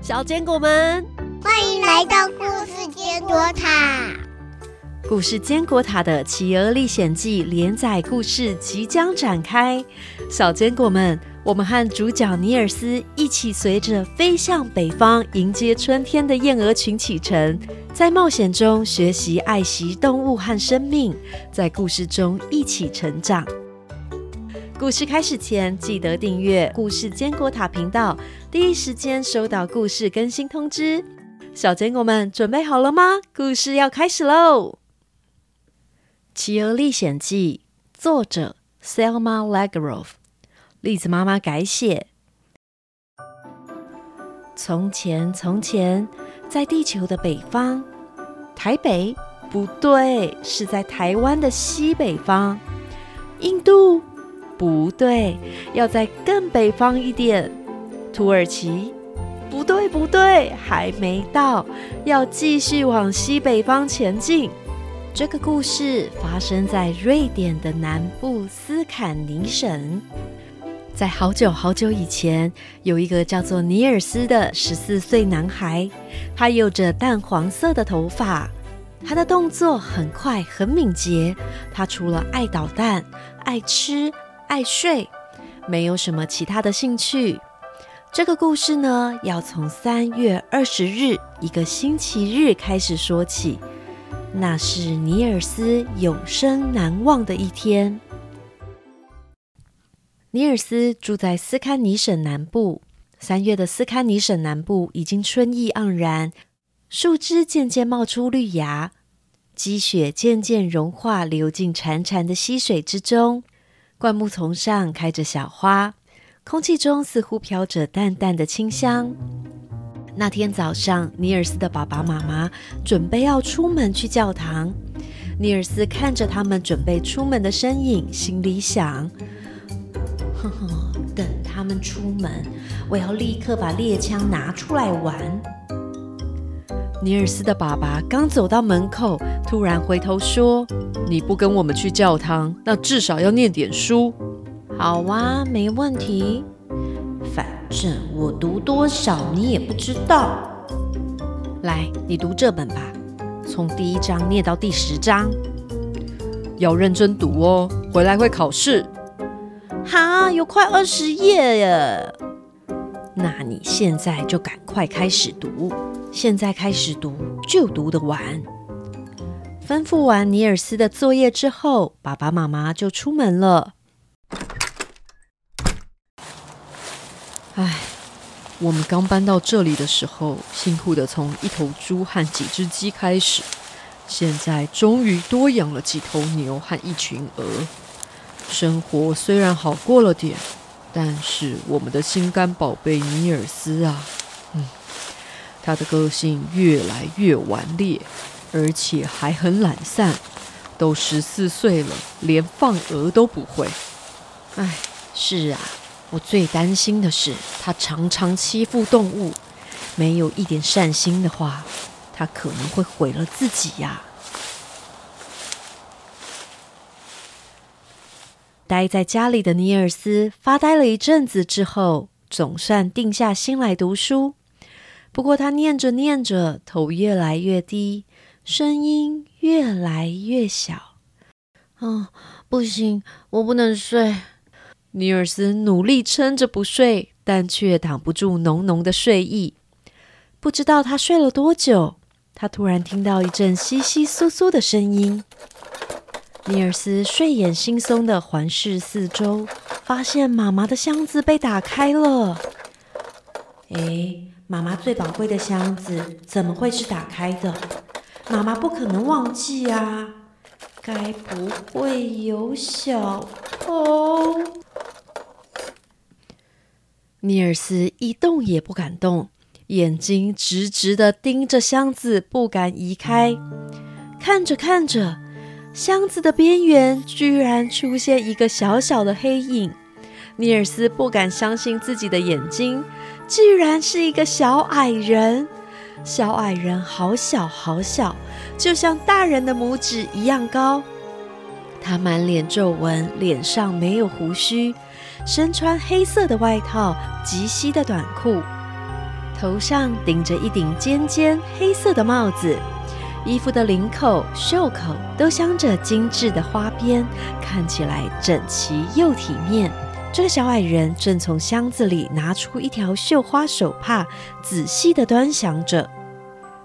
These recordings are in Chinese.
小坚果们，欢迎来到故事坚果塔。故事坚果塔的《企鹅历险记》连载故事即将展开。小坚果们，我们和主角尼尔斯一起随着飞向北方迎接春天的燕鹅群启程，在冒险中学习爱惜动物和生命，在故事中一起成长。故事开始前，记得订阅故事坚果塔频道，第一时间收到故事更新通知。小坚果们准备好了吗？故事要开始喽！《企鹅历险记》作者 Selma Lagerlof，栗子妈妈改写。从前，从前，在地球的北方，台北不对，是在台湾的西北方。印度不对，要在更北方一点。土耳其不对，不对，还没到，要继续往西北方前进。这个故事发生在瑞典的南部斯坎尼省。在好久好久以前，有一个叫做尼尔斯的十四岁男孩，他有着淡黄色的头发，他的动作很快很敏捷。他除了爱捣蛋、爱吃、爱睡，没有什么其他的兴趣。这个故事呢，要从三月二十日一个星期日开始说起。那是尼尔斯永生难忘的一天。尼尔斯住在斯堪尼省南部。三月的斯堪尼省南部已经春意盎然，树枝渐渐冒出绿芽，积雪渐渐融化，流进潺潺的溪水之中。灌木丛上开着小花，空气中似乎飘着淡淡的清香。那天早上，尼尔斯的爸爸妈妈准备要出门去教堂。尼尔斯看着他们准备出门的身影，心里想：“呵呵，等他们出门，我要立刻把猎枪拿出来玩。”尼尔斯的爸爸刚走到门口，突然回头说：“你不跟我们去教堂，那至少要念点书。”“好啊，没问题。”反正我读多少你也不知道。来，你读这本吧，从第一章念到第十章，要认真读哦，回来会考试。哈，有快二十页耶！那你现在就赶快开始读，现在开始读就读得完。吩咐完尼尔斯的作业之后，爸爸妈妈就出门了。唉，我们刚搬到这里的时候，辛苦的从一头猪和几只鸡开始，现在终于多养了几头牛和一群鹅。生活虽然好过了点，但是我们的心肝宝贝尼尔斯啊，嗯，他的个性越来越顽劣，而且还很懒散。都十四岁了，连放鹅都不会。唉，是啊。我最担心的是，他常常欺负动物，没有一点善心的话，他可能会毁了自己呀。待在家里的尼尔斯发呆了一阵子之后，总算定下心来读书。不过他念着念着，头越来越低，声音越来越小。哦，不行，我不能睡。尼尔斯努力撑着不睡，但却挡不住浓浓的睡意。不知道他睡了多久，他突然听到一阵窸窸窣窣的声音。尼尔斯睡眼惺忪的环视四周，发现妈妈的箱子被打开了。哎，妈妈最宝贵的箱子怎么会是打开的？妈妈不可能忘记啊！该不会有小偷？尼尔斯一动也不敢动，眼睛直直的盯着箱子，不敢移开。看着看着，箱子的边缘居然出现一个小小的黑影。尼尔斯不敢相信自己的眼睛，居然是一个小矮人。小矮人好小好小，就像大人的拇指一样高。他满脸皱纹，脸上没有胡须。身穿黑色的外套，及膝的短裤。头上顶着一顶尖尖黑色的帽子，衣服的领口、袖口都镶着精致的花边，看起来整齐又体面。这个小矮人正从箱子里拿出一条绣花手帕，仔细地端详着。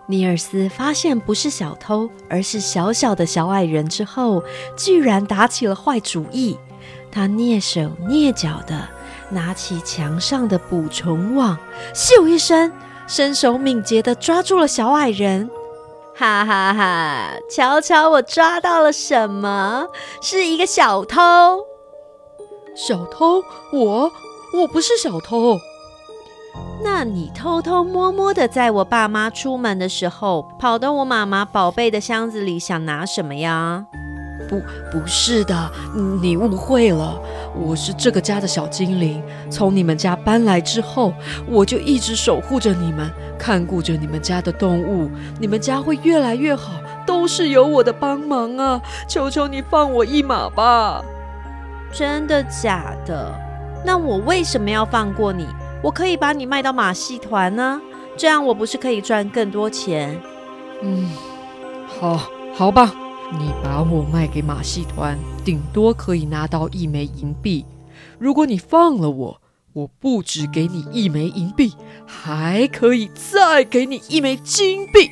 尼尔斯发现不是小偷，而是小小的小矮人之后，居然打起了坏主意。他蹑手蹑脚地拿起墙上的捕虫网，咻一声，身手敏捷地抓住了小矮人。哈哈哈！瞧瞧我抓到了什么？是一个小偷。小偷？我我不是小偷。那你偷偷摸摸的在我爸妈出门的时候，跑到我妈妈宝贝的箱子里，想拿什么呀？不，不是的，你误会了。我是这个家的小精灵，从你们家搬来之后，我就一直守护着你们，看顾着你们家的动物。你们家会越来越好，都是有我的帮忙啊！求求你放我一马吧。真的假的？那我为什么要放过你？我可以把你卖到马戏团呢，这样我不是可以赚更多钱？嗯，好，好吧，你把我卖给马戏团，顶多可以拿到一枚银币。如果你放了我，我不止给你一枚银币，还可以再给你一枚金币，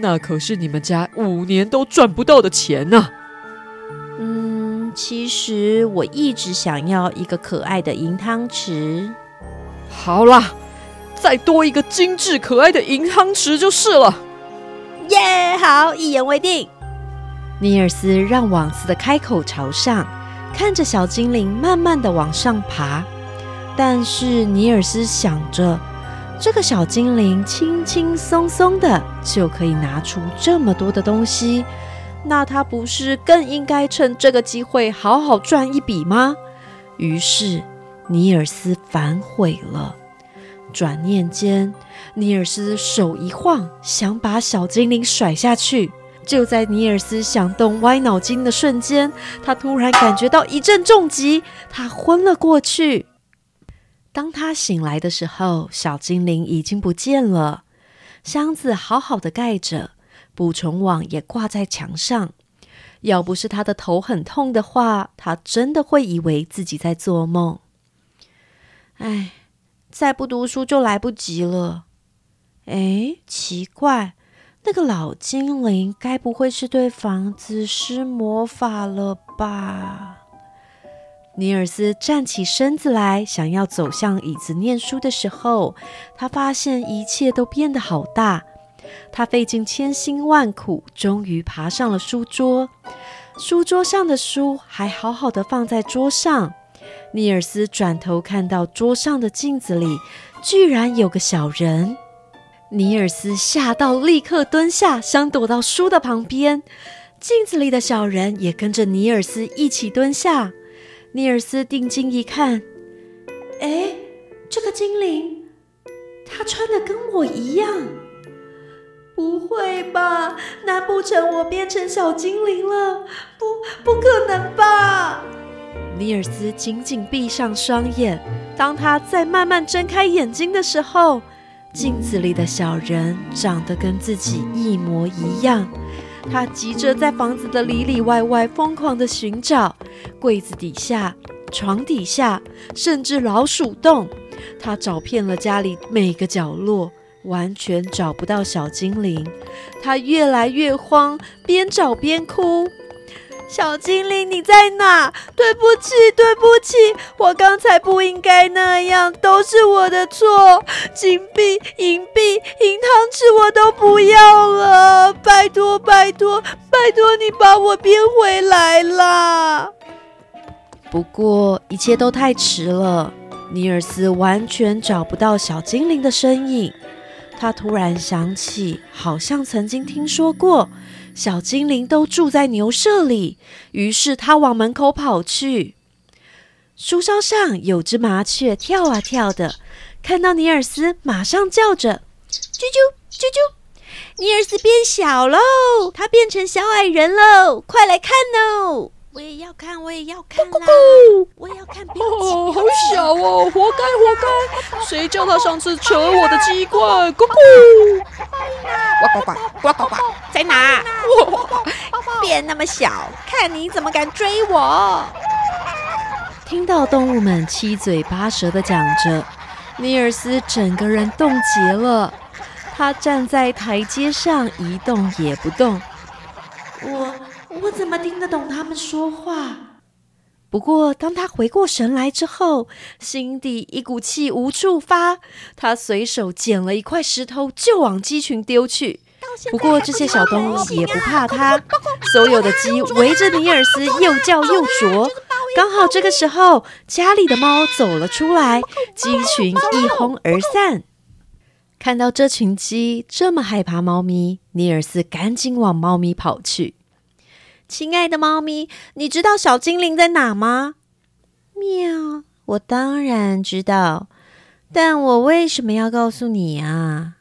那可是你们家五年都赚不到的钱呢。其实我一直想要一个可爱的银汤匙。好啦，再多一个精致可爱的银汤匙就是了。耶，好，一言为定。尼尔斯让网子的开口朝上，看着小精灵慢慢的往上爬。但是尼尔斯想着，这个小精灵轻轻松松的就可以拿出这么多的东西。那他不是更应该趁这个机会好好赚一笔吗？于是尼尔斯反悔了。转念间，尼尔斯手一晃，想把小精灵甩下去。就在尼尔斯想动歪脑筋的瞬间，他突然感觉到一阵重击，他昏了过去。当他醒来的时候，小精灵已经不见了，箱子好好的盖着。捕虫网也挂在墙上。要不是他的头很痛的话，他真的会以为自己在做梦。哎，再不读书就来不及了。哎，奇怪，那个老精灵该不会是对房子施魔法了吧？尼尔斯站起身子来，想要走向椅子念书的时候，他发现一切都变得好大。他费尽千辛万苦，终于爬上了书桌。书桌上的书还好好的放在桌上。尼尔斯转头看到桌上的镜子里，居然有个小人。尼尔斯吓到，立刻蹲下，想躲到书的旁边。镜子里的小人也跟着尼尔斯一起蹲下。尼尔斯定睛一看，哎，这个精灵，他穿的跟我一样。不会吧？难不成我变成小精灵了？不，不可能吧！尼尔斯紧紧闭上双眼。当他再慢慢睁开眼睛的时候，镜子里的小人长得跟自己一模一样。他急着在房子的里里外外疯狂的寻找，柜子底下、床底下，甚至老鼠洞。他找遍了家里每个角落。完全找不到小精灵，他越来越慌，边找边哭。小精灵，你在哪？对不起，对不起，我刚才不应该那样，都是我的错。金币、银币、银汤匙我都不要了，拜托，拜托，拜托你把我变回来啦！不过一切都太迟了，尼尔斯完全找不到小精灵的身影。他突然想起，好像曾经听说过小精灵都住在牛舍里。于是他往门口跑去。树梢上有只麻雀跳啊跳的，看到尼尔斯，马上叫着：“啾啾啾啾！尼尔斯变小喽，他变成小矮人喽！快来看哦！我也要看，我也要看啦！我也要看。哦，好小哦，活该活该！谁叫他上次扯我的鸡冠？咕咕！呱呱呱呱呱呱，在哪？变那么小，看你怎么敢追我！听到动物们七嘴八舌的讲着，尼尔斯整个人冻结了。他站在台阶上一动也不动。我我怎么听得懂他们说话？不过当他回过神来之后，心底一股气无处发。他随手捡了一块石头就往鸡群丢去。不过这些小动物也不怕他，所有的鸡围着尼尔斯又叫又啄。刚好这个时候，家里的猫走了出来，鸡群一哄而散。看到这群鸡这么害怕猫咪，尼尔斯赶紧往猫咪跑去。亲爱的猫咪，你知道小精灵在哪吗？喵，我当然知道，但我为什么要告诉你啊？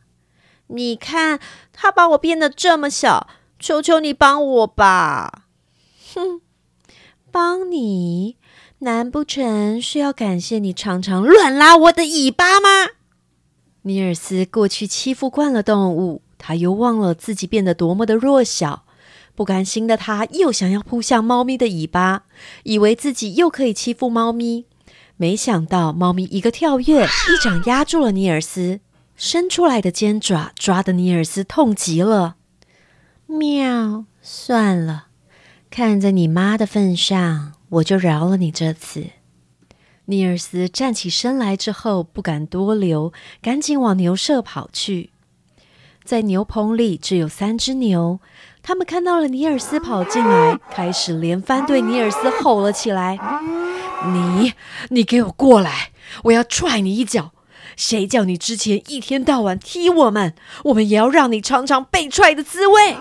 你看，它把我变得这么小，求求你帮我吧！哼，帮你？难不成是要感谢你常常乱拉我的尾巴吗？尼尔斯过去欺负惯了动物，他又忘了自己变得多么的弱小。不甘心的他，又想要扑向猫咪的尾巴，以为自己又可以欺负猫咪。没想到，猫咪一个跳跃，一掌压住了尼尔斯，伸出来的尖爪抓的尼尔斯痛极了。喵，算了，看在你妈的份上，我就饶了你这次。尼尔斯站起身来之后，不敢多留，赶紧往牛舍跑去。在牛棚里只有三只牛，他们看到了尼尔斯跑进来，开始连番对尼尔斯吼了起来：“你，你给我过来！我要踹你一脚！谁叫你之前一天到晚踢我们？我们也要让你尝尝被踹的滋味！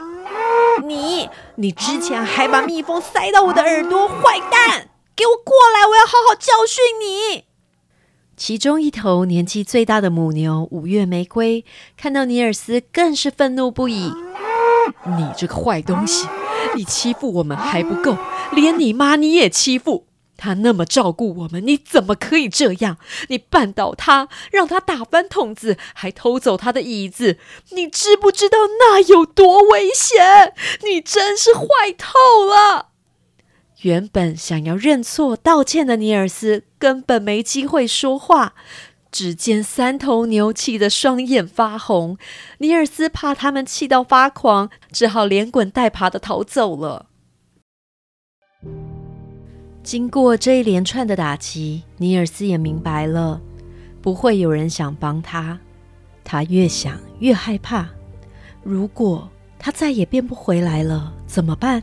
你，你之前还把蜜蜂塞到我的耳朵，坏蛋！”给我过来！我要好好教训你。其中一头年纪最大的母牛五月玫瑰看到尼尔斯，更是愤怒不已。你这个坏东西，你欺负我们还不够，连你妈你也欺负。她那么照顾我们，你怎么可以这样？你绊倒她，让她打翻桶子，还偷走她的椅子，你知不知道那有多危险？你真是坏透了。原本想要认错道歉的尼尔斯根本没机会说话。只见三头牛气得双眼发红，尼尔斯怕他们气到发狂，只好连滚带爬的逃走了。经过这一连串的打击，尼尔斯也明白了，不会有人想帮他。他越想越害怕，如果他再也变不回来了，怎么办？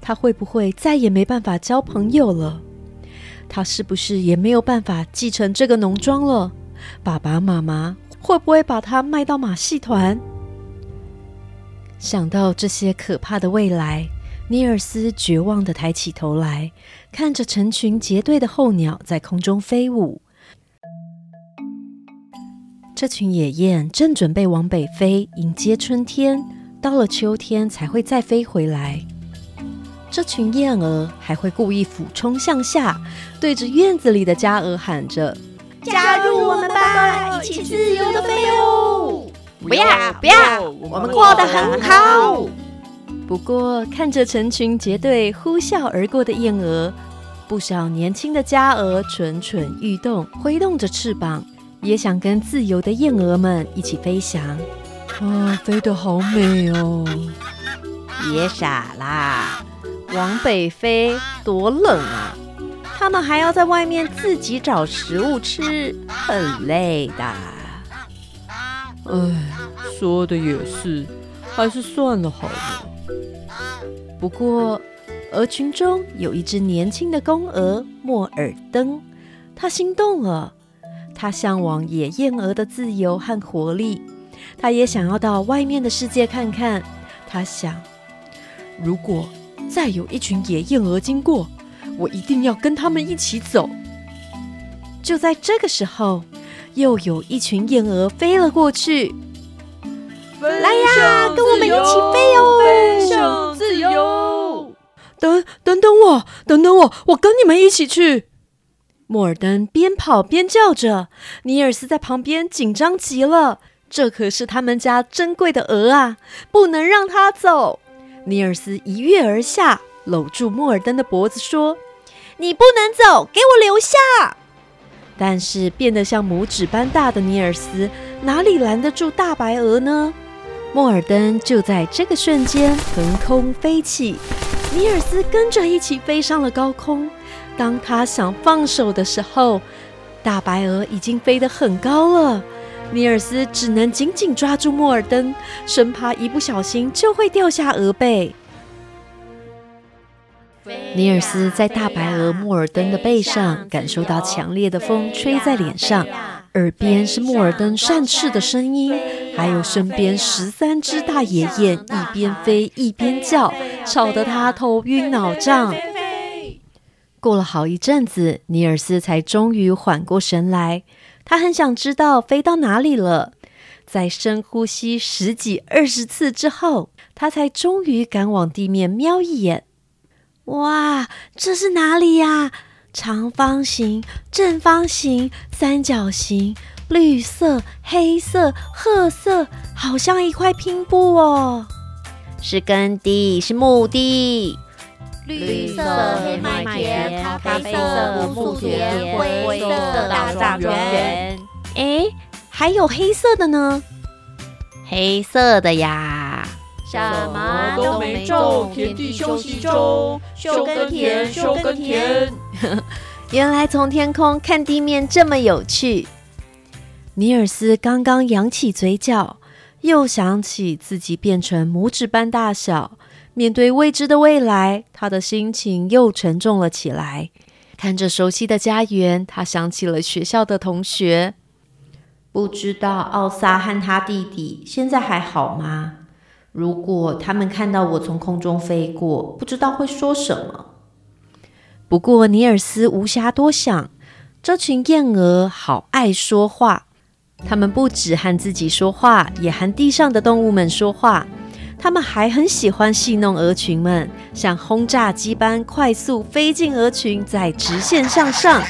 他会不会再也没办法交朋友了？他是不是也没有办法继承这个农庄了？爸爸妈妈会不会把他卖到马戏团？想到这些可怕的未来，尼尔斯绝望的抬起头来，看着成群结队的候鸟在空中飞舞。这群野雁正准备往北飞，迎接春天。到了秋天才会再飞回来。这群燕鹅还会故意俯冲向下，对着院子里的家鹅喊着：“加入我们吧，一起自由的飞哦！”不要不要，我们过得很好。不过看着成群结队呼啸而过的燕鹅，不少年轻的家鹅蠢蠢欲动，挥动着翅膀，也想跟自由的燕鹅们一起飞翔。啊，飞得好美哦！别傻啦！往北飞多冷啊！他们还要在外面自己找食物吃，很累的。哎，说的也是，还是算了好了。不过，鹅群中有一只年轻的公鹅莫尔登，它心动了。它向往野燕鹅的自由和活力，它也想要到外面的世界看看。它想，如果……再有一群野燕鹅经过，我一定要跟他们一起走。就在这个时候，又有一群燕鹅飞了过去。来呀，跟我们一起飞哦！飞向自由。等等等我，等等我，我跟你们一起去。莫尔登边跑边叫着，尼尔斯在旁边紧张极了。这可是他们家珍贵的鹅啊，不能让它走。尼尔斯一跃而下，搂住莫尔登的脖子说：“你不能走，给我留下！”但是变得像拇指般大的尼尔斯哪里拦得住大白鹅呢？莫尔登就在这个瞬间横空飞起，尼尔斯跟着一起飞上了高空。当他想放手的时候，大白鹅已经飞得很高了。尼尔斯只能紧紧抓住莫尔登，生怕一不小心就会掉下鹅背。尼尔斯在大白鹅莫尔登的背上，感受到强烈的风吹在脸上，耳边是莫尔登扇翅的声音，还有身边十三只大野雁一边飞一边叫，吵得他头晕脑胀。过了好一阵子，尼尔斯才终于缓过神来。他很想知道飞到哪里了。在深呼吸十几二十次之后，他才终于敢往地面瞄一眼。哇，这是哪里呀？长方形、正方形、三角形，绿色、黑色、褐色，好像一块拼布哦。是耕地，是墓地。绿色黑麦田，咖啡色木田，灰色大庄园。哎，还有黑色的呢？黑色的呀？什么都没种，田地休息中，休耕田，休耕田。原来从天空看地面这么有趣。尼尔斯刚刚扬起嘴角，又想起自己变成拇指般大小。面对未知的未来，他的心情又沉重了起来。看着熟悉的家园，他想起了学校的同学。不知道奥萨和他弟弟现在还好吗？如果他们看到我从空中飞过，不知道会说什么。不过尼尔斯无暇多想，这群燕鹅好爱说话。他们不止和自己说话，也和地上的动物们说话。他们还很喜欢戏弄鹅群们，像轰炸机般快速飞进鹅群，在直线向上，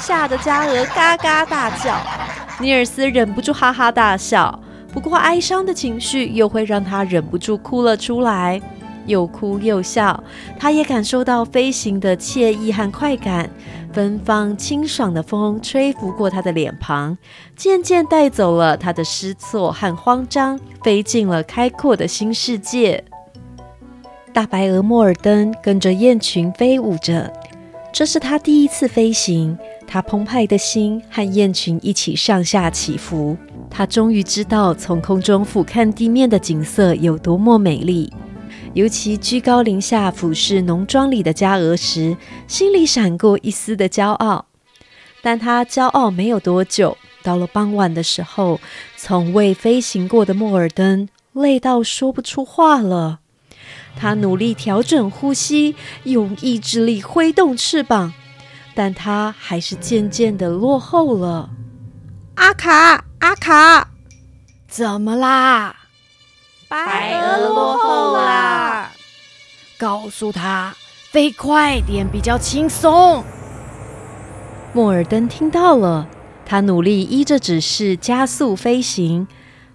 吓得家鹅嘎嘎大叫。尼尔斯忍不住哈哈大笑，不过哀伤的情绪又会让他忍不住哭了出来，又哭又笑。他也感受到飞行的惬意和快感。芬芳清爽的风吹拂过他的脸庞，渐渐带走了他的失措和慌张，飞进了开阔的新世界。大白鹅莫尔登跟着雁群飞舞着，这是他第一次飞行。他澎湃的心和雁群一起上下起伏。他终于知道从空中俯瞰地面的景色有多么美丽。尤其居高临下俯视农庄里的家鹅时，心里闪过一丝的骄傲。但他骄傲没有多久，到了傍晚的时候，从未飞行过的莫尔登累到说不出话了。他努力调整呼吸，用意志力挥动翅膀，但他还是渐渐的落后了。阿卡，阿卡，怎么啦？白鹅落后啦！告诉他飞快点比较轻松。莫尔登听到了，他努力依着指示加速飞行，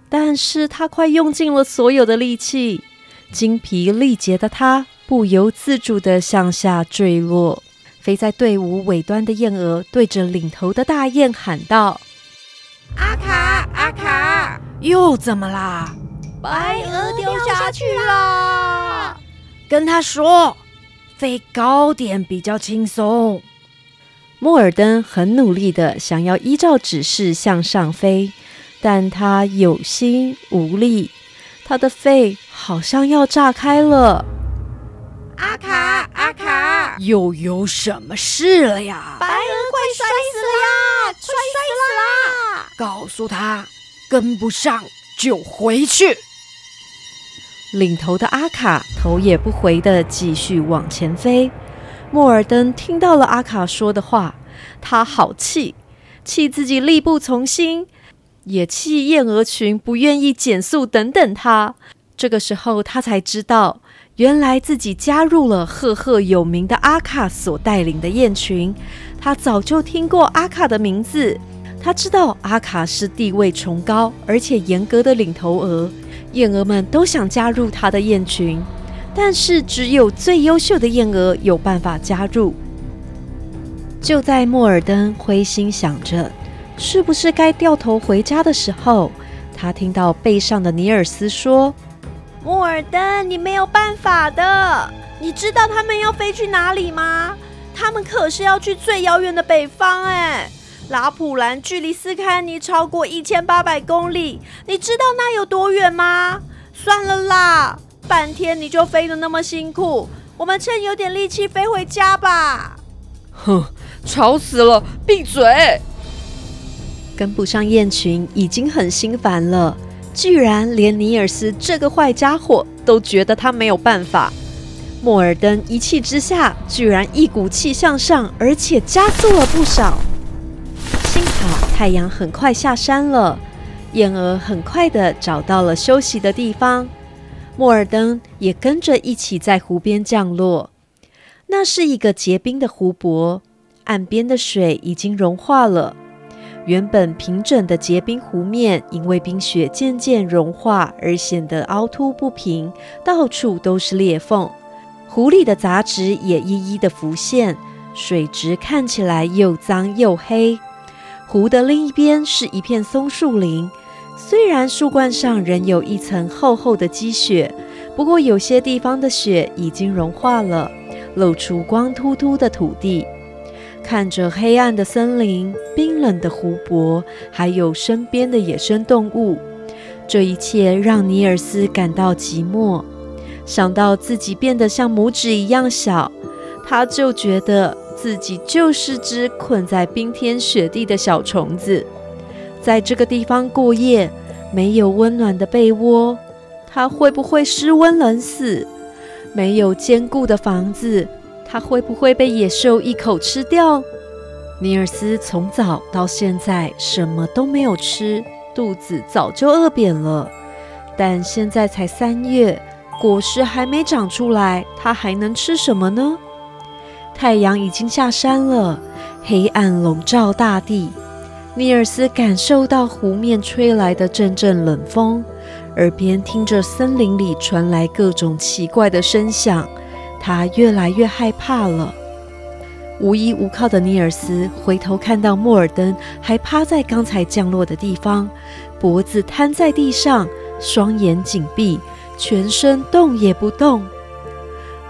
但是他快用尽了所有的力气，精疲力竭的他不由自主的向下坠落。飞在队伍尾端的燕鹅对着领头的大雁喊道：“阿卡，阿卡，又怎么啦？”白鹅掉下去了，跟他说，飞高点比较轻松。莫尔登很努力的想要依照指示向上飞，但他有心无力，他的肺好像要炸开了。阿卡，阿卡，又有什么事了呀？白鹅快摔死了呀！摔死啦！告诉他，跟不上就回去。领头的阿卡头也不回的继续往前飞。莫尔登听到了阿卡说的话，他好气，气自己力不从心，也气燕鹅群不愿意减速等等他。这个时候，他才知道原来自己加入了赫赫有名的阿卡所带领的雁群。他早就听过阿卡的名字，他知道阿卡是地位崇高而且严格的领头鹅，燕鹅们都想加入他的雁群，但是只有最优秀的燕鹅有办法加入。就在莫尔登灰心想着是不是该掉头回家的时候，他听到背上的尼尔斯说：“莫尔登，你没有办法的。你知道他们要飞去哪里吗？他们可是要去最遥远的北方，哎，拉普兰距离斯堪尼超过一千八百公里。你知道那有多远吗？算了啦，半天你就飞得那么辛苦，我们趁有点力气飞回家吧。”哼。吵死了！闭嘴！跟不上雁群已经很心烦了，居然连尼尔斯这个坏家伙都觉得他没有办法。莫尔登一气之下，居然一股气向上，而且加速了不少。太阳很快下山了，燕儿很快的找到了休息的地方，莫尔登也跟着一起在湖边降落。那是一个结冰的湖泊。岸边的水已经融化了，原本平整的结冰湖面，因为冰雪渐渐融化而显得凹凸不平，到处都是裂缝。湖里的杂质也一一的浮现，水质看起来又脏又黑。湖的另一边是一片松树林，虽然树冠上仍有一层厚厚的积雪，不过有些地方的雪已经融化了，露出光秃秃的土地。看着黑暗的森林、冰冷的湖泊，还有身边的野生动物，这一切让尼尔斯感到寂寞。想到自己变得像拇指一样小，他就觉得自己就是只困在冰天雪地的小虫子，在这个地方过夜，没有温暖的被窝，他会不会失温冷死？没有坚固的房子。他会不会被野兽一口吃掉？尼尔斯从早到现在什么都没有吃，肚子早就饿扁了。但现在才三月，果实还没长出来，他还能吃什么呢？太阳已经下山了，黑暗笼罩大地。尼尔斯感受到湖面吹来的阵阵冷风，耳边听着森林里传来各种奇怪的声响。他越来越害怕了。无依无靠的尼尔斯回头看到莫尔登还趴在刚才降落的地方，脖子瘫在地上，双眼紧闭，全身动也不动。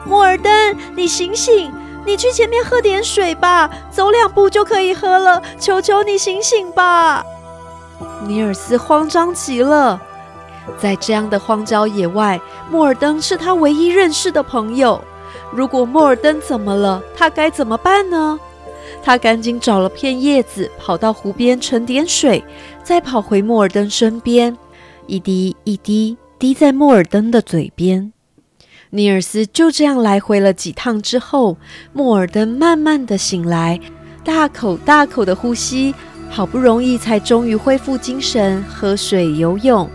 莫尔登，你醒醒！你去前面喝点水吧，走两步就可以喝了。求求你醒醒吧！尼尔斯慌张极了。在这样的荒郊野外，莫尔登是他唯一认识的朋友。如果莫尔登怎么了，他该怎么办呢？他赶紧找了片叶子，跑到湖边盛点水，再跑回莫尔登身边，一滴一滴滴在莫尔登的嘴边。尼尔斯就这样来回了几趟之后，莫尔登慢慢的醒来，大口大口的呼吸，好不容易才终于恢复精神，喝水游泳。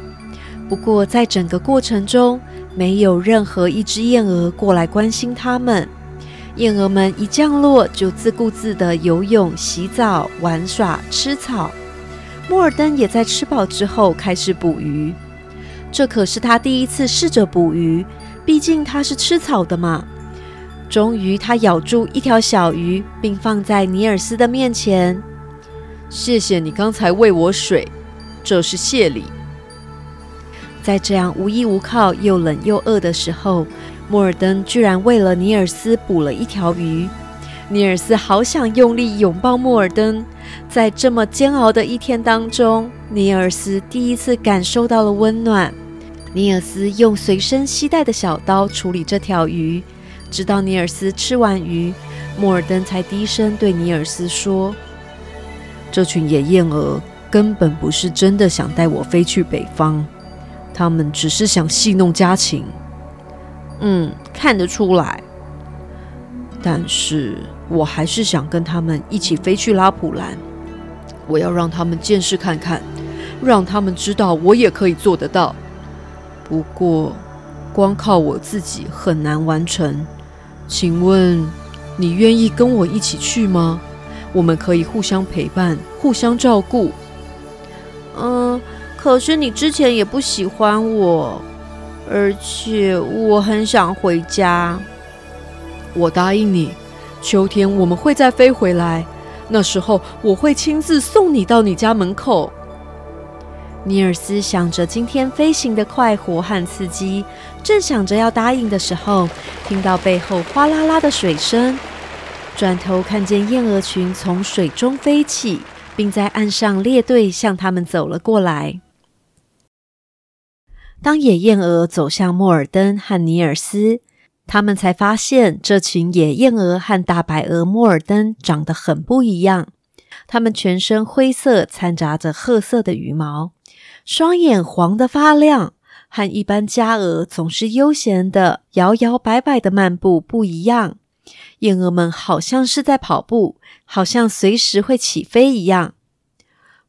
不过在整个过程中，没有任何一只燕鹅过来关心它们。燕鹅们一降落，就自顾自地游泳、洗澡、玩耍、吃草。莫尔登也在吃饱之后开始捕鱼。这可是他第一次试着捕鱼，毕竟它是吃草的嘛。终于，他咬住一条小鱼，并放在尼尔斯的面前：“谢谢你刚才喂我水，这是谢礼。”在这样无依无靠、又冷又饿的时候，莫尔登居然为了尼尔斯捕了一条鱼。尼尔斯好想用力拥抱莫尔登。在这么煎熬的一天当中，尼尔斯第一次感受到了温暖。尼尔斯用随身携带的小刀处理这条鱼，直到尼尔斯吃完鱼，莫尔登才低声对尼尔斯说：“这群野燕鹅根本不是真的想带我飞去北方。”他们只是想戏弄家禽，嗯，看得出来。但是我还是想跟他们一起飞去拉普兰。我要让他们见识看看，让他们知道我也可以做得到。不过，光靠我自己很难完成。请问，你愿意跟我一起去吗？我们可以互相陪伴，互相照顾。嗯，可是你之前也不喜欢我，而且我很想回家。我答应你，秋天我们会再飞回来，那时候我会亲自送你到你家门口。尼尔斯想着今天飞行的快活和刺激，正想着要答应的时候，听到背后哗啦啦的水声，转头看见燕鹅群从水中飞起，并在岸上列队向他们走了过来。当野燕鹅走向莫尔登和尼尔斯，他们才发现这群野燕鹅和大白鹅莫尔登长得很不一样。它们全身灰色，掺杂着褐色的羽毛。双眼黄得发亮，和一般家鹅总是悠闲的摇摇摆摆的漫步不一样。燕鹅们好像是在跑步，好像随时会起飞一样。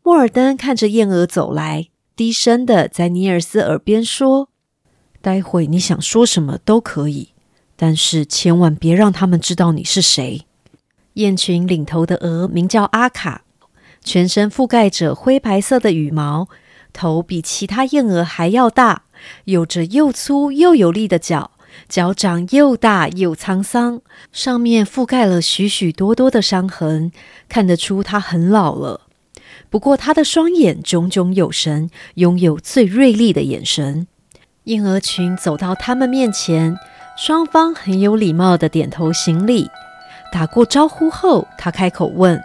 莫尔登看着燕鹅走来，低声的在尼尔斯耳边说：“待会你想说什么都可以，但是千万别让他们知道你是谁。”雁群领头的鹅名叫阿卡，全身覆盖着灰白色的羽毛。头比其他燕鹅还要大，有着又粗又有力的脚，脚掌又大又沧桑，上面覆盖了许许多多的伤痕，看得出它很老了。不过，它的双眼炯炯有神，拥有最锐利的眼神。燕鹅群走到他们面前，双方很有礼貌的点头行礼。打过招呼后，他开口问：“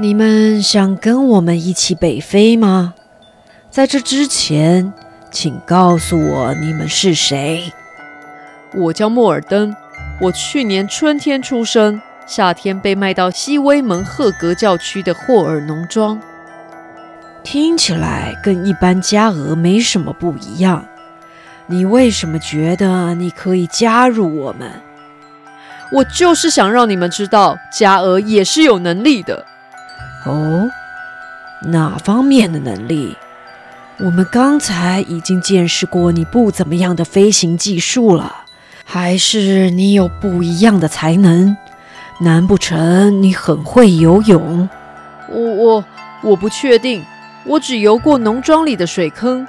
你们想跟我们一起北飞吗？”在这之前，请告诉我你们是谁。我叫莫尔登，我去年春天出生，夏天被卖到西威门赫格教区的霍尔农庄。听起来跟一般家鹅没什么不一样。你为什么觉得你可以加入我们？我就是想让你们知道，家鹅也是有能力的。哦，哪方面的能力？我们刚才已经见识过你不怎么样的飞行技术了，还是你有不一样的才能？难不成你很会游泳？我我我不确定，我只游过农庄里的水坑，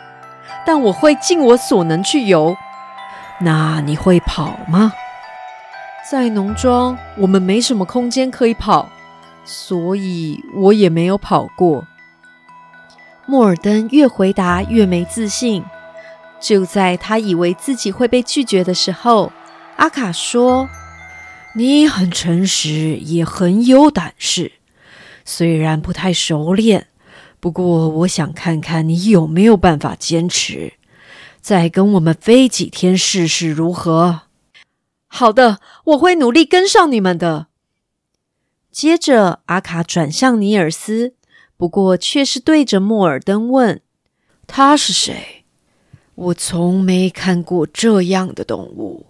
但我会尽我所能去游。那你会跑吗？在农庄，我们没什么空间可以跑，所以我也没有跑过。莫尔登越回答越没自信。就在他以为自己会被拒绝的时候，阿卡说：“你很诚实，也很有胆识。虽然不太熟练，不过我想看看你有没有办法坚持。再跟我们飞几天试试如何？”“好的，我会努力跟上你们的。”接着，阿卡转向尼尔斯。不过，却是对着莫尔登问：“他是谁？我从没看过这样的动物。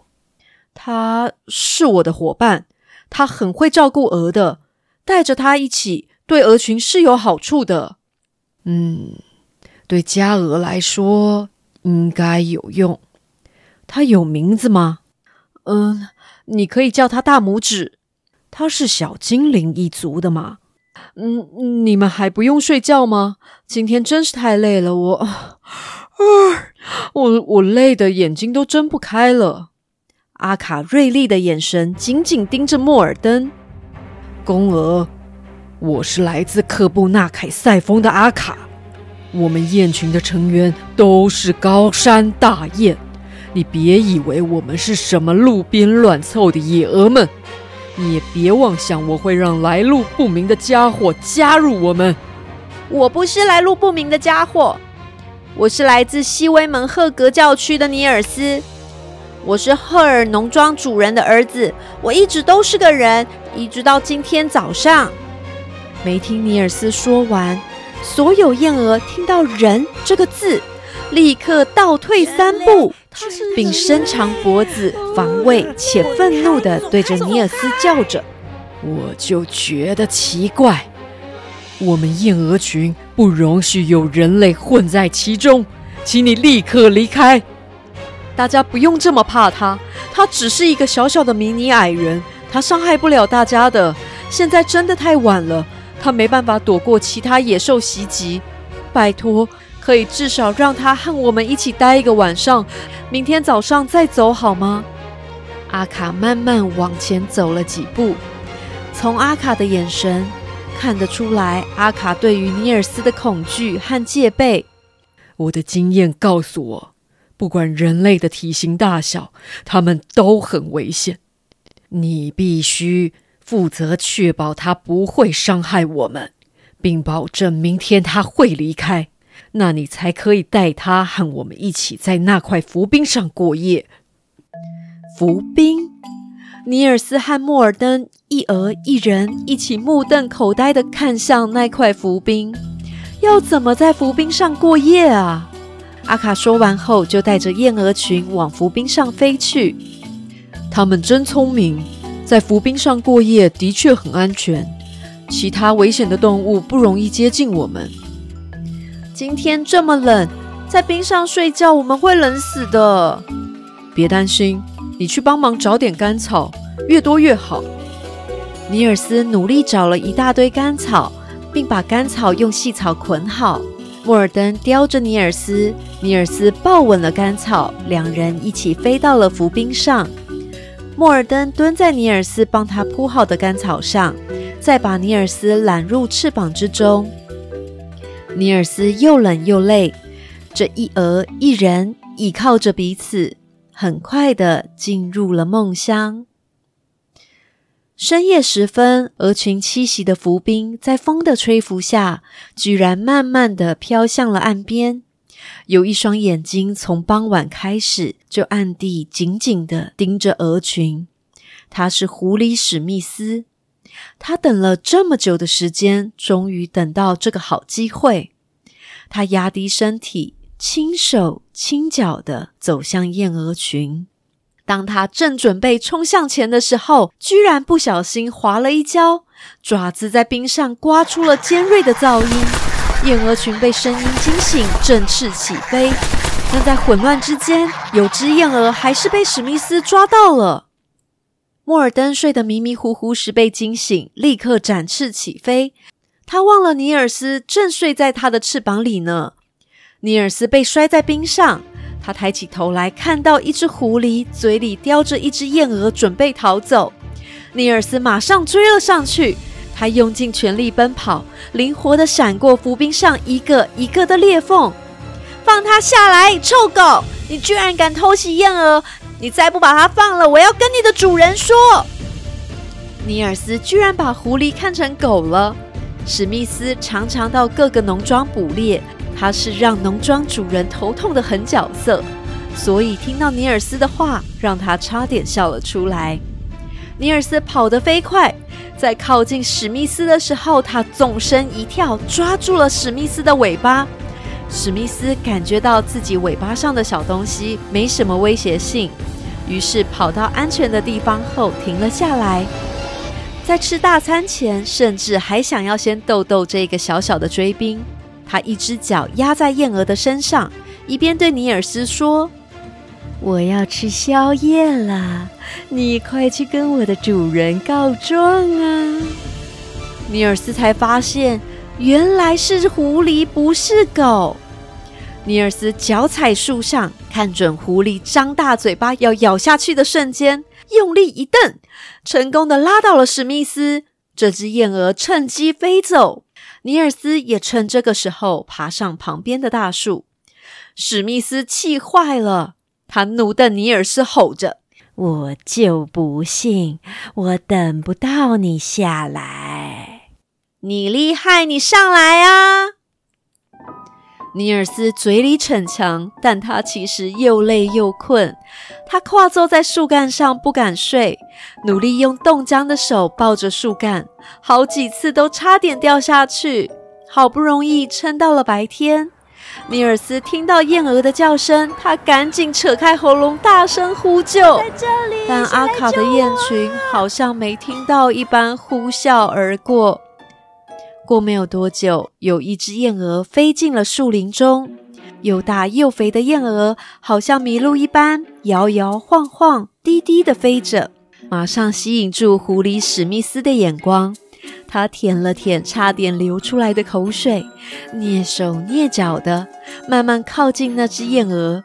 他是我的伙伴，他很会照顾鹅的，带着他一起对鹅群是有好处的。嗯，对家鹅来说应该有用。他有名字吗？嗯，你可以叫他大拇指。他是小精灵一族的吗？”嗯，你们还不用睡觉吗？今天真是太累了，我，啊，我我累的眼睛都睁不开了。阿卡锐利的眼神紧紧盯着莫尔登。公鹅，我是来自克布纳凯塞峰的阿卡。我们雁群的成员都是高山大雁。你别以为我们是什么路边乱凑的野鹅们。你也别妄想我会让来路不明的家伙加入我们。我不是来路不明的家伙，我是来自西威门赫格教区的尼尔斯。我是赫尔农庄主人的儿子，我一直都是个人，一直到今天早上。没听尼尔斯说完，所有燕鹅听到“人”这个字，立刻倒退三步。并伸长脖子防卫且愤怒地对着尼尔斯叫着：“我就觉得奇怪，我们燕鹅群不容许有人类混在其中，请你立刻离开。”大家不用这么怕他，他只是一个小小的迷你矮人，他伤害不了大家的。现在真的太晚了，他没办法躲过其他野兽袭击。拜托，可以至少让他和我们一起待一个晚上，明天早上再走好吗？阿卡慢慢往前走了几步，从阿卡的眼神看得出来，阿卡对于尼尔斯的恐惧和戒备。我的经验告诉我，不管人类的体型大小，他们都很危险。你必须负责确保他不会伤害我们，并保证明天他会离开，那你才可以带他和我们一起在那块浮冰上过夜。浮冰，尼尔斯和莫尔登一鹅一人一起目瞪口呆的看向那块浮冰。要怎么在浮冰上过夜啊？阿卡说完后，就带着燕鹅群往浮冰上飞去。他们真聪明，在浮冰上过夜的确很安全，其他危险的动物不容易接近我们。今天这么冷，在冰上睡觉我们会冷死的。别担心，你去帮忙找点干草，越多越好。尼尔斯努力找了一大堆干草。并把干草用细草捆好。莫尔登叼着尼尔斯，尼尔斯抱稳了干草，两人一起飞到了浮冰上。莫尔登蹲在尼尔斯帮他铺好的干草上，再把尼尔斯揽入翅膀之中。尼尔斯又冷又累，这一鹅一人倚靠着彼此，很快的进入了梦乡。深夜时分，鹅群栖息的浮冰在风的吹拂下，居然慢慢的飘向了岸边。有一双眼睛从傍晚开始就暗地紧紧的盯着鹅群。它是狐狸史密斯。他等了这么久的时间，终于等到这个好机会。他压低身体，轻手轻脚的走向燕鹅群。当他正准备冲向前的时候，居然不小心滑了一跤，爪子在冰上刮出了尖锐的噪音。燕鹅群被声音惊醒，振翅起飞。但在混乱之间，有只燕鹅还是被史密斯抓到了。莫尔登睡得迷迷糊糊时被惊醒，立刻展翅起飞。他忘了尼尔斯正睡在他的翅膀里呢。尼尔斯被摔在冰上。他抬起头来，看到一只狐狸嘴里叼着一只燕鹅，准备逃走。尼尔斯马上追了上去，他用尽全力奔跑，灵活的闪过浮冰上一个一个的裂缝。放他下来，臭狗！你居然敢偷袭燕儿！你再不把它放了，我要跟你的主人说。尼尔斯居然把狐狸看成狗了。史密斯常常到各个农庄捕猎。他是让农庄主人头痛的狠角色，所以听到尼尔斯的话，让他差点笑了出来。尼尔斯跑得飞快，在靠近史密斯的时候，他纵身一跳，抓住了史密斯的尾巴。史密斯感觉到自己尾巴上的小东西没什么威胁性，于是跑到安全的地方后停了下来。在吃大餐前，甚至还想要先逗逗这个小小的追兵。他一只脚压在燕鹅的身上，一边对尼尔斯说：“我要吃宵夜了，你快去跟我的主人告状啊！”尼尔斯才发现，原来是狐狸，不是狗。尼尔斯脚踩树上，看准狐狸张大嘴巴要咬下去的瞬间，用力一蹬，成功的拉到了史密斯。这只燕鹅趁机飞走。尼尔斯也趁这个时候爬上旁边的大树。史密斯气坏了，他怒瞪尼尔斯，吼着：“我就不信我等不到你下来！你厉害，你上来啊！”尼尔斯嘴里逞强，但他其实又累又困。他跨坐在树干上，不敢睡，努力用冻僵的手抱着树干，好几次都差点掉下去。好不容易撑到了白天，尼尔斯听到燕鹅的叫声，他赶紧扯开喉咙，大声呼救。但阿卡的雁群好像没听到一般，呼啸而过。过没有多久，有一只燕鹅飞进了树林中。又大又肥的燕鹅好像麋鹿一般，摇摇晃晃、低低的飞着，马上吸引住狐狸史密斯的眼光。他舔了舔差点流出来的口水，蹑手蹑脚的慢慢靠近那只燕鹅。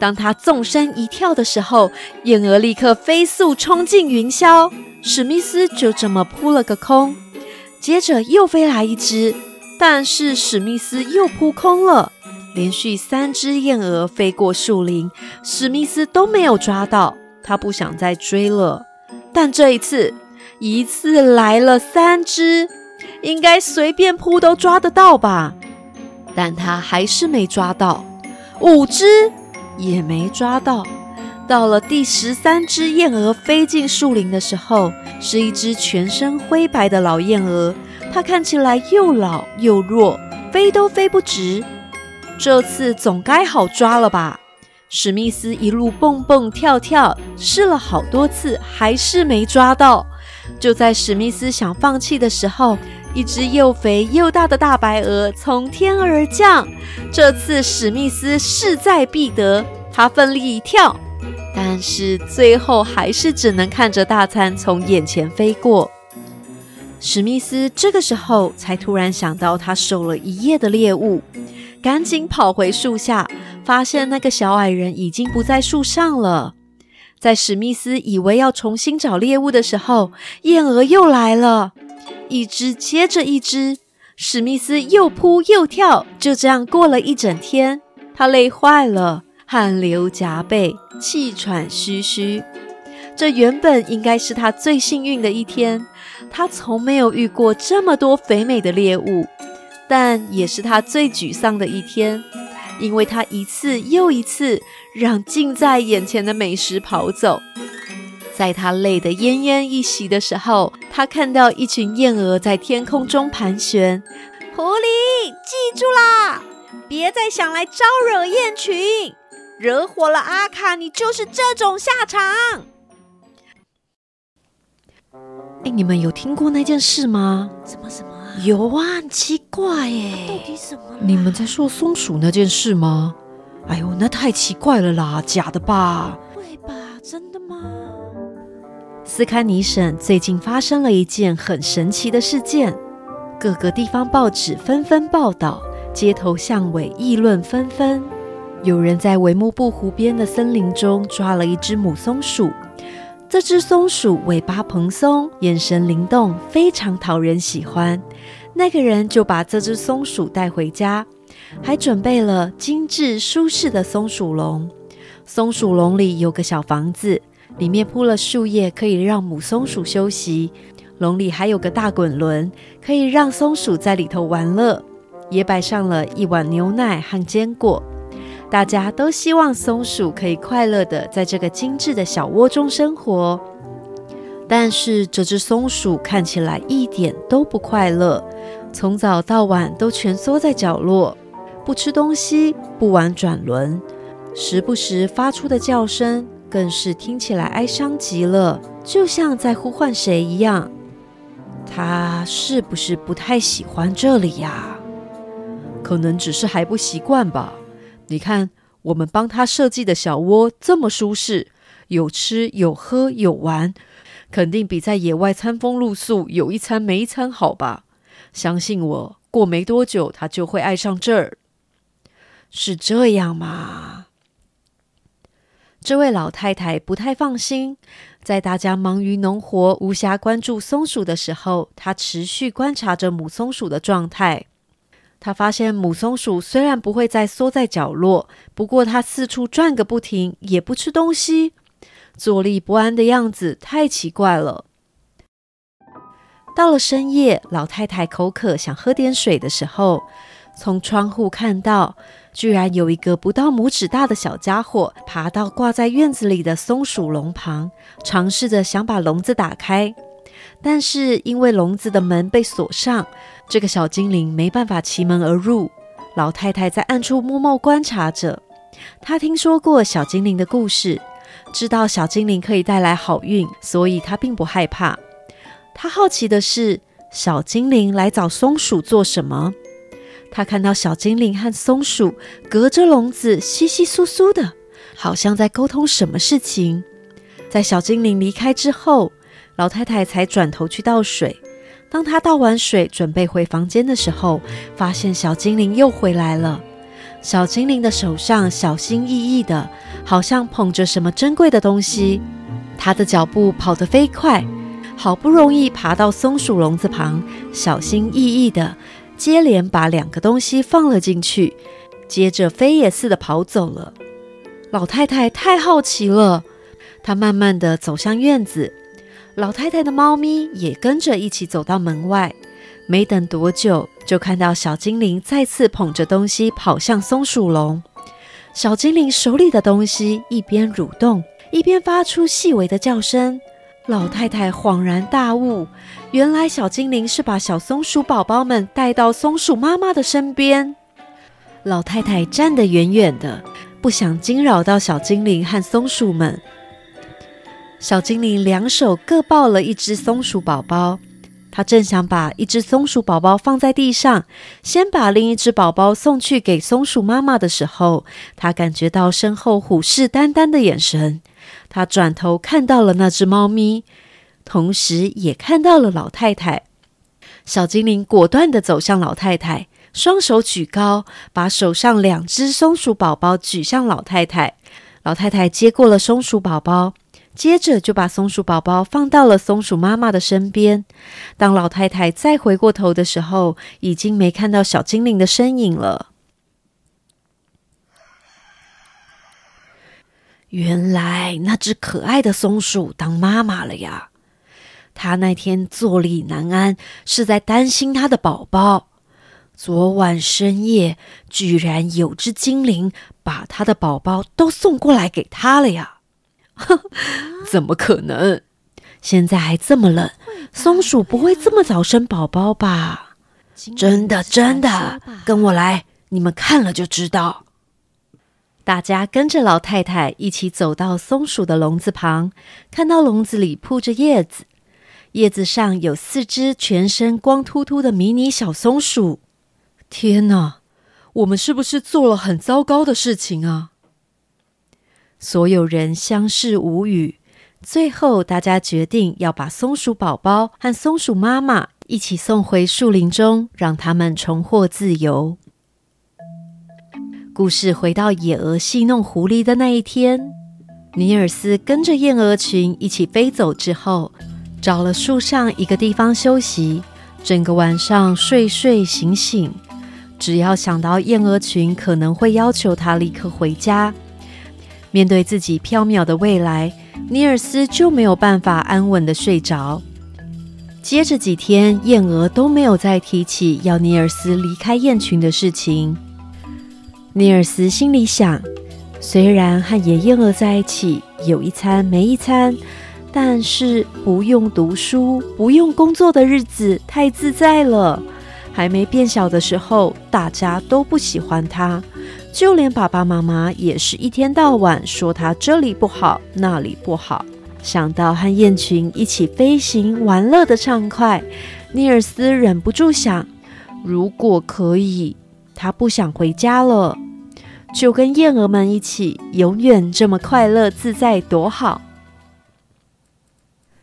当他纵身一跳的时候，燕鹅立刻飞速冲进云霄，史密斯就这么扑了个空。接着又飞来一只，但是史密斯又扑空了。连续三只燕鹅飞过树林，史密斯都没有抓到。他不想再追了，但这一次，一次来了三只，应该随便扑都抓得到吧？但他还是没抓到。五只。也没抓到。到了第十三只燕鹅飞进树林的时候，是一只全身灰白的老燕鹅。它看起来又老又弱，飞都飞不直。这次总该好抓了吧？史密斯一路蹦蹦跳跳，试了好多次，还是没抓到。就在史密斯想放弃的时候，一只又肥又大的大白鹅从天而降。这次史密斯势在必得，他奋力一跳，但是最后还是只能看着大餐从眼前飞过。史密斯这个时候才突然想到，他守了一夜的猎物，赶紧跑回树下，发现那个小矮人已经不在树上了。在史密斯以为要重新找猎物的时候，燕鹅又来了，一只接着一只。史密斯又扑又跳，就这样过了一整天。他累坏了，汗流浃背，气喘吁吁。这原本应该是他最幸运的一天，他从没有遇过这么多肥美的猎物，但也是他最沮丧的一天。因为他一次又一次让近在眼前的美食跑走，在他累得奄奄一息的时候，他看到一群燕鹅在天空中盘旋。狐狸，记住啦，别再想来招惹燕群，惹火了阿卡，你就是这种下场。哎，你们有听过那件事吗？什么什么？有啊，很奇怪耶！到底什么？你们在说松鼠那件事吗？哎呦，那太奇怪了啦，假的吧？会吧？真的吗？斯堪尼省最近发生了一件很神奇的事件，各个地方报纸纷纷报道，街头巷尾议论纷纷。有人在维木布湖边的森林中抓了一只母松鼠。这只松鼠尾巴蓬松，眼神灵动，非常讨人喜欢。那个人就把这只松鼠带回家，还准备了精致舒适的松鼠笼。松鼠笼里有个小房子，里面铺了树叶，可以让母松鼠休息。笼里还有个大滚轮，可以让松鼠在里头玩乐。也摆上了一碗牛奶和坚果。大家都希望松鼠可以快乐的在这个精致的小窝中生活，但是这只松鼠看起来一点都不快乐，从早到晚都蜷缩在角落，不吃东西，不玩转轮，时不时发出的叫声更是听起来哀伤极了，就像在呼唤谁一样。它是不是不太喜欢这里呀？可能只是还不习惯吧。你看，我们帮他设计的小窝这么舒适，有吃有喝有玩，肯定比在野外餐风露宿有一餐没一餐好吧？相信我，过没多久他就会爱上这儿。是这样吗？这位老太太不太放心，在大家忙于农活、无暇关注松鼠的时候，她持续观察着母松鼠的状态。他发现母松鼠虽然不会再缩在角落，不过它四处转个不停，也不吃东西，坐立不安的样子太奇怪了。到了深夜，老太太口渴，想喝点水的时候，从窗户看到，居然有一个不到拇指大的小家伙爬到挂在院子里的松鼠笼旁，尝试着想把笼子打开。但是因为笼子的门被锁上，这个小精灵没办法骑门而入。老太太在暗处默默观察着。她听说过小精灵的故事，知道小精灵可以带来好运，所以她并不害怕。她好奇的是，小精灵来找松鼠做什么？她看到小精灵和松鼠隔着笼子稀稀疏疏的，好像在沟通什么事情。在小精灵离开之后，老太太才转头去倒水。当他倒完水，准备回房间的时候，发现小精灵又回来了。小精灵的手上小心翼翼的，好像捧着什么珍贵的东西。他的脚步跑得飞快，好不容易爬到松鼠笼子旁，小心翼翼的接连把两个东西放了进去，接着飞也似的跑走了。老太太太好奇了，她慢慢的走向院子，老太太的猫咪也跟着一起走到门外。没等多久，就看到小精灵再次捧着东西跑向松鼠笼。小精灵手里的东西一边蠕动，一边发出细微的叫声。老太太恍然大悟，原来小精灵是把小松鼠宝宝们带到松鼠妈妈的身边。老太太站得远远的，不想惊扰到小精灵和松鼠们。小精灵两手各抱了一只松鼠宝宝。他正想把一只松鼠宝宝放在地上，先把另一只宝宝送去给松鼠妈妈的时候，他感觉到身后虎视眈眈的眼神。他转头看到了那只猫咪，同时也看到了老太太。小精灵果断地走向老太太，双手举高，把手上两只松鼠宝宝举向老太太。老太太接过了松鼠宝宝。接着就把松鼠宝宝放到了松鼠妈妈的身边。当老太太再回过头的时候，已经没看到小精灵的身影了。原来那只可爱的松鼠当妈妈了呀！它那天坐立难安，是在担心它的宝宝。昨晚深夜，居然有只精灵把它的宝宝都送过来给它了呀！怎么可能？现在还这么冷，松鼠不会这么早生宝宝吧？真的，真的，跟我来，你们看了就知道。大家跟着老太太一起走到松鼠的笼子旁，看到笼子里铺着叶子，叶子上有四只全身光秃秃的迷你小松鼠。天哪，我们是不是做了很糟糕的事情啊？所有人相视无语。最后，大家决定要把松鼠宝宝和松鼠妈妈一起送回树林中，让他们重获自由。故事回到野鹅戏弄狐狸的那一天，尼尔斯跟着燕鹅群一起飞走之后，找了树上一个地方休息，整个晚上睡睡醒醒。只要想到燕鹅群可能会要求他立刻回家。面对自己飘渺的未来，尼尔斯就没有办法安稳的睡着。接着几天，燕鹅都没有再提起要尼尔斯离开雁群的事情。尼尔斯心里想：虽然和野燕鹅在一起，有一餐没一餐，但是不用读书、不用工作的日子太自在了。还没变小的时候，大家都不喜欢他。就连爸爸妈妈也是一天到晚说他这里不好那里不好。想到和雁群一起飞行玩乐的畅快，尼尔斯忍不住想：如果可以，他不想回家了，就跟燕儿们一起，永远这么快乐自在，多好。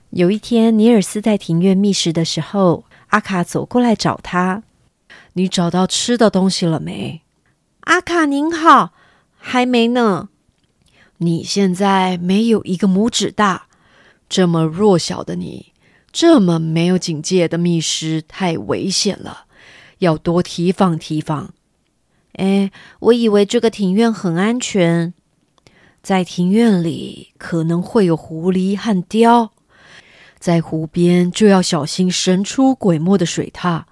有一天，尼尔斯在庭院觅食的时候，阿卡走过来找他：“你找到吃的东西了没？”阿卡您好，还没呢。你现在没有一个拇指大，这么弱小的你，这么没有警戒的觅食，太危险了，要多提防提防。哎，我以为这个庭院很安全，在庭院里可能会有狐狸和雕，在湖边就要小心神出鬼没的水獭。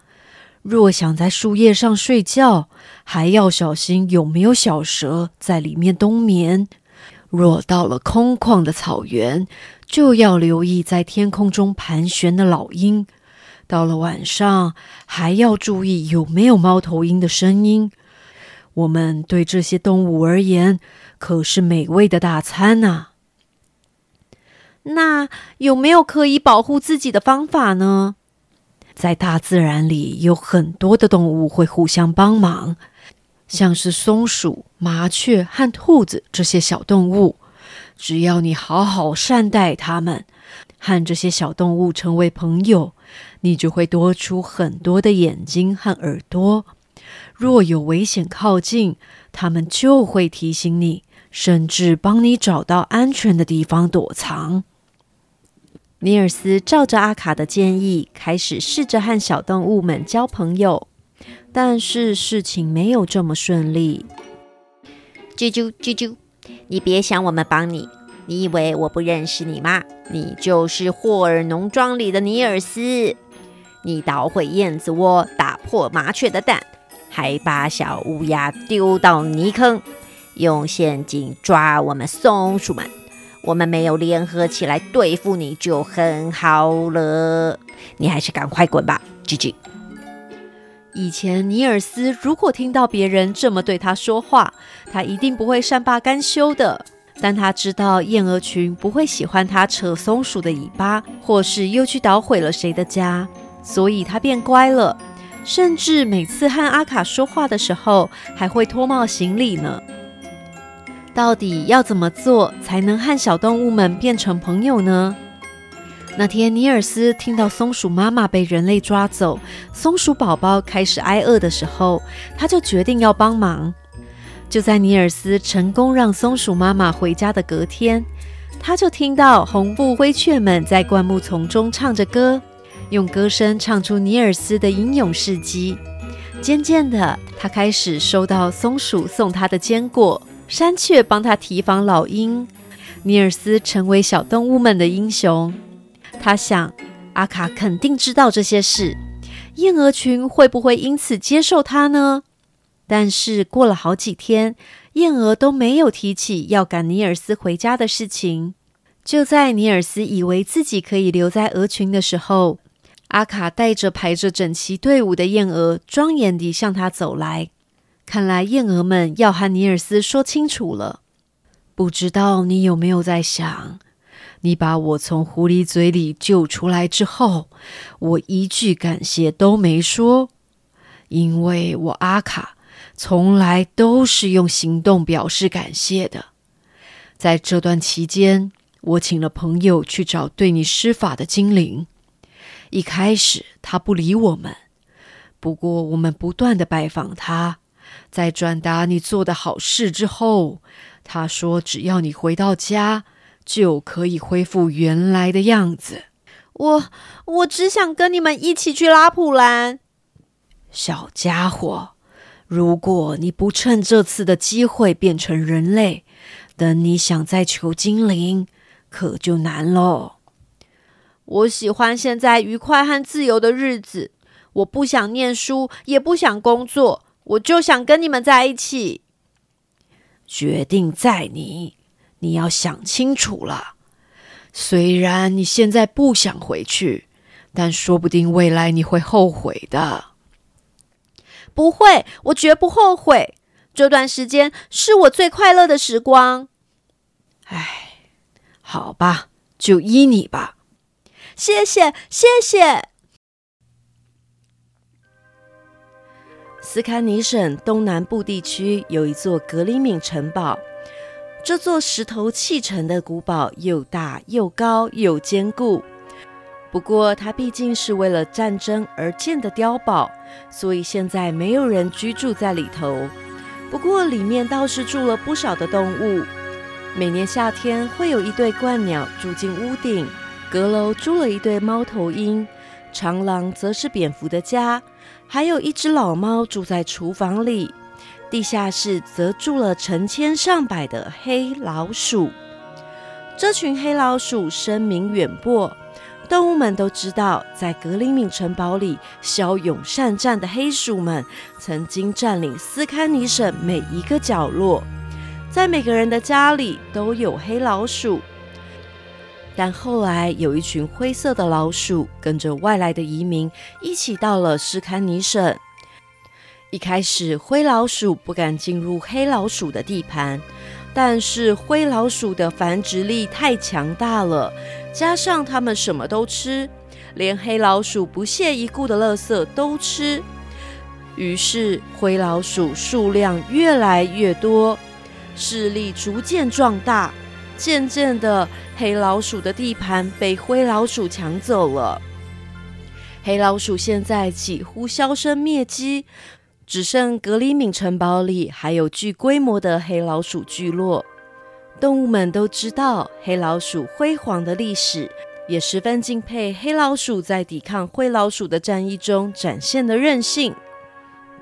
若想在树叶上睡觉，还要小心有没有小蛇在里面冬眠。若到了空旷的草原，就要留意在天空中盘旋的老鹰。到了晚上，还要注意有没有猫头鹰的声音。我们对这些动物而言，可是美味的大餐呐。那有没有可以保护自己的方法呢？在大自然里有很多的动物会互相帮忙，像是松鼠、麻雀和兔子这些小动物。只要你好好善待它们，和这些小动物成为朋友，你就会多出很多的眼睛和耳朵。若有危险靠近，它们就会提醒你，甚至帮你找到安全的地方躲藏。尼尔斯照着阿卡的建议，开始试着和小动物们交朋友，但是事情没有这么顺利。啾啾啾啾。你别想我们帮你，你以为我不认识你吗？你就是霍尔农庄里的尼尔斯。你捣毁燕子窝，打破麻雀的蛋，还把小乌鸦丢到泥坑，用陷阱抓我们松鼠们。我们没有联合起来对付你就很好了。你还是赶快滚吧吉吉。以前尼尔斯如果听到别人这么对他说话，他一定不会善罢甘休的。但他知道燕鹅群不会喜欢他扯松鼠的尾巴，或是又去捣毁了谁的家，所以他变乖了。甚至每次和阿卡说话的时候，还会脱帽行礼呢。到底要怎么做才能和小动物们变成朋友呢？那天，尼尔斯听到松鼠妈妈被人类抓走，松鼠宝宝开始挨饿的时候，他就决定要帮忙。就在尼尔斯成功让松鼠妈妈回家的隔天，他就听到红布灰雀们在灌木丛中唱着歌，用歌声唱出尼尔斯的英勇事迹。渐渐的，他开始收到松鼠送他的坚果，山雀帮他提防老鹰，尼尔斯成为小动物们的英雄。他想，阿卡肯定知道这些事，燕鹅群会不会因此接受他呢？但是过了好几天，燕鹅都没有提起要赶尼尔斯回家的事情。就在尼尔斯以为自己可以留在鹅群的时候，阿卡带着排着整齐队伍的燕鹅，庄严地向他走来。看来燕鹅们要和尼尔斯说清楚了。不知道你有没有在想？你把我从狐狸嘴里救出来之后，我一句感谢都没说，因为我阿卡从来都是用行动表示感谢的。在这段期间，我请了朋友去找对你施法的精灵。一开始他不理我们，不过我们不断的拜访他，在转达你做的好事之后，他说只要你回到家。就可以恢复原来的样子。我我只想跟你们一起去拉普兰，小家伙。如果你不趁这次的机会变成人类，等你想再求精灵，可就难喽。我喜欢现在愉快和自由的日子。我不想念书，也不想工作，我就想跟你们在一起。决定在你。你要想清楚了。虽然你现在不想回去，但说不定未来你会后悔的。不会，我绝不后悔。这段时间是我最快乐的时光。唉，好吧，就依你吧。谢谢，谢谢。斯堪尼省东南部地区有一座格里敏城堡。这座石头砌成的古堡又大又高又坚固，不过它毕竟是为了战争而建的碉堡，所以现在没有人居住在里头。不过里面倒是住了不少的动物。每年夏天会有一对鹳鸟住进屋顶，阁楼住了一对猫头鹰，长廊则是蝙蝠的家，还有一只老猫住在厨房里。地下室则住了成千上百的黑老鼠。这群黑老鼠声名远播，动物们都知道，在格林敏城堡里骁勇善战的黑鼠们曾经占领斯堪尼省每一个角落，在每个人的家里都有黑老鼠。但后来有一群灰色的老鼠跟着外来的移民一起到了斯堪尼省。一开始，灰老鼠不敢进入黑老鼠的地盘，但是灰老鼠的繁殖力太强大了，加上它们什么都吃，连黑老鼠不屑一顾的垃圾都吃。于是灰老鼠数量越来越多，势力逐渐壮大。渐渐的，黑老鼠的地盘被灰老鼠抢走了。黑老鼠现在几乎销声灭迹，只剩格里敏城堡里还有具规模的黑老鼠聚落。动物们都知道黑老鼠辉煌的历史，也十分敬佩黑老鼠在抵抗灰老鼠的战役中展现的韧性。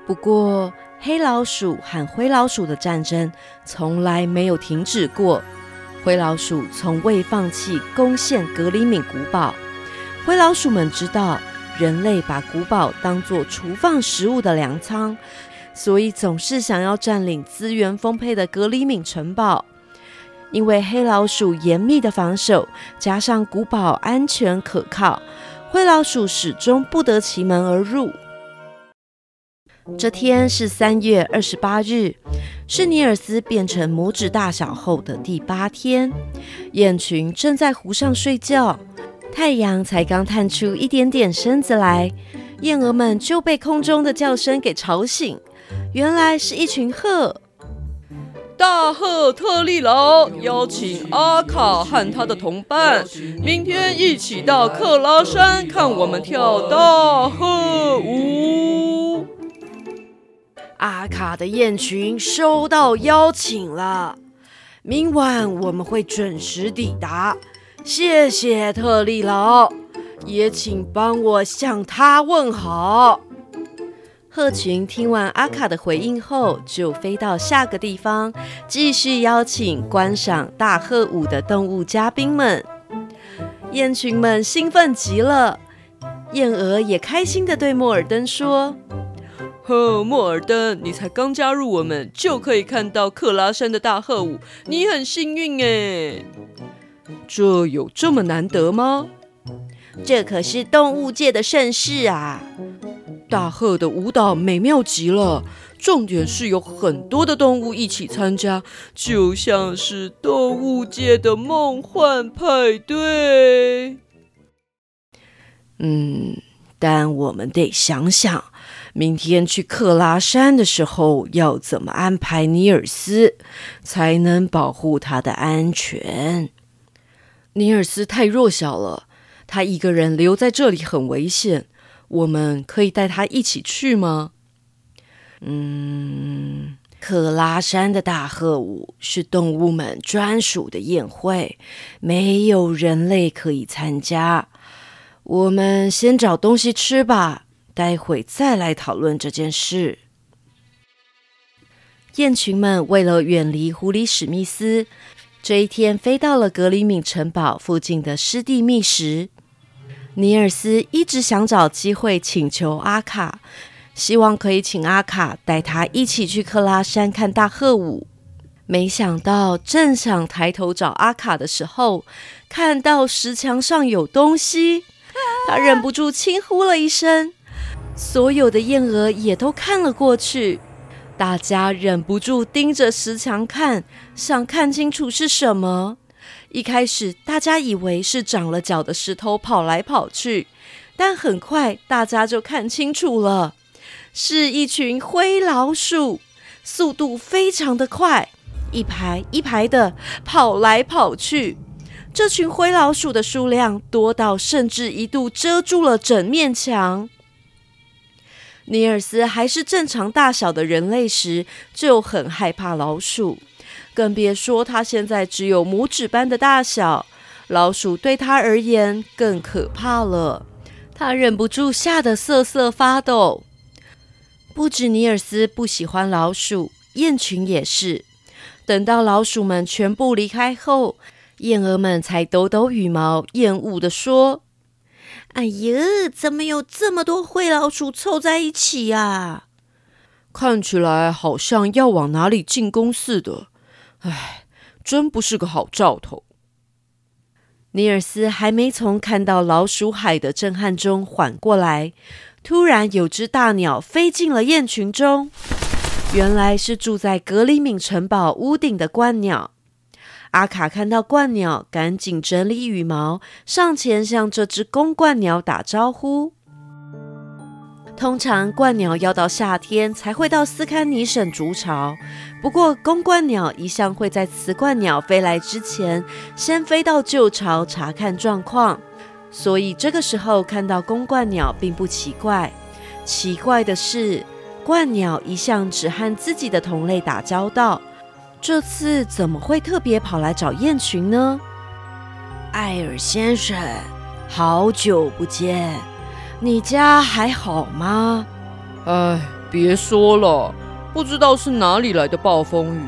不过，黑老鼠和灰老鼠的战争从来没有停止过。灰老鼠从未放弃攻陷格里敏古堡。灰老鼠们知道，人类把古堡当作储放食物的粮仓，所以总是想要占领资源丰沛的格里敏城堡。因为黑老鼠严密的防守，加上古堡安全可靠，灰老鼠始终不得其门而入。这天是三月二十八日，是尼尔斯变成拇指大小后的第八天。雁群正在湖上睡觉，太阳才刚探出一点点身子来，燕儿们就被空中的叫声给吵醒。原来是一群鹤。大鹤特利劳邀请阿卡和他的同伴，明天一起到克拉山看我们跳大鹤舞。阿卡的雁群收到邀请了，明晚我们会准时抵达。谢谢特利劳，也请帮我向他问好。鹤群听完阿卡的回应后，就飞到下个地方，继续邀请观赏大鹤舞的动物嘉宾们。雁群们兴奋极了，燕鹅也开心地对莫尔登说。呵，莫尔登，你才刚加入我们，就可以看到克拉山的大鹤舞，你很幸运哎。这有这么难得吗？这可是动物界的盛事啊！大鹤的舞蹈美妙极了，重点是有很多的动物一起参加，就像是动物界的梦幻派对。嗯，但我们得想想。明天去克拉山的时候，要怎么安排尼尔斯，才能保护他的安全？尼尔斯太弱小了，他一个人留在这里很危险。我们可以带他一起去吗？嗯，克拉山的大鹤舞是动物们专属的宴会，没有人类可以参加。我们先找东西吃吧。待会再来讨论这件事。雁群们为了远离狐狸史密斯，这一天飞到了格里敏城堡附近的湿地觅食。尼尔斯一直想找机会请求阿卡，希望可以请阿卡带他一起去克拉山看大鹤舞。没想到，正想抬头找阿卡的时候，看到石墙上有东西，他忍不住轻呼了一声。所有的燕鹅也都看了过去，大家忍不住盯着石墙看，想看清楚是什么。一开始，大家以为是长了脚的石头跑来跑去，但很快大家就看清楚了，是一群灰老鼠，速度非常的快，一排一排的跑来跑去。这群灰老鼠的数量多到甚至一度遮住了整面墙。尼尔斯还是正常大小的人类时，就很害怕老鼠，更别说他现在只有拇指般的大小，老鼠对他而言更可怕了。他忍不住吓得瑟瑟发抖。不止尼尔斯不喜欢老鼠，雁群也是。等到老鼠们全部离开后，燕儿们才抖抖羽毛，厌恶地说。哎呀，怎么有这么多灰老鼠凑在一起呀？看起来好像要往哪里进攻似的。哎，真不是个好兆头。尼尔斯还没从看到老鼠海的震撼中缓过来，突然有只大鸟飞进了雁群中。原来是住在格里敏城堡屋顶的鹳鸟。阿卡看到鹳鸟，赶紧整理羽毛，上前向这只公鹳鸟打招呼。通常鹳鸟要到夏天才会到斯堪尼省筑巢，不过公鹳鸟一向会在雌鹳鸟飞来之前，先飞到旧巢查看状况，所以这个时候看到公鹳鸟并不奇怪。奇怪的是，鹳鸟一向只和自己的同类打交道，这次怎么会特别跑来找雁群呢？艾尔先生，好久不见，你家还好吗？哎，别说了，不知道是哪里来的暴风雨，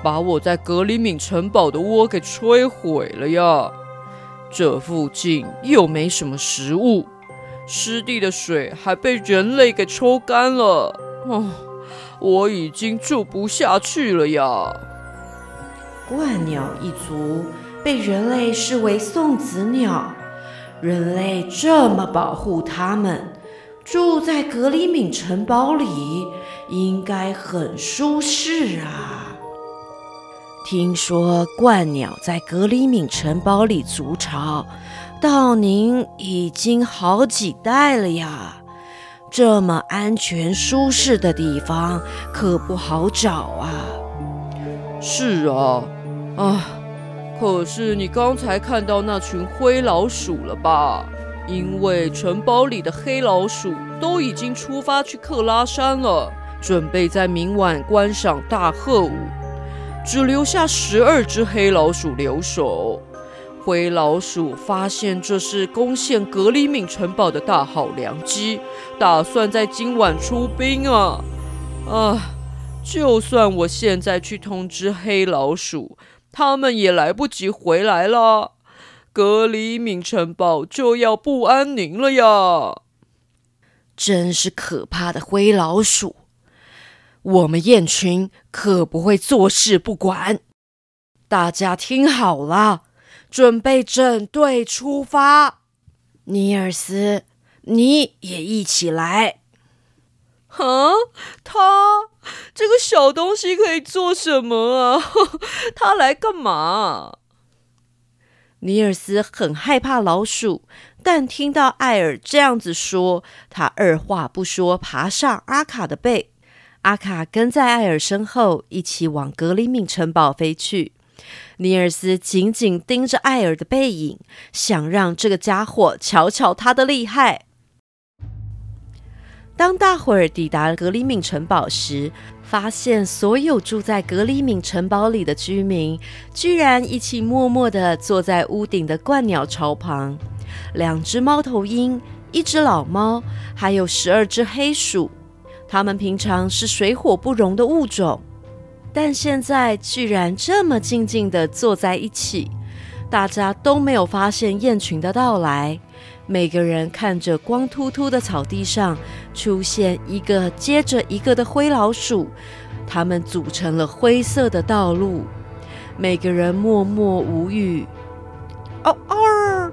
把我在格里敏城堡的窝给摧毁了呀！这附近又没什么食物。湿地的水还被人类给抽干了，哦，我已经住不下去了呀！鹳鸟一族被人类视为送子鸟，人类这么保护它们，住在格里敏城堡里应该很舒适啊！听说鹳鸟在格里敏城堡里筑巢。到您已经好几代了呀，这么安全舒适的地方可不好找啊。是啊，啊，可是你刚才看到那群灰老鼠了吧？因为城堡里的黑老鼠都已经出发去克拉山了，准备在明晚观赏大鹤舞，只留下十二只黑老鼠留守。灰老鼠发现这是攻陷格里敏城堡的大好良机，打算在今晚出兵啊！啊，就算我现在去通知黑老鼠，他们也来不及回来了，格里敏城堡就要不安宁了呀！真是可怕的灰老鼠！我们雁群可不会坐视不管，大家听好了。准备整队出发，尼尔斯，你也一起来。啊，他这个小东西可以做什么啊？他来干嘛？尼尔斯很害怕老鼠，但听到艾尔这样子说，他二话不说爬上阿卡的背，阿卡跟在艾尔身后，一起往格里敏城堡飞去。尼尔斯紧紧盯着艾尔的背影，想让这个家伙瞧瞧他的厉害。当大伙儿抵达格里敏城堡时，发现所有住在格里敏城堡里的居民，居然一起默默地坐在屋顶的鹳鸟巢旁。两只猫头鹰，一只老猫，还有十二只黑鼠，它们平常是水火不容的物种。但现在居然这么静静的坐在一起，大家都没有发现雁群的到来。每个人看着光秃秃的草地上出现一个接着一个的灰老鼠，它们组成了灰色的道路。每个人默默无语。哦哦，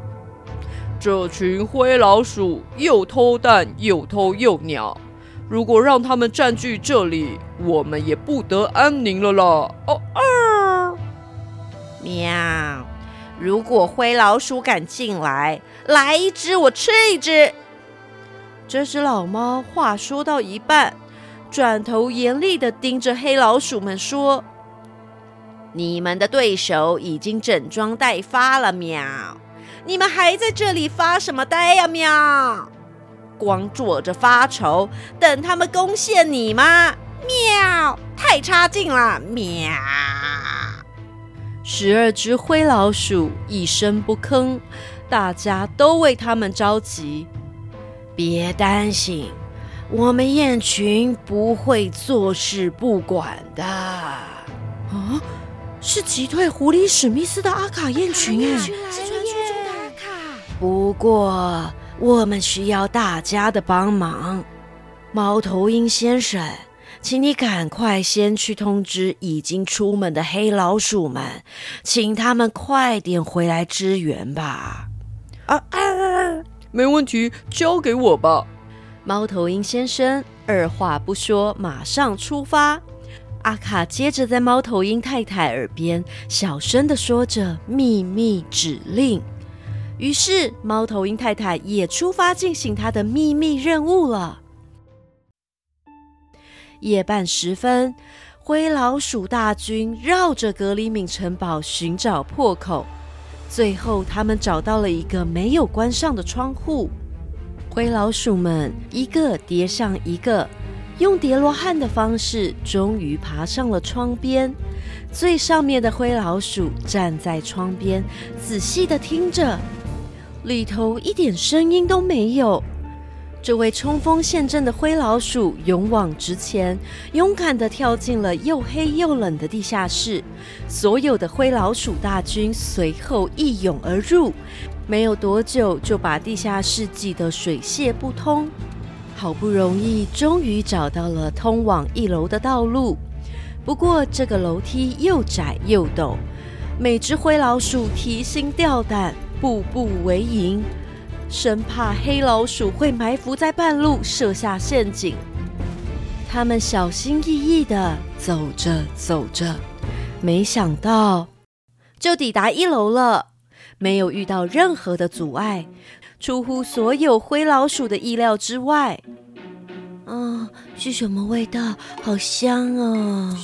这群灰老鼠又偷蛋又偷幼鸟。如果让他们占据这里，我们也不得安宁了啦！哦哦，喵！如果灰老鼠敢进来，来一只我吃一只。这只老猫话说到一半，转头严厉的盯着黑老鼠们说：“你们的对手已经整装待发了，喵！你们还在这里发什么呆呀，喵！”光坐着发愁，等他们攻陷你吗？喵！太差劲了！喵！十二只灰老鼠一声不吭，大家都为他们着急。别担心，我们雁群不会坐视不管的。啊，是击退狐狸史密斯的阿卡雁群啊！是传说中的阿卡。不过。我们需要大家的帮忙，猫头鹰先生，请你赶快先去通知已经出门的黑老鼠们，请他们快点回来支援吧。啊啊！没问题，交给我吧。猫头鹰先生二话不说，马上出发。阿卡接着在猫头鹰太太耳边小声的说着秘密指令，于是猫头鹰太太也出发进行她的秘密任务了。夜半时分，灰老鼠大军绕着格里敏城堡寻找破口，最后他们找到了一个没有关上的窗户。灰老鼠们一个叠上一个。用叠罗汉的方式，终于爬上了窗边。最上面的灰老鼠站在窗边，仔细的听着，里头一点声音都没有。这位冲锋陷阵的灰老鼠勇往直前，勇敢的跳进了又黑又冷的地下室。所有的灰老鼠大军随后一涌而入，没有多久就把地下室挤得水泄不通。好不容易，终于找到了通往一楼的道路。不过，这个楼梯又窄又陡，每只灰老鼠提心吊胆，步步为营，生怕黑老鼠会埋伏在半路设下陷阱。他们小心翼翼地走着走着，没想到就抵达一楼了，没有遇到任何的阻碍。出乎所有灰老鼠的意料之外，啊，是什么味道？好香啊！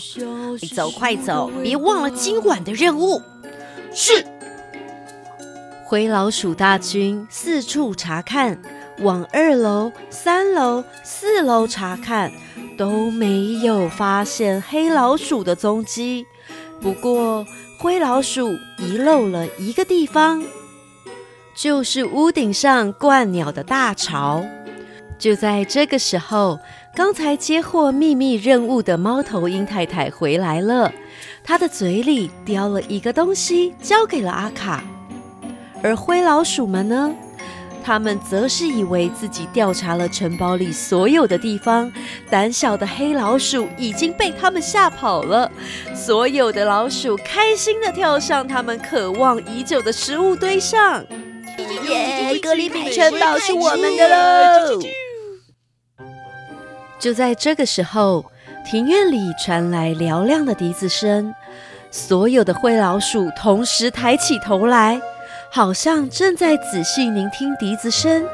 你走，快走，别忘了今晚的任务。是。灰老鼠大军四处查看，往二楼、三楼、四楼查看，都没有发现黑老鼠的踪迹。不过，灰老鼠遗漏了一个地方。就是屋顶上灌鸟的大巢。就在这个时候，刚才接获秘密任务的猫头鹰太太回来了，她的嘴里叼了一个东西，交给了阿卡。而灰老鼠们呢？他们则是以为自己调查了城堡里所有的地方，胆小的黑老鼠已经被他们吓跑了。所有的老鼠开心地跳上他们渴望已久的食物堆上。耶！格里敏城堡是我们的喽！就在这个时候，庭院里传来嘹亮的笛子声，所有的灰老鼠同时抬起头来，好像正在仔细聆听笛子声。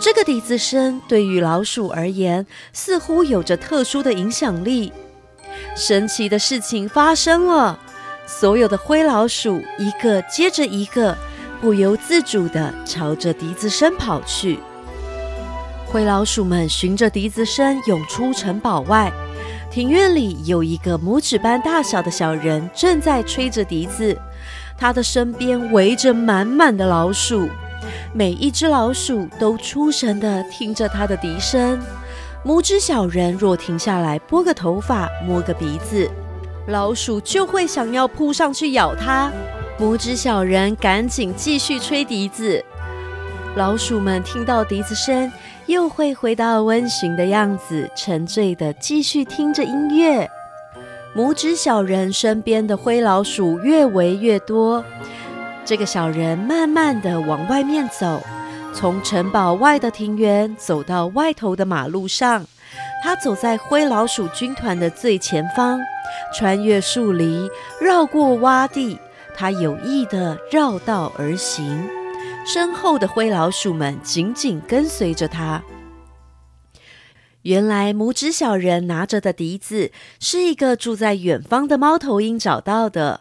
这个笛子声对于老鼠而言，似乎有着特殊的影响力。神奇的事情发生了，所有的灰老鼠一个接着一个。不由自主地朝着笛子声跑去。灰老鼠们循着笛子声涌出城堡外，庭院里有一个拇指般大小的小人正在吹着笛子，他的身边围着满满的老鼠，每一只老鼠都出神地听着他的笛声。拇指小人若停下来拨个头发、摸个鼻子，老鼠就会想要扑上去咬他。拇指小人赶紧继续吹笛子，老鼠们听到笛子声，又会回到温驯的样子，沉醉的继续听着音乐。拇指小人身边的灰老鼠越围越多，这个小人慢慢的往外面走，从城堡外的庭园走到外头的马路上。他走在灰老鼠军团的最前方，穿越树林，绕过洼地。他有意的绕道而行，身后的灰老鼠们紧紧跟随着他。原来，拇指小人拿着的笛子是一个住在远方的猫头鹰找到的。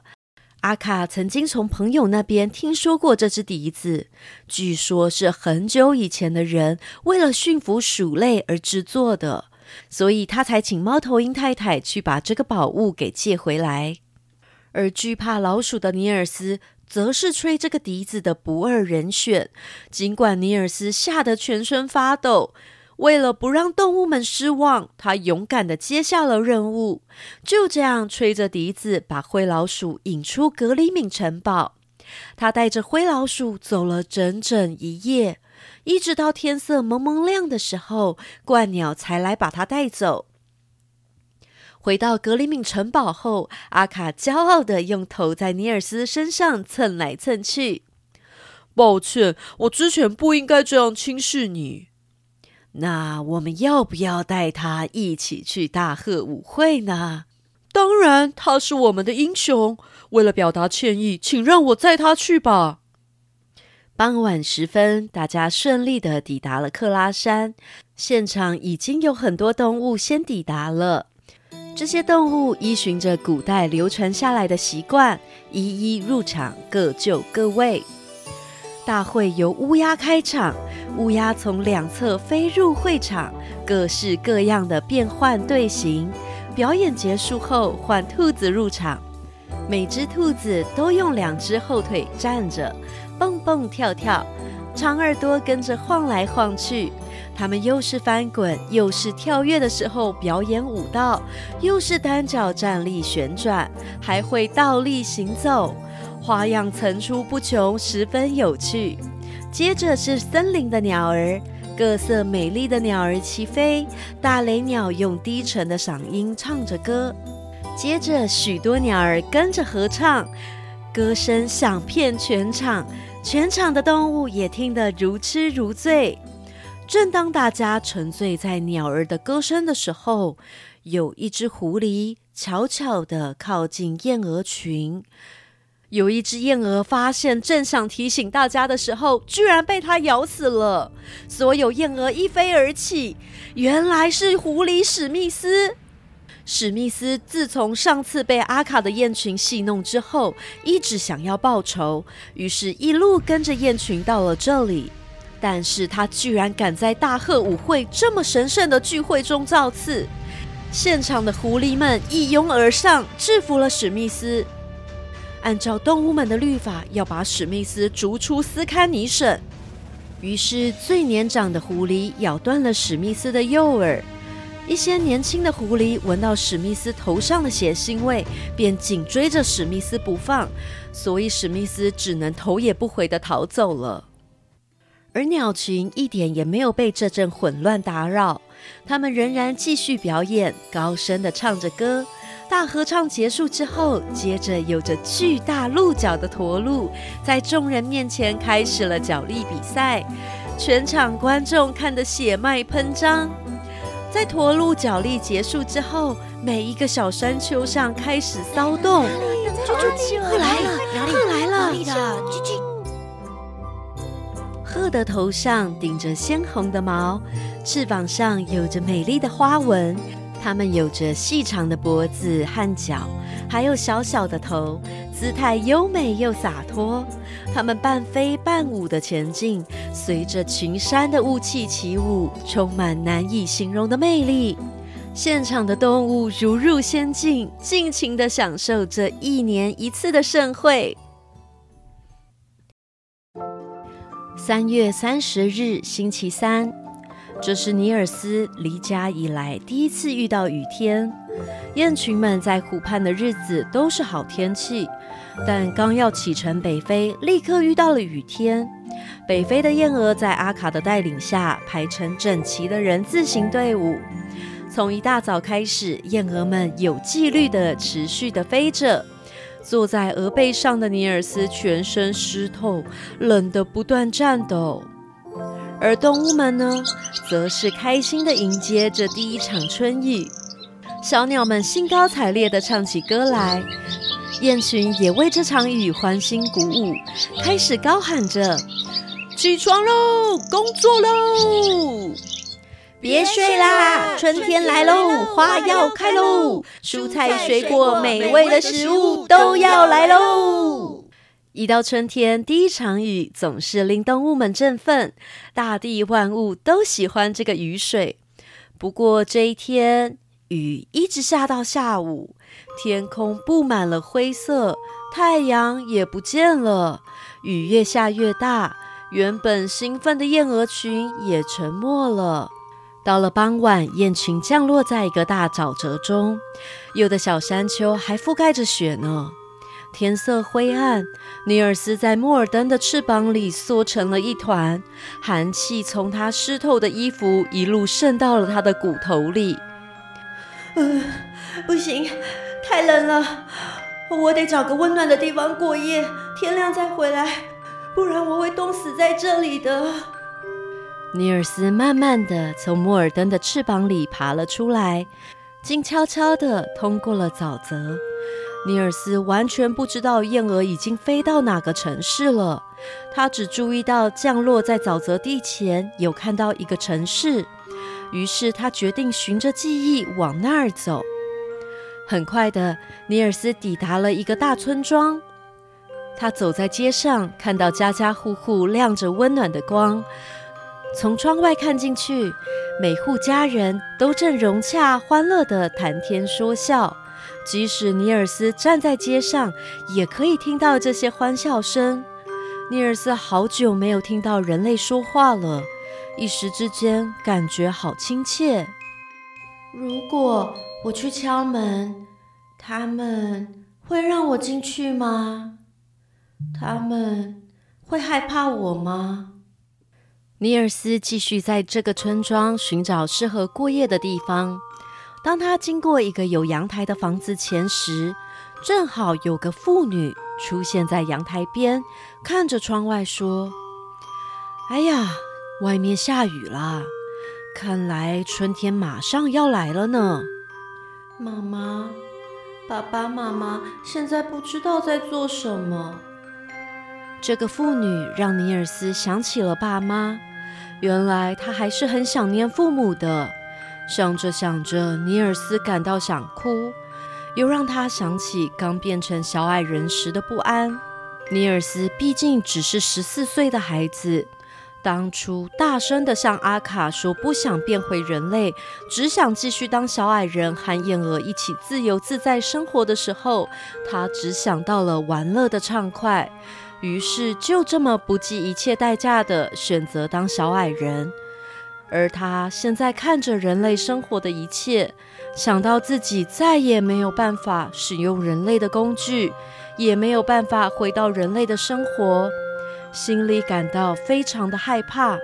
阿卡曾经从朋友那边听说过这只笛子，据说是很久以前的人为了驯服鼠类而制作的，所以他才请猫头鹰太太去把这个宝物给借回来。而惧怕老鼠的尼尔斯，则是吹这个笛子的不二人选。尽管尼尔斯吓得全身发抖，为了不让动物们失望，他勇敢的接下了任务。就这样吹着笛子，把灰老鼠引出格里敏城堡。他带着灰老鼠走了整整一夜，一直到天色蒙蒙亮的时候，鹳鸟才来把它带走。回到格里敏城堡后，阿卡骄傲的用头在尼尔斯身上蹭来蹭去。抱歉，我之前不应该这样轻视你。那我们要不要带他一起去大贺舞会呢？当然，他是我们的英雄。为了表达歉意，请让我载他去吧。傍晚时分，大家顺利的抵达了克拉山。现场已经有很多动物先抵达了。这些动物依循着古代流传下来的习惯，一一入场，各就各位。大会由乌鸦开场，乌鸦从两侧飞入会场，各式各样的变换队形。表演结束后，换兔子入场。每只兔子都用两只后腿站着，蹦蹦跳跳，长耳朵跟着晃来晃去。它们又是翻滚，又是跳跃的时候表演舞蹈，又是单脚站立旋转，还会倒立行走，花样层出不穷，十分有趣。接着是森林的鸟儿，各色美丽的鸟儿齐飞，大雷鸟用低沉的嗓音唱着歌。接着，许多鸟儿跟着合唱，歌声响遍全场，全场的动物也听得如痴如醉。正当大家沉醉在鸟儿的歌声的时候，有一只狐狸悄悄地靠近燕鹅群。有一只燕鹅发现，正想提醒大家的时候，居然被它咬死了。所有燕鹅一飞而起，原来是狐狸史密斯。史密斯自从上次被阿卡的雁群戏弄之后，一直想要报仇，于是一路跟着雁群到了这里。但是他居然敢在大贺舞会这么神圣的聚会中造次，现场的狐狸们一拥而上，制服了史密斯。按照动物们的律法，要把史密斯逐出斯堪尼省。于是最年长的狐狸咬断了史密斯的右耳。一些年轻的狐狸闻到史密斯头上的血腥味，便紧追着史密斯不放，所以史密斯只能头也不回地逃走了。而鸟群一点也没有被这阵混乱打扰，他们仍然继续表演，高声地唱着歌。大合唱结束之后，接着有着巨大鹿角的驼鹿在众人面前开始了角力比赛，全场观众看得血脉喷张。在驼鹿角力结束之后，每一个小山丘上开始骚动。鹤来了，鹤来了！鹤的头上顶着鲜红的毛，翅膀上有着美丽的花纹。它们有着细长的脖子和脚，还有小小的头，姿态优美又洒脱。它们半飞半舞的前进，随着群山的雾气起舞，充满难以形容的魅力。现场的动物如入仙境，尽情的享受这一年一次的盛会。三月三十日，星期三。这是尼尔斯离家以来第一次遇到雨天。雁群们在湖畔的日子都是好天气，但刚要启程北飞，立刻遇到了雨天。北飞的燕鹅在阿卡的带领下排成整齐的人字形队伍。从一大早开始，燕鹅们有纪律地持续地飞着。坐在鹅背上的尼尔斯全身湿透，冷得不断颤抖。而动物们呢，则是开心地迎接这第一场春雨。小鸟们兴高采烈地唱起歌来，雁群也为这场雨欢欣鼓舞，开始高喊着：“起床喽，工作喽！别睡啦，春天来喽，花要开喽，蔬菜水果美味的食物都要来喽！”一到春天，第一场雨总是令动物们振奋，大地万物都喜欢这个雨水。不过这一天，雨一直下到下午，天空布满了灰色，太阳也不见了。雨越下越大，原本兴奋的燕鹅群也沉默了。到了傍晚，雁群降落在一个大沼泽中，有的小山丘还覆盖着雪呢。天色灰暗，尼尔斯在莫尔登的翅膀里缩成了一团，寒气从他湿透的衣服一路渗到了他的骨头里。嗯，不行，太冷了，我得找个温暖的地方过夜，天亮再回来，不然我会冻死在这里的。尼尔斯慢慢的从莫尔登的翅膀里爬了出来，静悄悄地通过了沼泽。尼尔斯完全不知道燕儿已经飞到哪个城市了，他只注意到降落在沼泽地前有看到一个城市，于是他决定循着记忆往那儿走。很快的，尼尔斯抵达了一个大村庄。他走在街上，看到家家户户亮着温暖的光。从窗外看进去，每户家人都正融洽欢乐地谈天说笑。即使尼尔斯站在街上，也可以听到这些欢笑声。尼尔斯好久没有听到人类说话了，一时之间感觉好亲切。如果我去敲门，他们会让我进去吗？他们会害怕我吗？尼尔斯继续在这个村庄寻找适合过夜的地方。当他经过一个有阳台的房子前时，正好有个妇女出现在阳台边，看着窗外说：“哎呀，外面下雨啦，看来春天马上要来了呢。”妈妈、爸爸妈妈现在不知道在做什么。这个妇女让尼尔斯想起了爸妈，原来他还是很想念父母的。想着想着，尼尔斯感到想哭，又让他想起刚变成小矮人时的不安。尼尔斯毕竟只是十四岁的孩子，当初大声的向阿卡说不想变回人类，只想继续当小矮人和燕儿一起自由自在生活的时候，他只想到了玩乐的畅快。于是就这么不计一切代价的选择当小矮人，而他现在看着人类生活的一切，想到自己再也没有办法使用人类的工具，也没有办法回到人类的生活，心里感到非常的害怕。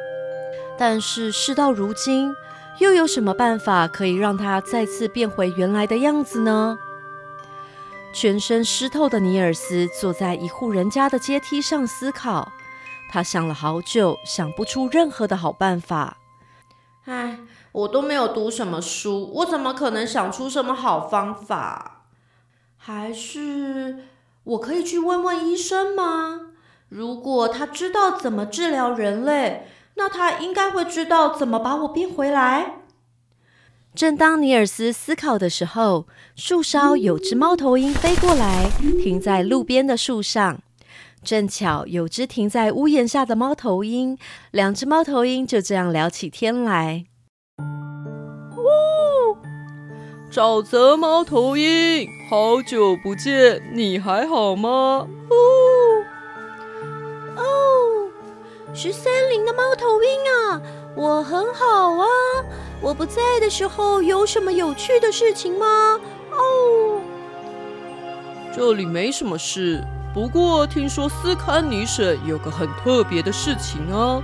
但是事到如今，又有什么办法可以让他再次变回原来的样子呢？全身湿透的尼尔斯坐在一户人家的阶梯上思考，他想了好久，想不出任何的好办法。唉，我都没有读什么书，我怎么可能想出什么好方法？还是我可以去问问医生吗？如果他知道怎么治疗人类，那他应该会知道怎么把我变回来。正当尼尔斯思考的时候，树梢有只猫头鹰飞过来，停在路边的树上。正巧有只停在屋檐下的猫头鹰，两只猫头鹰就这样聊起天来。哦，沼泽猫头鹰，好久不见，你还好吗？哦，哦，是森林的猫头鹰啊，我很好啊。我不在的时候有什么有趣的事情吗？哦，这里没什么事。不过听说斯堪尼省有个很特别的事情啊，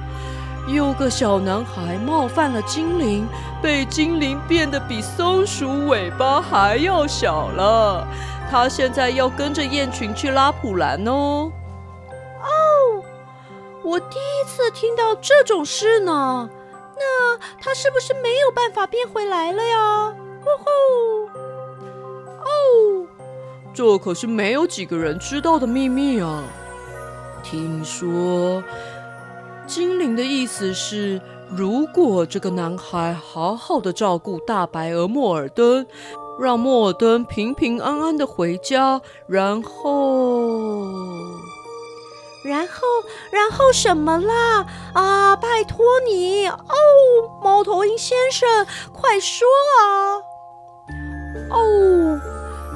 有个小男孩冒犯了精灵，被精灵变得比松鼠尾巴还要小了。他现在要跟着雁群去拉普兰哦。哦，我第一次听到这种事呢。那他是不是没有办法变回来了呀？呼呼！这可是没有几个人知道的秘密啊！听说精灵的意思是，如果这个男孩好好的照顾大白鹅莫尔登，让莫尔登平平安安的回家，然后……然后，然后什么啦？啊，拜托你哦，猫头鹰先生，快说啊！哦，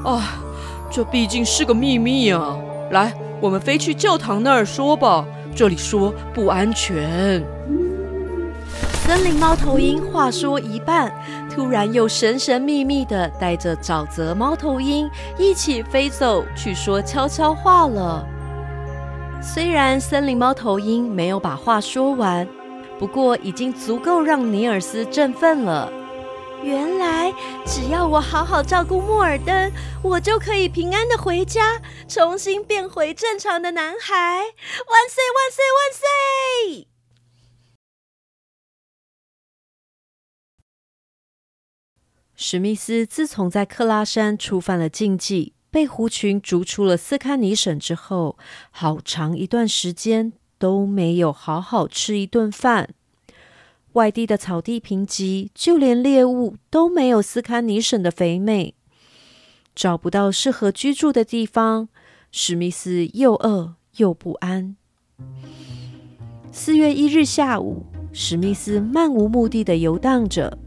啊，这毕竟是个秘密啊！来，我们飞去教堂那儿说吧，这里说不安全。森林猫头鹰话说一半，突然又神神秘秘的带着沼泽猫头鹰一起飞走去说悄悄话了。虽然森林猫头鹰没有把话说完，不过已经足够让尼尔斯振奋了。原来，只要我好好照顾莫尔登，我就可以平安的回家，重新变回正常的男孩。万岁！万岁！万岁！史密斯自从在克拉山触犯了禁忌，被狐群逐出了斯堪尼省之后，好长一段时间都没有好好吃一顿饭。外地的草地贫瘠，就连猎物都没有斯堪尼省的肥美，找不到适合居住的地方，史密斯又饿又不安。四月一日下午，史密斯漫无目的的游荡着。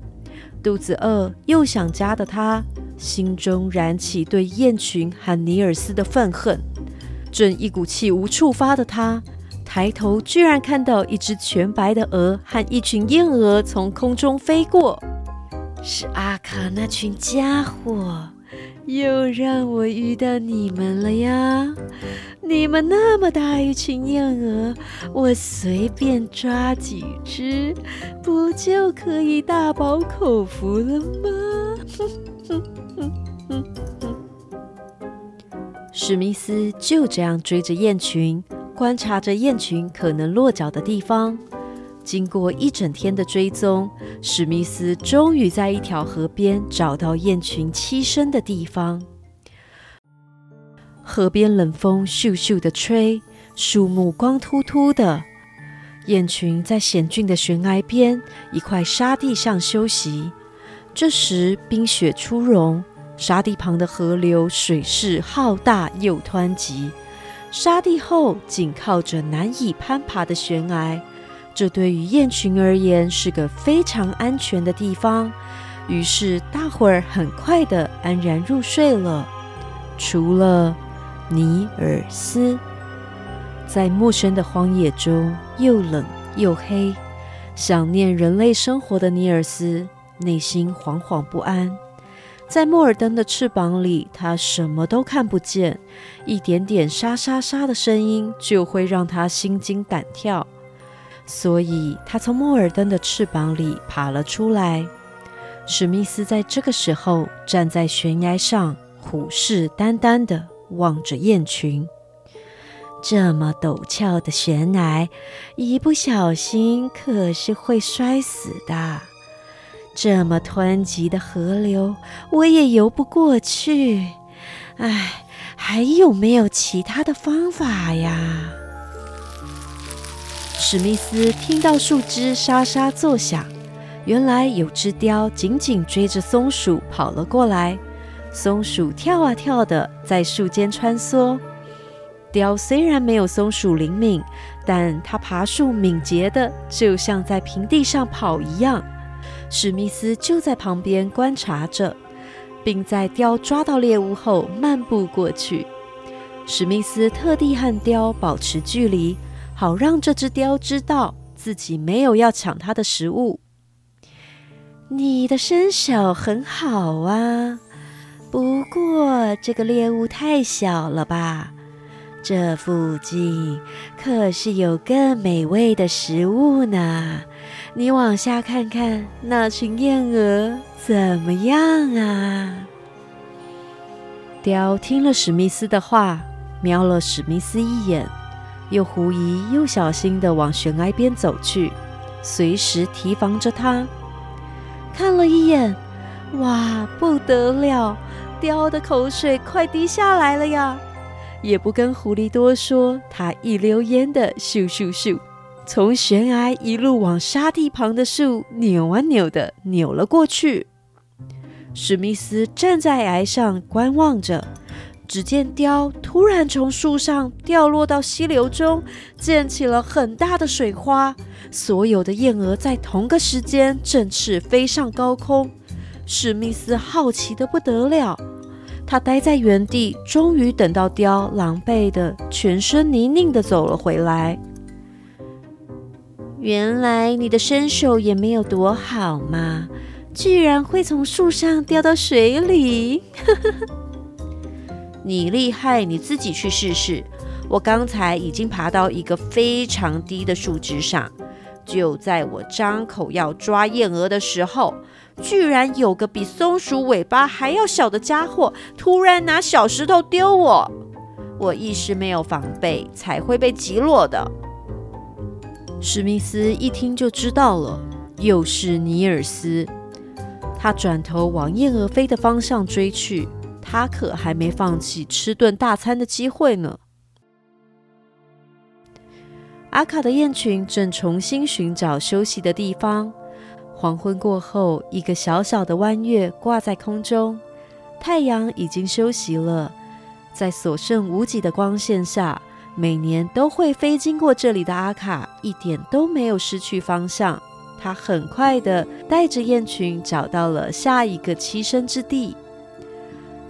肚子饿又想家的他，心中燃起对雁群和尼尔斯的愤恨。正一股气无处发的他，抬头居然看到一只全白的鹅和一群燕鹅从空中飞过。是阿卡那群家伙。又让我遇到你们了呀！你们那么大一群燕鹅，我随便抓几只，不就可以大饱口福了吗？史密斯就这样追着雁群，观察着雁群可能落脚的地方。经过一整天的追踪，史密斯终于在一条河边找到雁群栖身的地方。河边冷风咻咻的吹，树木光秃秃的，雁群在险峻的悬崖边一块沙地上休息。这时冰雪初融，沙地旁的河流水势浩大又湍急，沙地后紧靠着难以攀爬的悬崖。这对于雁群而言是个非常安全的地方，于是大伙儿很快的安然入睡了。除了尼尔斯，在陌生的荒野中又冷又黑，想念人类生活的尼尔斯内心惶惶不安。在莫尔登的翅膀里，他什么都看不见，一点点沙沙沙的声音就会让他心惊胆跳。所以，他从莫尔登的翅膀里爬了出来。史密斯在这个时候站在悬崖上，虎视眈眈地望着雁群。这么陡峭的悬崖，一不小心可是会摔死的。这么湍急的河流，我也游不过去。唉，还有没有其他的方法呀？史密斯听到树枝沙沙作响，原来有只雕紧紧追着松鼠跑了过来。松鼠跳啊跳的在树间穿梭。雕虽然没有松鼠灵敏，但它爬树敏捷的就像在平地上跑一样。史密斯就在旁边观察着，并在雕抓到猎物后漫步过去。史密斯特地和雕保持距离。好让这只雕知道自己没有要抢它的食物。你的身手很好啊，不过这个猎物太小了吧？这附近可是有更美味的食物呢。你往下看看，那群燕鹅怎么样啊？雕听了史密斯的话，瞄了史密斯一眼。又狐疑又小心地往悬崖边走去，随时提防着他。看了一眼，哇，不得了！雕的口水快滴下来了呀！也不跟狐狸多说，他一溜烟的咻咻咻，从悬崖一路往沙地旁的树扭啊扭的扭了过去。史密斯站在崖上观望着。只见雕突然从树上掉落到溪流中，溅起了很大的水花。所有的燕鹅在同个时间振翅飞上高空。史密斯好奇的不得了，他待在原地，终于等到雕狼狈的、全身泥泞的走了回来。原来你的身手也没有多好嘛，居然会从树上掉到水里！你厉害，你自己去试试。我刚才已经爬到一个非常低的树枝上，就在我张口要抓燕鹅的时候，居然有个比松鼠尾巴还要小的家伙突然拿小石头丢我，我一时没有防备，才会被击落的。史密斯一听就知道了，又是尼尔斯。他转头往燕儿飞的方向追去，他可还没放弃吃顿大餐的机会呢。阿卡的雁群正重新寻找休息的地方。黄昏过后，一个小小的弯月挂在空中，太阳已经休息了。在所剩无几的光线下，每年都会飞经过这里的阿卡，一点都没有失去方向。他很快的带着雁群找到了下一个栖身之地，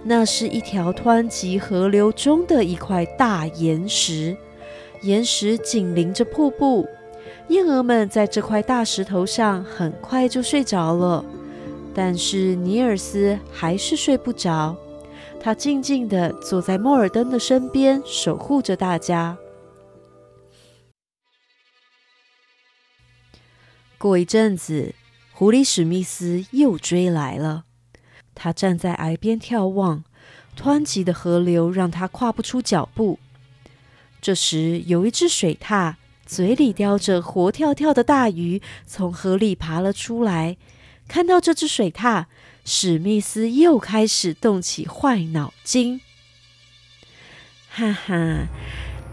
那是一条湍急河流中的一块大岩石，岩石紧邻着瀑布。燕儿们在这块大石头上很快就睡着了，但是尼尔斯还是睡不着。他静静地坐在莫尔登的身边，守护着大家。过一阵子，狐狸史密斯又追来了。他站在崖边眺望，湍急的河流让他跨不出脚步。这时，有一只水獭，嘴里叼着活跳跳的大鱼，从河里爬了出来。看到这只水獭，史密斯又开始动起坏脑筋。哈哈！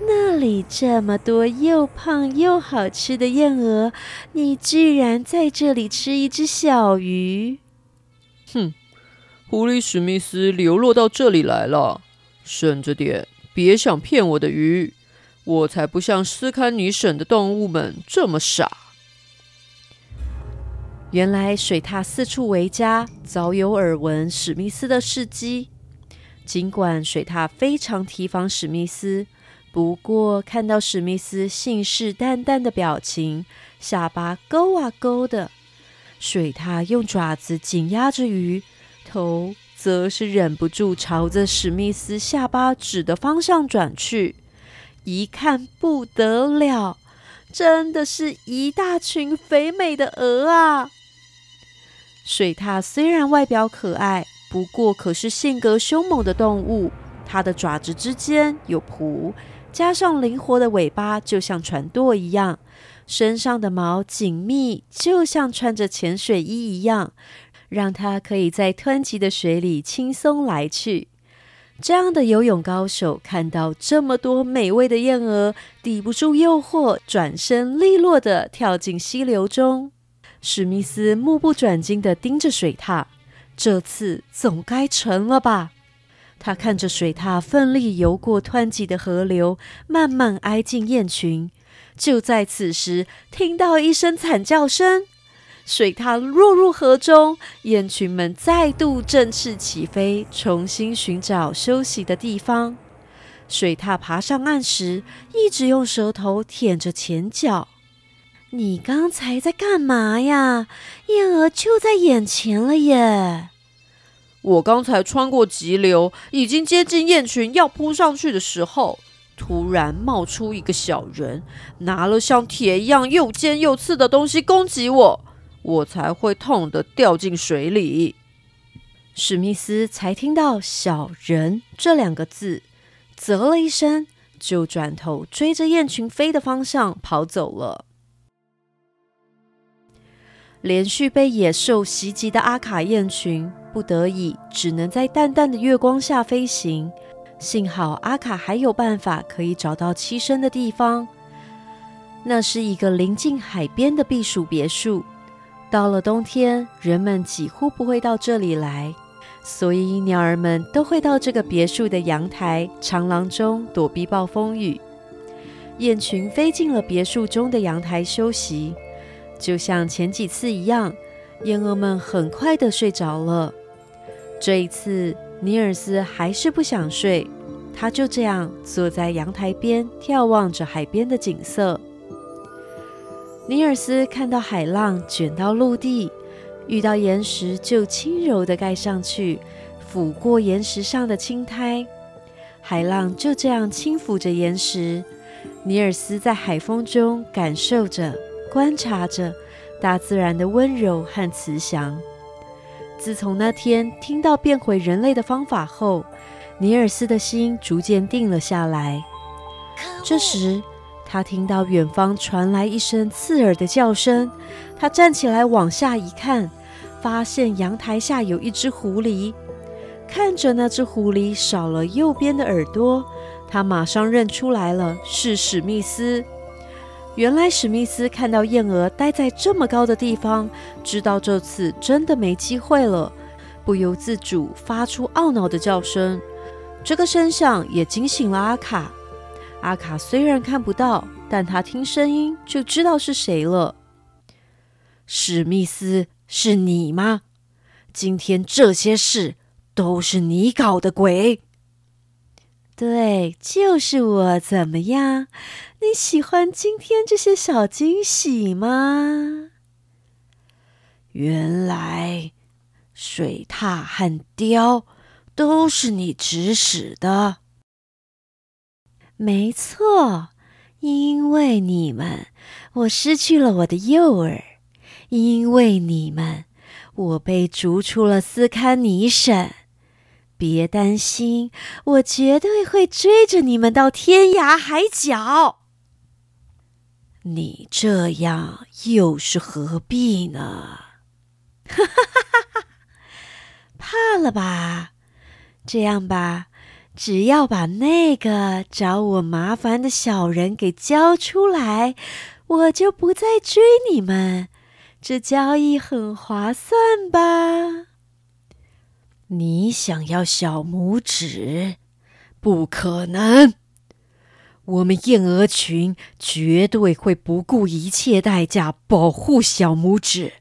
那里这么多又胖又好吃的燕鹅，你居然在这里吃一只小鱼？哼！狐狸史密斯流落到这里来了，省着点，别想骗我的鱼！我才不像斯堪尼省的动物们这么傻。原来水獭四处为家，早有耳闻史密斯的事迹。尽管水獭非常提防史密斯。不过，看到史密斯信誓旦旦的表情，下巴勾啊勾的，水獭用爪子紧压着鱼，头则是忍不住朝着史密斯下巴指的方向转去。一看不得了，真的是一大群肥美的鹅啊！水獭虽然外表可爱，不过可是性格凶猛的动物，它的爪子之间有蹼。加上灵活的尾巴，就像船舵一样；身上的毛紧密，就像穿着潜水衣一样，让它可以在湍急的水里轻松来去。这样的游泳高手看到这么多美味的燕鹅，抵不住诱惑，转身利落的跳进溪流中。史密斯目不转睛的盯着水獭，这次总该成了吧？他看着水獭奋力游过湍急的河流，慢慢挨近雁群。就在此时，听到一声惨叫声，水獭落入河中，雁群们再度振翅起飞，重新寻找休息的地方。水獭爬上岸时，一直用舌头舔着前脚。你刚才在干嘛呀？燕儿就在眼前了耶！我刚才穿过急流，已经接近雁群要扑上去的时候，突然冒出一个小人，拿了像铁一样又尖又刺的东西攻击我，我才会痛得掉进水里。史密斯才听到“小人”这两个字，啧了一声，就转头追着雁群飞的方向跑走了。连续被野兽袭击的阿卡雁群，不得已只能在淡淡的月光下飞行。幸好阿卡还有办法可以找到栖身的地方，那是一个临近海边的避暑别墅。到了冬天，人们几乎不会到这里来，所以鸟儿们都会到这个别墅的阳台、长廊中躲避暴风雨。雁群飞进了别墅中的阳台休息。就像前几次一样，燕鹅们很快的睡着了。这一次，尼尔斯还是不想睡，他就这样坐在阳台边，眺望着海边的景色。尼尔斯看到海浪卷到陆地，遇到岩石就轻柔的盖上去，抚过岩石上的青苔。海浪就这样轻抚着岩石，尼尔斯在海风中感受着。观察着大自然的温柔和慈祥。自从那天听到变回人类的方法后，尼尔斯的心逐渐定了下来。这时，他听到远方传来一声刺耳的叫声。他站起来往下一看，发现阳台下有一只狐狸，看着那只狐狸少了右边的耳朵，他马上认出来了，是史密斯。原来史密斯看到燕鹅待在这么高的地方，知道这次真的没机会了，不由自主发出懊恼的叫声。这个声响也惊醒了阿卡。阿卡虽然看不到，但他听声音就知道是谁了。史密斯，是你吗？今天这些事都是你搞的鬼。对，就是我。怎么样？你喜欢今天这些小惊喜吗？原来水獭和雕都是你指使的。没错，因为你们，我失去了我的诱饵；因为你们，我被逐出了斯堪尼省。别担心，我绝对会追着你们到天涯海角。你这样又是何必呢？哈哈哈哈哈！怕了吧？这样吧，只要把那个找我麻烦的小人给交出来，我就不再追你们。这交易很划算吧？你想要小拇指？不可能！我们燕鹅群绝对会不顾一切代价保护小拇指，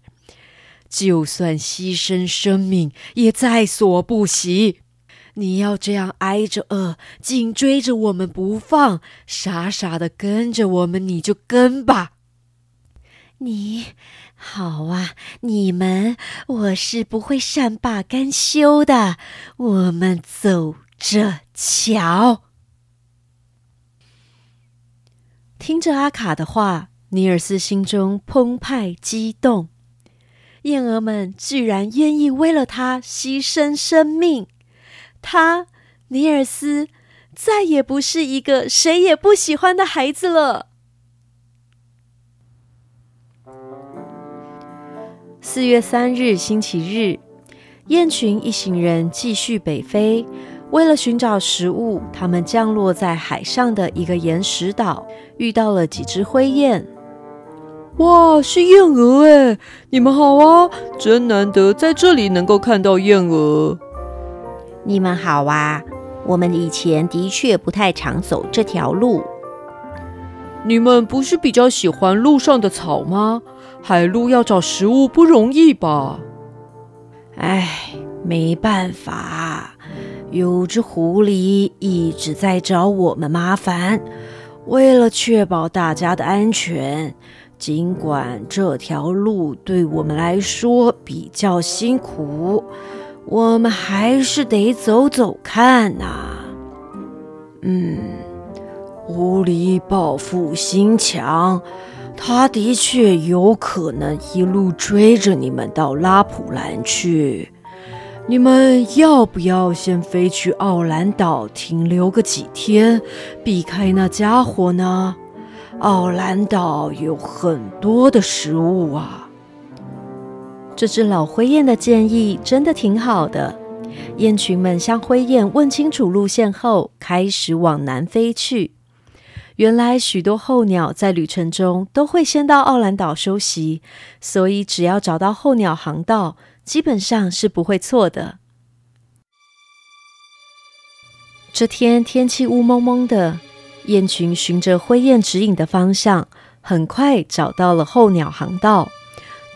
就算牺牲生命也在所不惜。你要这样挨着饿，紧追着我们不放，傻傻的跟着我们，你就跟吧。你。好啊，你们，我是不会善罢甘休的。我们走着瞧。听着阿卡的话，尼尔斯心中澎湃激动。燕儿们居然愿意为了他牺牲生命，他尼尔斯再也不是一个谁也不喜欢的孩子了。四月三日，星期日，雁群一行人继续北飞。为了寻找食物，他们降落在海上的一个岩石岛，遇到了几只灰雁。哇，是燕鹅哎！你们好啊，真难得在这里能够看到燕鹅。你们好啊，我们以前的确不太常走这条路。你们不是比较喜欢路上的草吗？海路要找食物不容易吧？哎，没办法，有只狐狸一直在找我们麻烦。为了确保大家的安全，尽管这条路对我们来说比较辛苦，我们还是得走走看呐。嗯，狐狸报复心强。他的确有可能一路追着你们到拉普兰去。你们要不要先飞去奥兰岛停留个几天，避开那家伙呢？奥兰岛有很多的食物啊。这只老灰雁的建议真的挺好的。雁群们向灰雁问清楚路线后，开始往南飞去。原来许多候鸟在旅程中都会先到奥兰岛休息，所以只要找到候鸟航道，基本上是不会错的。这天天气雾蒙蒙的，雁群循着灰雁指引的方向，很快找到了候鸟航道。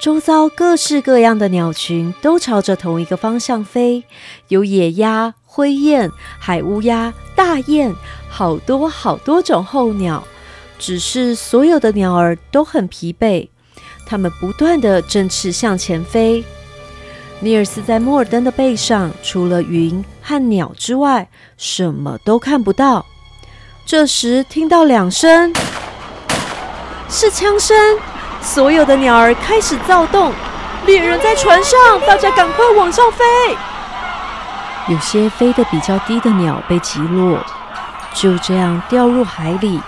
周遭各式各样的鸟群都朝着同一个方向飞，有野鸭、灰雁、海乌鸦、大雁。好多好多种候鸟，只是所有的鸟儿都很疲惫，它们不断的振翅向前飞。尼尔斯在莫尔登的背上，除了云和鸟之外，什么都看不到。这时听到两声，是枪声，所有的鸟儿开始躁动。猎人在船上，大家赶快往上飞。有些飞得比较低的鸟被击落。就这样掉入海里，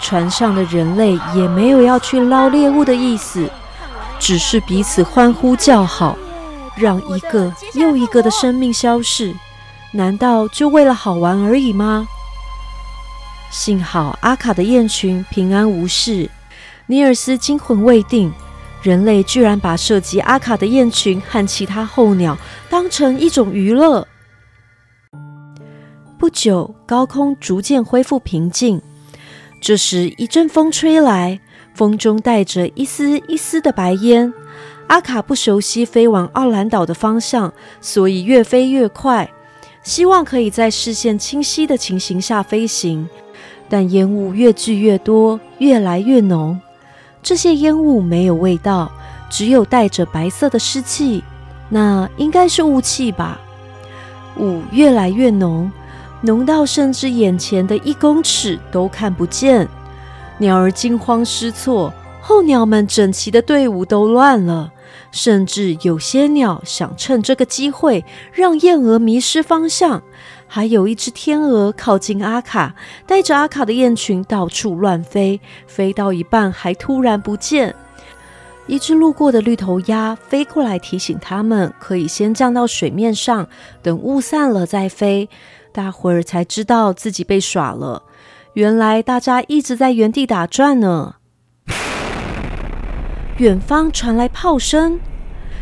船上的人类也没有要去捞猎物的意思，只是彼此欢呼叫好，让一个又一个的生命消逝，难道就为了好玩而已吗？幸好阿卡的雁群平安无事。尼尔斯惊魂未定，人类居然把射击阿卡的雁群和其他候鸟当成一种娱乐。不久，高空逐渐恢复平静。这时，一阵风吹来，风中带着一丝一丝的白烟。阿卡不熟悉飞往奥兰岛的方向，所以越飞越快，希望可以在视线清晰的情形下飞行。但烟雾越聚越多，越来越浓。这些烟雾没有味道，只有带着白色的湿气，那应该是雾气吧？雾越来越浓，浓到甚至眼前的一公尺都看不见。鸟儿惊慌失措，候鸟们整齐的队伍都乱了，甚至有些鸟想趁这个机会让燕鹅迷失方向。还有一只天鹅靠近阿卡，带着阿卡的雁群到处乱飞，飞到一半还突然不见。一只路过的绿头鸭飞过来提醒他们，可以先降到水面上，等雾散了再飞。大伙儿才知道自己被耍了，原来大家一直在原地打转呢。远方传来炮声。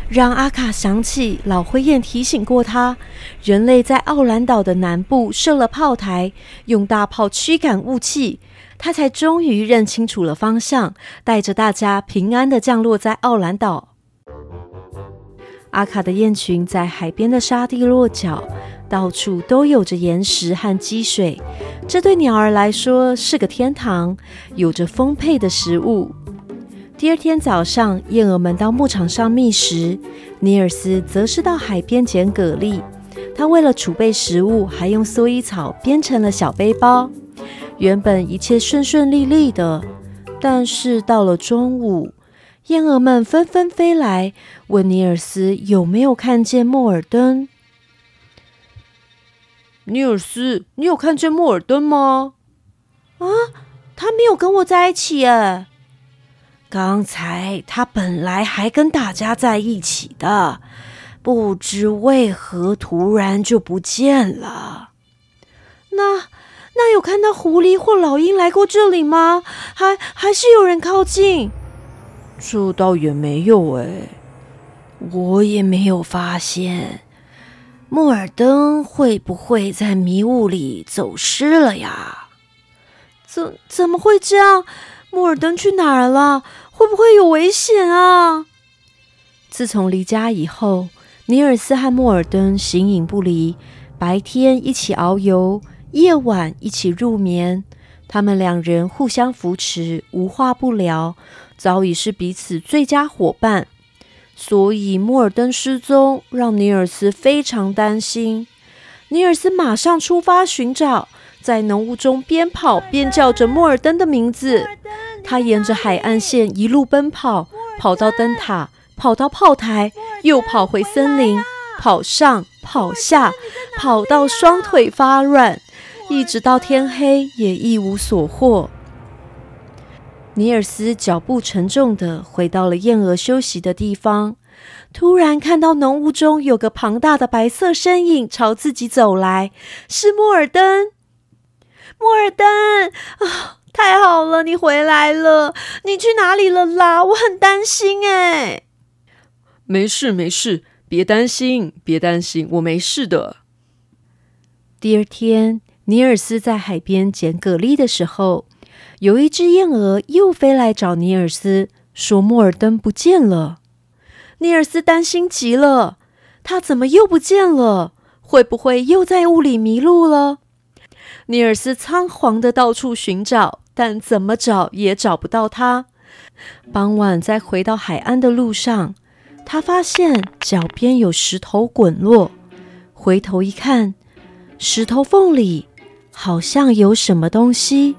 让阿卡想起老灰雁提醒过他，人类在奥兰岛的南部设了炮台，用大炮驱赶雾气。他才终于认清楚了方向，带着大家平安的降落在奥兰岛。阿卡的雁群在海边的沙地落脚，到处都有着岩石和积水，这对鸟儿来说是个天堂，有着丰沛的食物。第二天早上，燕儿们到牧场上觅食，尼尔斯则是到海边捡蛤蜊。他为了储备食物，还用蓑衣草编成了小背包。原本一切顺顺利利的，但是到了中午，燕儿们纷纷飞来，问尼尔斯有没有看见莫尔登。尼尔斯，你有看见莫尔登吗？啊，他没有跟我在一起诶。刚才他本来还跟大家在一起的，不知为何突然就不见了。那那有看到狐狸或老鹰来过这里吗？还还是有人靠近？这倒也没有哎，我也没有发现。莫尔登会不会在迷雾里走失了呀？怎怎么会这样？莫尔登去哪儿了？会不会有危险啊？自从离家以后，尼尔斯和莫尔登形影不离，白天一起遨游，夜晚一起入眠。他们两人互相扶持，无话不聊，早已是彼此最佳伙伴。所以莫尔登失踪，让尼尔斯非常担心。尼尔斯马上出发寻找，在浓雾中边跑边叫着莫尔登的名字。他沿着海岸线一路奔跑，跑到灯塔，跑到炮台，又跑回森林，跑上跑下，跑到双腿发软，一直到天黑也一无所获。尼尔斯脚步沉重的回到了燕鹅休息的地方，突然看到浓雾中有个庞大的白色身影朝自己走来，是莫尔登。莫尔登啊！太好了，你回来了！你去哪里了啦？我很担心哎。没事没事，别担心，别担心，我没事的。第二天，尼尔斯在海边捡蛤蜊的时候，有一只燕鹅又飞来找尼尔斯，说莫尔登不见了。尼尔斯担心极了，他怎么又不见了？会不会又在雾里迷路了？尼尔斯仓皇的到处寻找。但怎么找也找不到它。傍晚在回到海岸的路上，他发现脚边有石头滚落，回头一看，石头缝里好像有什么东西。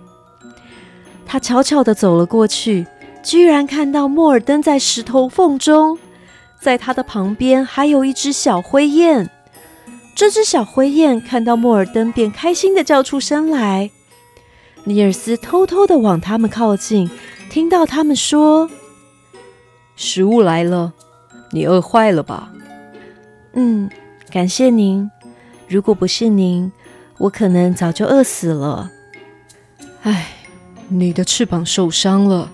他悄悄的走了过去，居然看到莫尔登在石头缝中，在他的旁边还有一只小灰雁。这只小灰雁看到莫尔登，便开心的叫出声来。尼尔斯偷偷的往他们靠近，听到他们说：“食物来了，你饿坏了吧？”嗯，感谢您。如果不是您，我可能早就饿死了。唉，你的翅膀受伤了，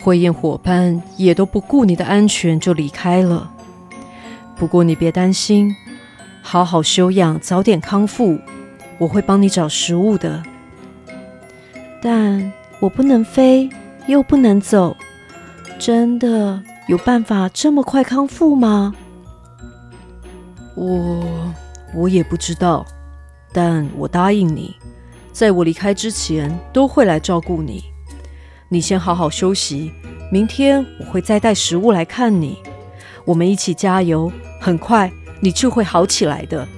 灰雁伙伴也都不顾你的安全就离开了。不过你别担心，好好休养，早点康复，我会帮你找食物的。但我不能飞，又不能走，真的有办法这么快康复吗？我我也不知道，但我答应你，在我离开之前都会来照顾你。你先好好休息，明天我会再带食物来看你。我们一起加油，很快你就会好起来的。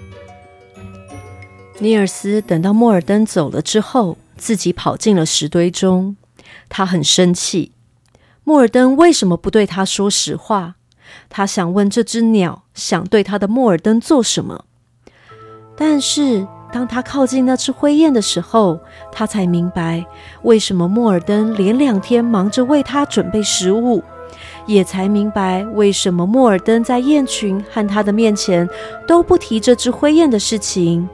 尼尔斯等到莫尔登走了之后，自己跑进了石堆中。他很生气，莫尔登为什么不对他说实话？他想问这只鸟想对他的莫尔登做什么，但是当他靠近那只灰雁的时候，他才明白为什么莫尔登连两天忙着为他准备食物，也才明白为什么莫尔登在雁群和他的面前都不提这只灰雁的事情。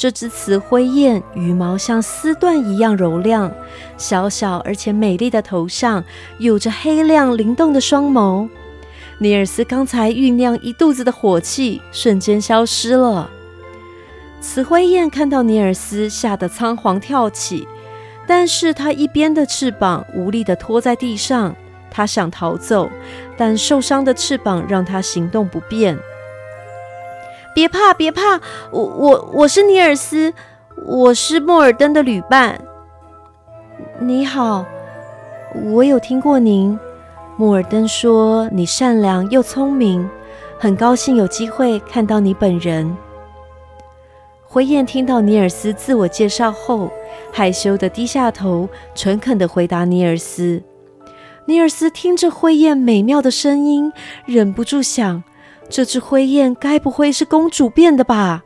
这只雌灰雁羽毛像丝缎一样柔亮，小小而且美丽的头上有着黑亮灵动的双眸。尼尔斯刚才酝酿一肚子的火气，瞬间消失了。雌灰雁看到尼尔斯，吓得仓皇跳起，但是它一边的翅膀无力地拖在地上，它想逃走，但受伤的翅膀让它行动不便。别怕，别怕，我我我是尼尔斯，我是莫尔登的旅伴。你好，我有听过您。莫尔登说：“你善良又聪明，很高兴有机会看到你本人。”灰雁听到尼尔斯自我介绍后，害羞的低下头，诚恳的回答尼尔斯。尼尔斯听着灰雁美妙的声音，忍不住想：这只灰雁该不会是公主变的吧？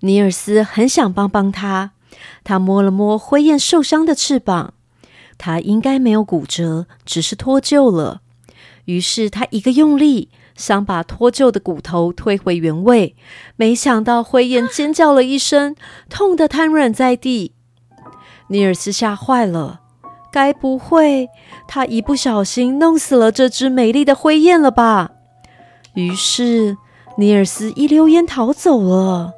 尼尔斯很想帮帮他，他摸了摸灰雁受伤的翅膀。它应该没有骨折，只是脱臼了。于是他一个用力，想把脱臼的骨头推回原位。没想到灰雁尖叫了一声，痛得瘫软在地。尼尔斯吓坏了，该不会他一不小心弄死了这只美丽的灰雁了吧？于是尼尔斯一溜烟逃走了。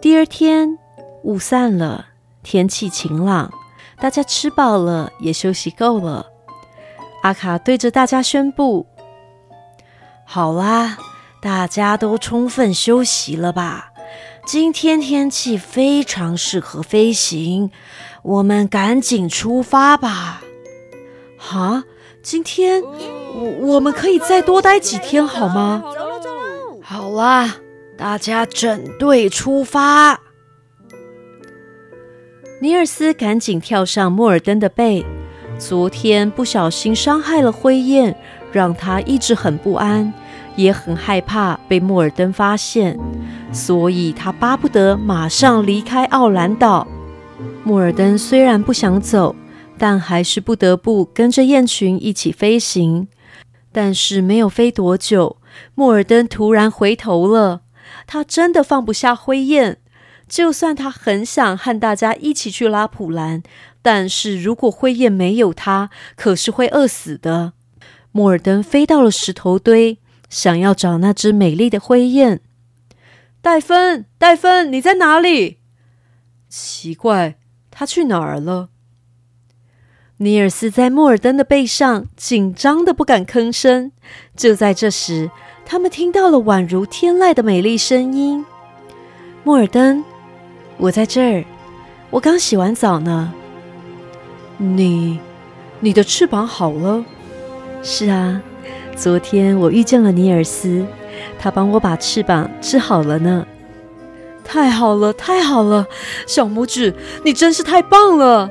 第二天，雾散了，天气晴朗。大家吃饱了，也休息够了。阿卡对着大家宣布：“好啦，大家都充分休息了吧？今天天气非常适合飞行，我们赶紧出发吧。”哈，今天我我们可以再多待几天好吗？好啦，大家整队出发。尼尔斯赶紧跳上莫尔登的背。昨天不小心伤害了灰雁，让他一直很不安，也很害怕被莫尔登发现，所以他巴不得马上离开奥兰岛。莫尔登虽然不想走，但还是不得不跟着雁群一起飞行。但是没有飞多久，莫尔登突然回头了，他真的放不下灰雁。就算他很想和大家一起去拉普兰，但是如果灰雁没有他，可是会饿死的。莫尔登飞到了石头堆，想要找那只美丽的灰雁。戴芬，戴芬，你在哪里？奇怪，他去哪儿了？尼尔斯在莫尔登的背上，紧张的不敢吭声。就在这时，他们听到了宛如天籁的美丽声音。莫尔登。我在这儿，我刚洗完澡呢。你，你的翅膀好了？是啊，昨天我遇见了尼尔斯，他帮我把翅膀治好了呢。太好了，太好了，小拇指，你真是太棒了。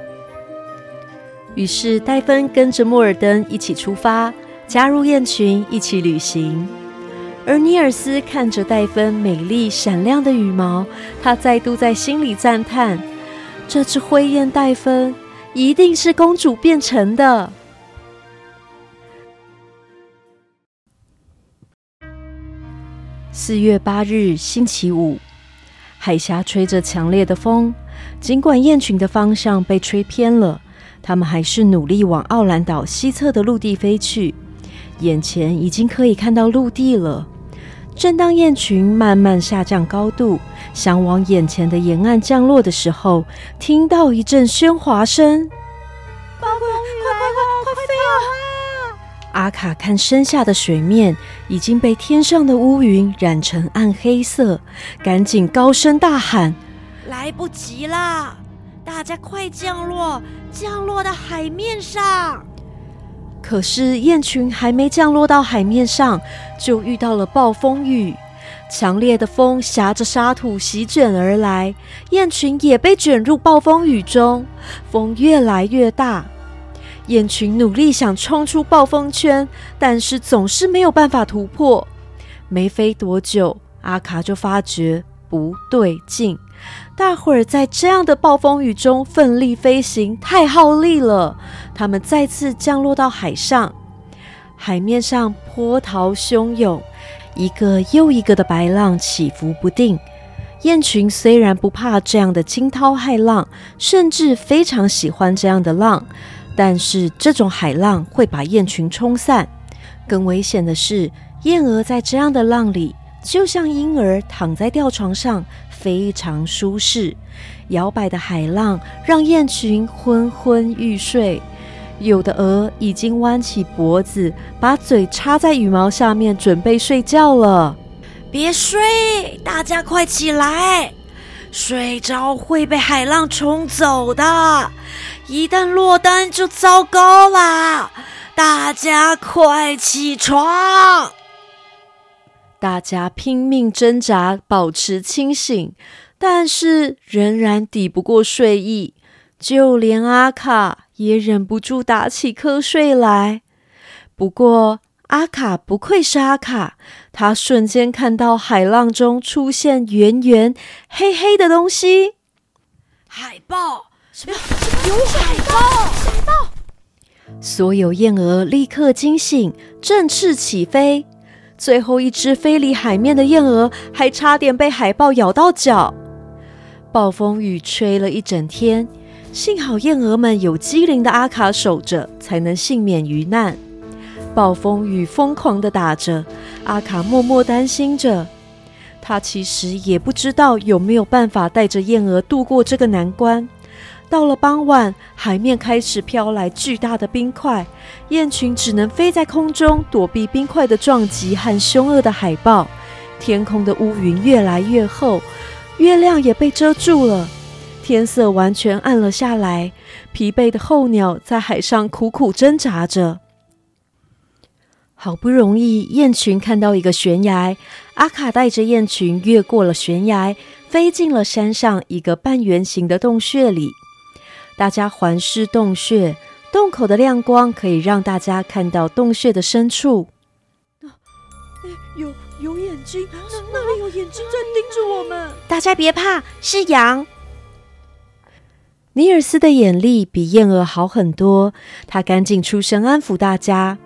于是戴芬跟着莫尔登一起出发，加入雁群，一起旅行。而尼尔斯看着戴芬美丽闪亮的羽毛，他再度在心里赞叹：这只灰雁戴芬一定是公主变成的。四月八日，星期五，海峡吹着强烈的风。尽管雁群的方向被吹偏了，他们还是努力往奥兰岛西侧的陆地飞去。眼前已经可以看到陆地了。正当雁群慢慢下降高度，想往眼前的沿岸降落的时候，听到一阵喧哗声。暴风雨来了，快飞啊！阿卡看身下的水面已经被天上的乌云染成暗黑色，赶紧高声大喊：“来不及啦！大家快降落，降落到海面上！”可是雁群还没降落到海面上，就遇到了暴风雨。强烈的风挟着沙土席卷而来，雁群也被卷入暴风雨中，风越来越大。雁群努力想冲出暴风圈，但是总是没有办法突破。没飞多久，阿卡就发觉不对劲。大伙儿在这样的暴风雨中奋力飞行，太耗力了。他们再次降落到海上，海面上波涛汹涌，一个又一个的白浪起伏不定。雁群虽然不怕这样的惊涛骇浪，甚至非常喜欢这样的浪。但是这种海浪会把雁群冲散，更危险的是，燕儿在这样的浪里，就像婴儿躺在吊床上，非常舒适。摇摆的海浪让雁群昏昏欲睡，有的鹅已经弯起脖子，把嘴插在羽毛下面，准备睡觉了。别睡，大家快起来！睡着会被海浪冲走的，一旦落单就糟糕啦！大家快起床！大家拼命挣扎，保持清醒，但是仍然抵不过睡意。就连阿卡也忍不住打起瞌睡来。不过，阿卡不愧是阿卡，他瞬间看到海浪中出现圆圆黑黑的东西，海豹！什么？有海豹！海豹！所有燕鹅立刻惊醒，振翅起飞。最后一只飞离海面的燕鹅还差点被海豹咬到脚。暴风雨吹了一整天，幸好燕鹅们有机灵的阿卡守着，才能幸免于难。暴风雨疯狂的打着，阿卡默默担心着。他其实也不知道有没有办法带着燕儿度过这个难关。到了傍晚，海面开始飘来巨大的冰块，雁群只能飞在空中躲避冰块的撞击和凶恶的海豹。天空的乌云越来越厚，月亮也被遮住了，天色完全暗了下来。疲惫的候鸟在海上苦苦挣扎着。好不容易，雁群看到一个悬崖，阿卡带着雁群越过了悬崖，飞进了山上一个半圆形的洞穴里。大家环视洞穴，洞口的亮光可以让大家看到洞穴的深处。有有眼睛，那那里有眼睛在盯着我们。大家别怕，是羊。尼尔斯的眼力比燕儿好很多，他赶紧出声安抚大家。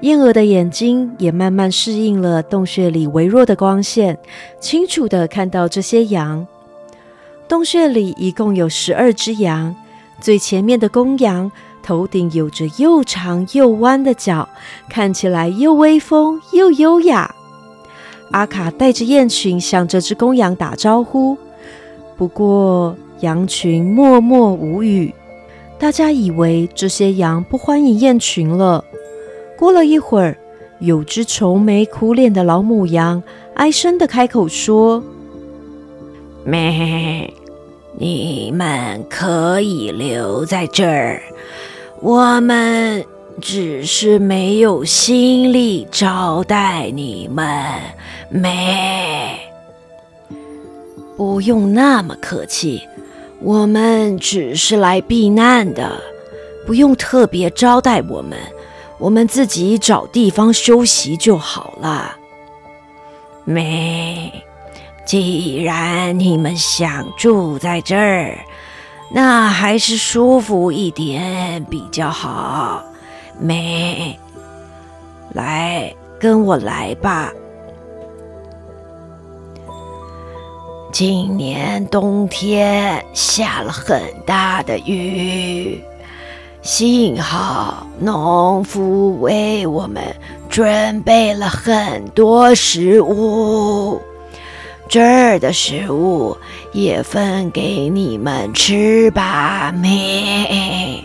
燕儿的眼睛也慢慢适应了洞穴里微弱的光线，清楚的看到这些羊。洞穴里一共有十二只羊，最前面的公羊头顶有着又长又弯的角，看起来又威风又优雅。阿卡带着雁群向这只公羊打招呼，不过羊群默默无语，大家以为这些羊不欢迎雁群了。过了一会儿，有只愁眉苦脸的老母羊哀声的开口说：“咩，你们可以留在这儿，我们只是没有心力招待你们。没，不用那么客气，我们只是来避难的，不用特别招待我们。”我们自己找地方休息就好了。没，既然你们想住在这儿，那还是舒服一点比较好。美，来跟我来吧。今年冬天下了很大的雨，幸好农夫为我们准备了很多食物。这儿的食物也分给你们吃吧，咩。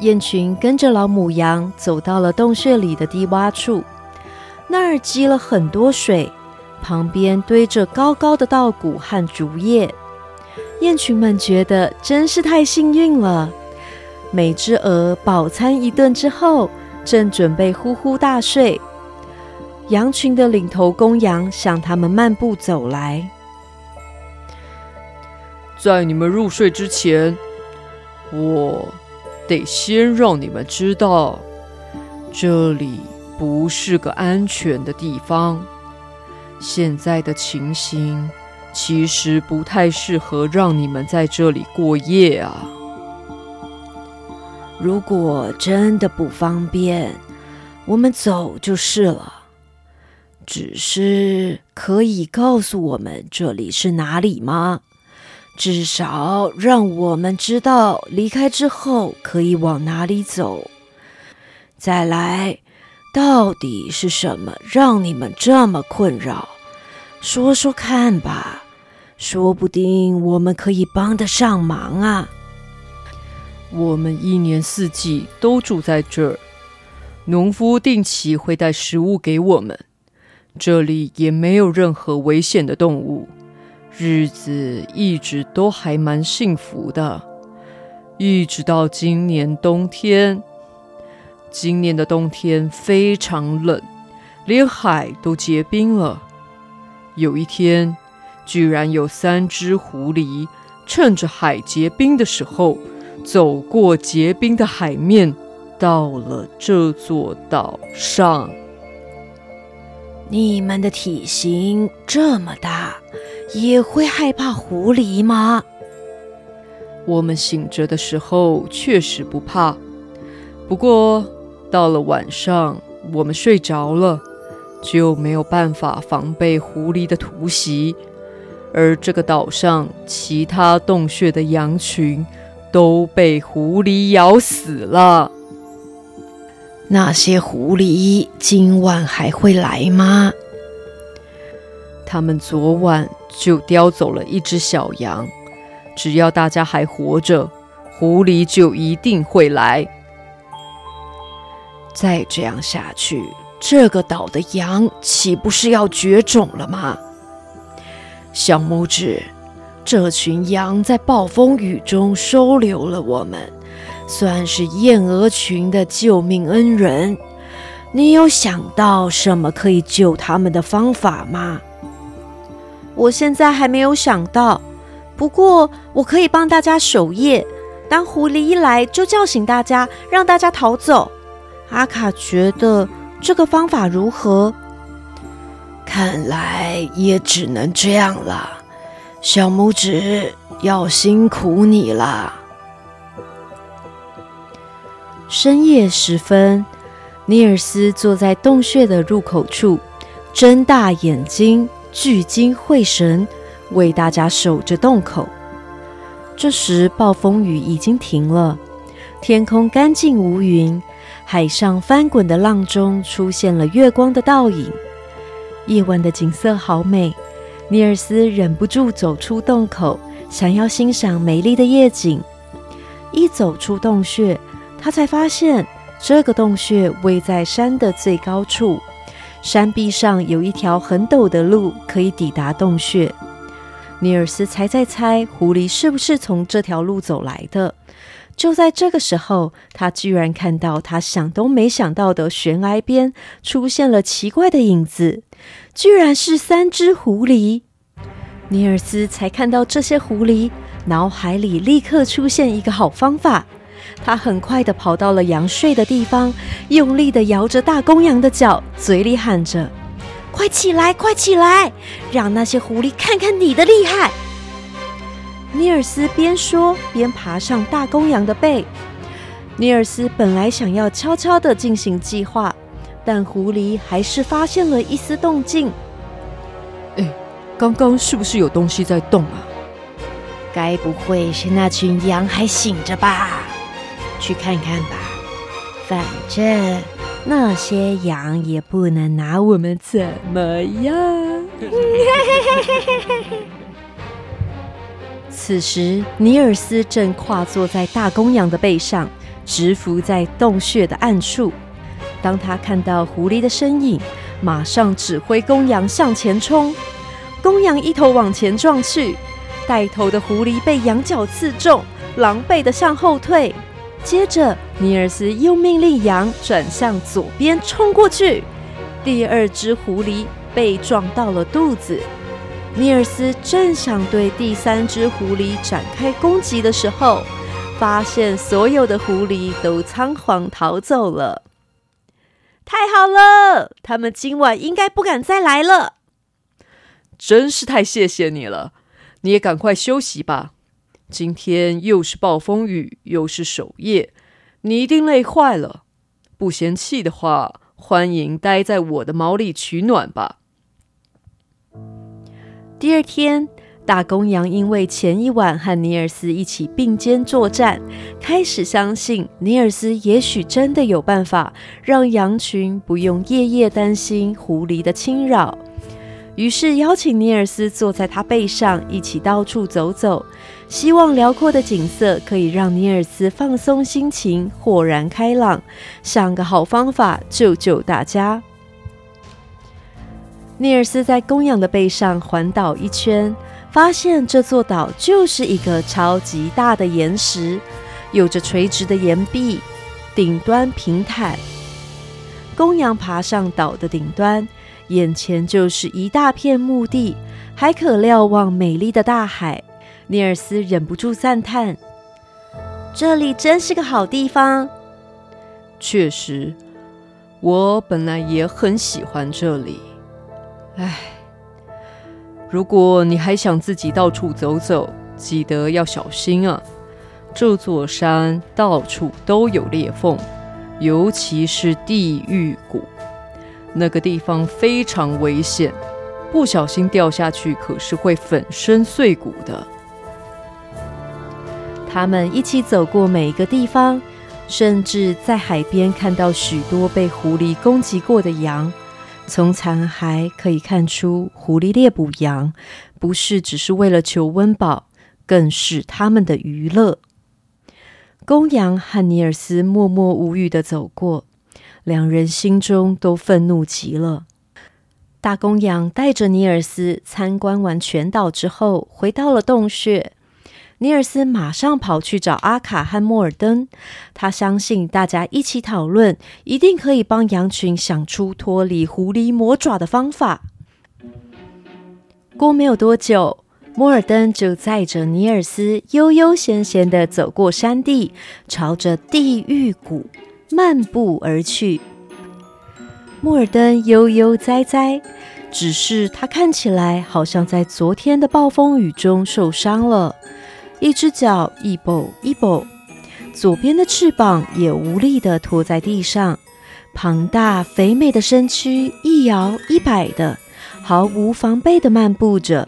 雁群跟着老母羊走到了洞穴里的低洼处，那儿积了很多水，旁边堆着高高的稻谷和竹叶。雁群们觉得真是太幸运了。每只鹅饱餐一顿之后，正准备呼呼大睡。羊群的领头公羊向他们漫步走来，在你们入睡之前，我得先让你们知道，这里不是个安全的地方。现在的情形其实不太适合让你们在这里过夜啊。如果真的不方便，我们走就是了。只是可以告诉我们这里是哪里吗？至少让我们知道离开之后可以往哪里走。再来，到底是什么让你们这么困扰？说说看吧，说不定我们可以帮得上忙啊。我们一年四季都住在这儿，农夫定期会带食物给我们。这里也没有任何危险的动物，日子一直都还蛮幸福的，一直到今年冬天。今年的冬天非常冷，连海都结冰了。有一天，居然有三只狐狸趁着海结冰的时候，走过结冰的海面，到了这座岛上。你们的体型这么大，也会害怕狐狸吗？我们醒着的时候确实不怕，不过到了晚上，我们睡着了，就没有办法防备狐狸的突袭。而这个岛上其他洞穴的羊群都被狐狸咬死了。那些狐狸今晚还会来吗？他们昨晚就叼走了一只小羊。只要大家还活着，狐狸就一定会来。再这样下去，这个岛的羊岂不是要绝种了吗？小拇指，这群羊在暴风雨中收留了我们。算是燕鹅群的救命恩人，你有想到什么可以救他们的方法吗？我现在还没有想到，不过我可以帮大家守夜，当狐狸一来就叫醒大家，让大家逃走。阿卡觉得这个方法如何？看来也只能这样了，小拇指要辛苦你了。深夜时分，尼尔斯坐在洞穴的入口处，睁大眼睛，聚精会神，为大家守着洞口。这时，暴风雨已经停了，天空干净无云，海上翻滚的浪中出现了月光的倒影。夜晚的景色好美，尼尔斯忍不住走出洞口，想要欣赏美丽的夜景。一走出洞穴，他才发现，这个洞穴位在山的最高处，山壁上有一条很陡的路可以抵达洞穴。尼尔斯才在猜，狐狸是不是从这条路走来的？就在这个时候，他居然看到他想都没想到的悬崖边出现了奇怪的影子，居然是三只狐狸。尼尔斯才看到这些狐狸，脑海里立刻出现一个好方法。他很快的跑到了羊睡的地方，用力的摇着大公羊的脚，嘴里喊着：“快起来，快起来，让那些狐狸看看你的厉害！”尼尔斯边说边爬上大公羊的背。尼尔斯本来想要悄悄的进行计划，但狐狸还是发现了一丝动静。哎，刚刚是不是有东西在动啊？该不会是那群羊还醒着吧？去看看吧。反正那些羊也不能拿我们怎么样。此时，尼尔斯正跨坐在大公羊的背上，直伏在洞穴的暗处。当他看到狐狸的身影，马上指挥公羊向前冲。公羊一头往前撞去，带头的狐狸被羊角刺中，狼狈的向后退。接着，尼尔斯又命令羊转向左边冲过去。第二只狐狸被撞到了肚子。尼尔斯正想对第三只狐狸展开攻击的时候，发现所有的狐狸都仓皇逃走了。太好了，他们今晚应该不敢再来了。真是太谢谢你了，你也赶快休息吧。今天又是暴风雨，又是守夜，你一定累坏了。不嫌弃的话，欢迎待在我的毛里取暖吧。第二天，大公羊因为前一晚和尼尔斯一起并肩作战，开始相信尼尔斯也许真的有办法让羊群不用夜夜担心狐狸的侵扰。于是邀请尼尔斯坐在他背上，一起到处走走，希望辽阔的景色可以让尼尔斯放松心情，豁然开朗，想个好方法救救大家。尼尔斯在公羊的背上环岛一圈，发现这座岛就是一个超级大的岩石，有着垂直的岩壁，顶端平坦。公羊爬上岛的顶端，眼前就是一大片墓地，还可瞭望美丽的大海。尼尔斯忍不住赞叹：“这里真是个好地方。”确实，我本来也很喜欢这里。唉，如果你还想自己到处走走，记得要小心啊！这座山到处都有裂缝，尤其是地狱谷，那个地方非常危险，不小心掉下去可是会粉身碎骨的。他们一起走过每一个地方，甚至在海边看到许多被狐狸攻击过的羊。从残骸可以看出，狐狸猎捕羊不是只是为了求温饱，更是他们的娱乐。公羊和尼尔斯默默无语的走过，两人心中都愤怒极了。大公羊带着尼尔斯参观完全岛之后，回到了洞穴。尼尔斯马上跑去找阿卡和莫尔登，他相信大家一起讨论，一定可以帮羊群想出脱离狐狸魔爪的方法。过没有多久，莫尔登就载着尼尔斯悠悠闲闲的走过山地，朝着地狱谷漫步而去。莫尔登悠悠哉哉，只是他看起来好像在昨天的暴风雨中受伤了。一只脚一跛一跛，左边的翅膀也无力地拖在地上，庞大肥美的身躯一摇一摆的，毫无防备地漫步着。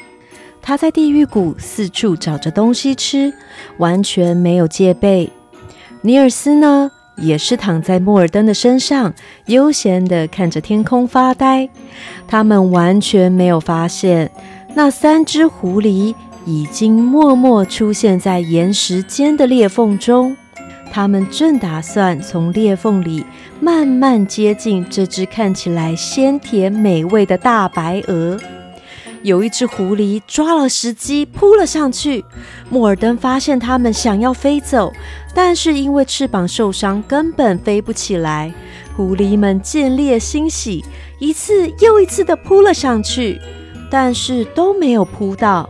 他在地狱谷四处找着东西吃，完全没有戒备。尼尔斯呢，也是躺在莫尔登的身上，悠闲地看着天空发呆。他们完全没有发现那三只狐狸。已经默默出现在岩石间的裂缝中，他们正打算从裂缝里慢慢接近这只看起来鲜甜美味的大白鹅。有一只狐狸抓了时机扑了上去，莫尔登发现它们想要飞走，但是因为翅膀受伤，根本飞不起来。狐狸们见猎欣喜，一次又一次地扑了上去，但是都没有扑到。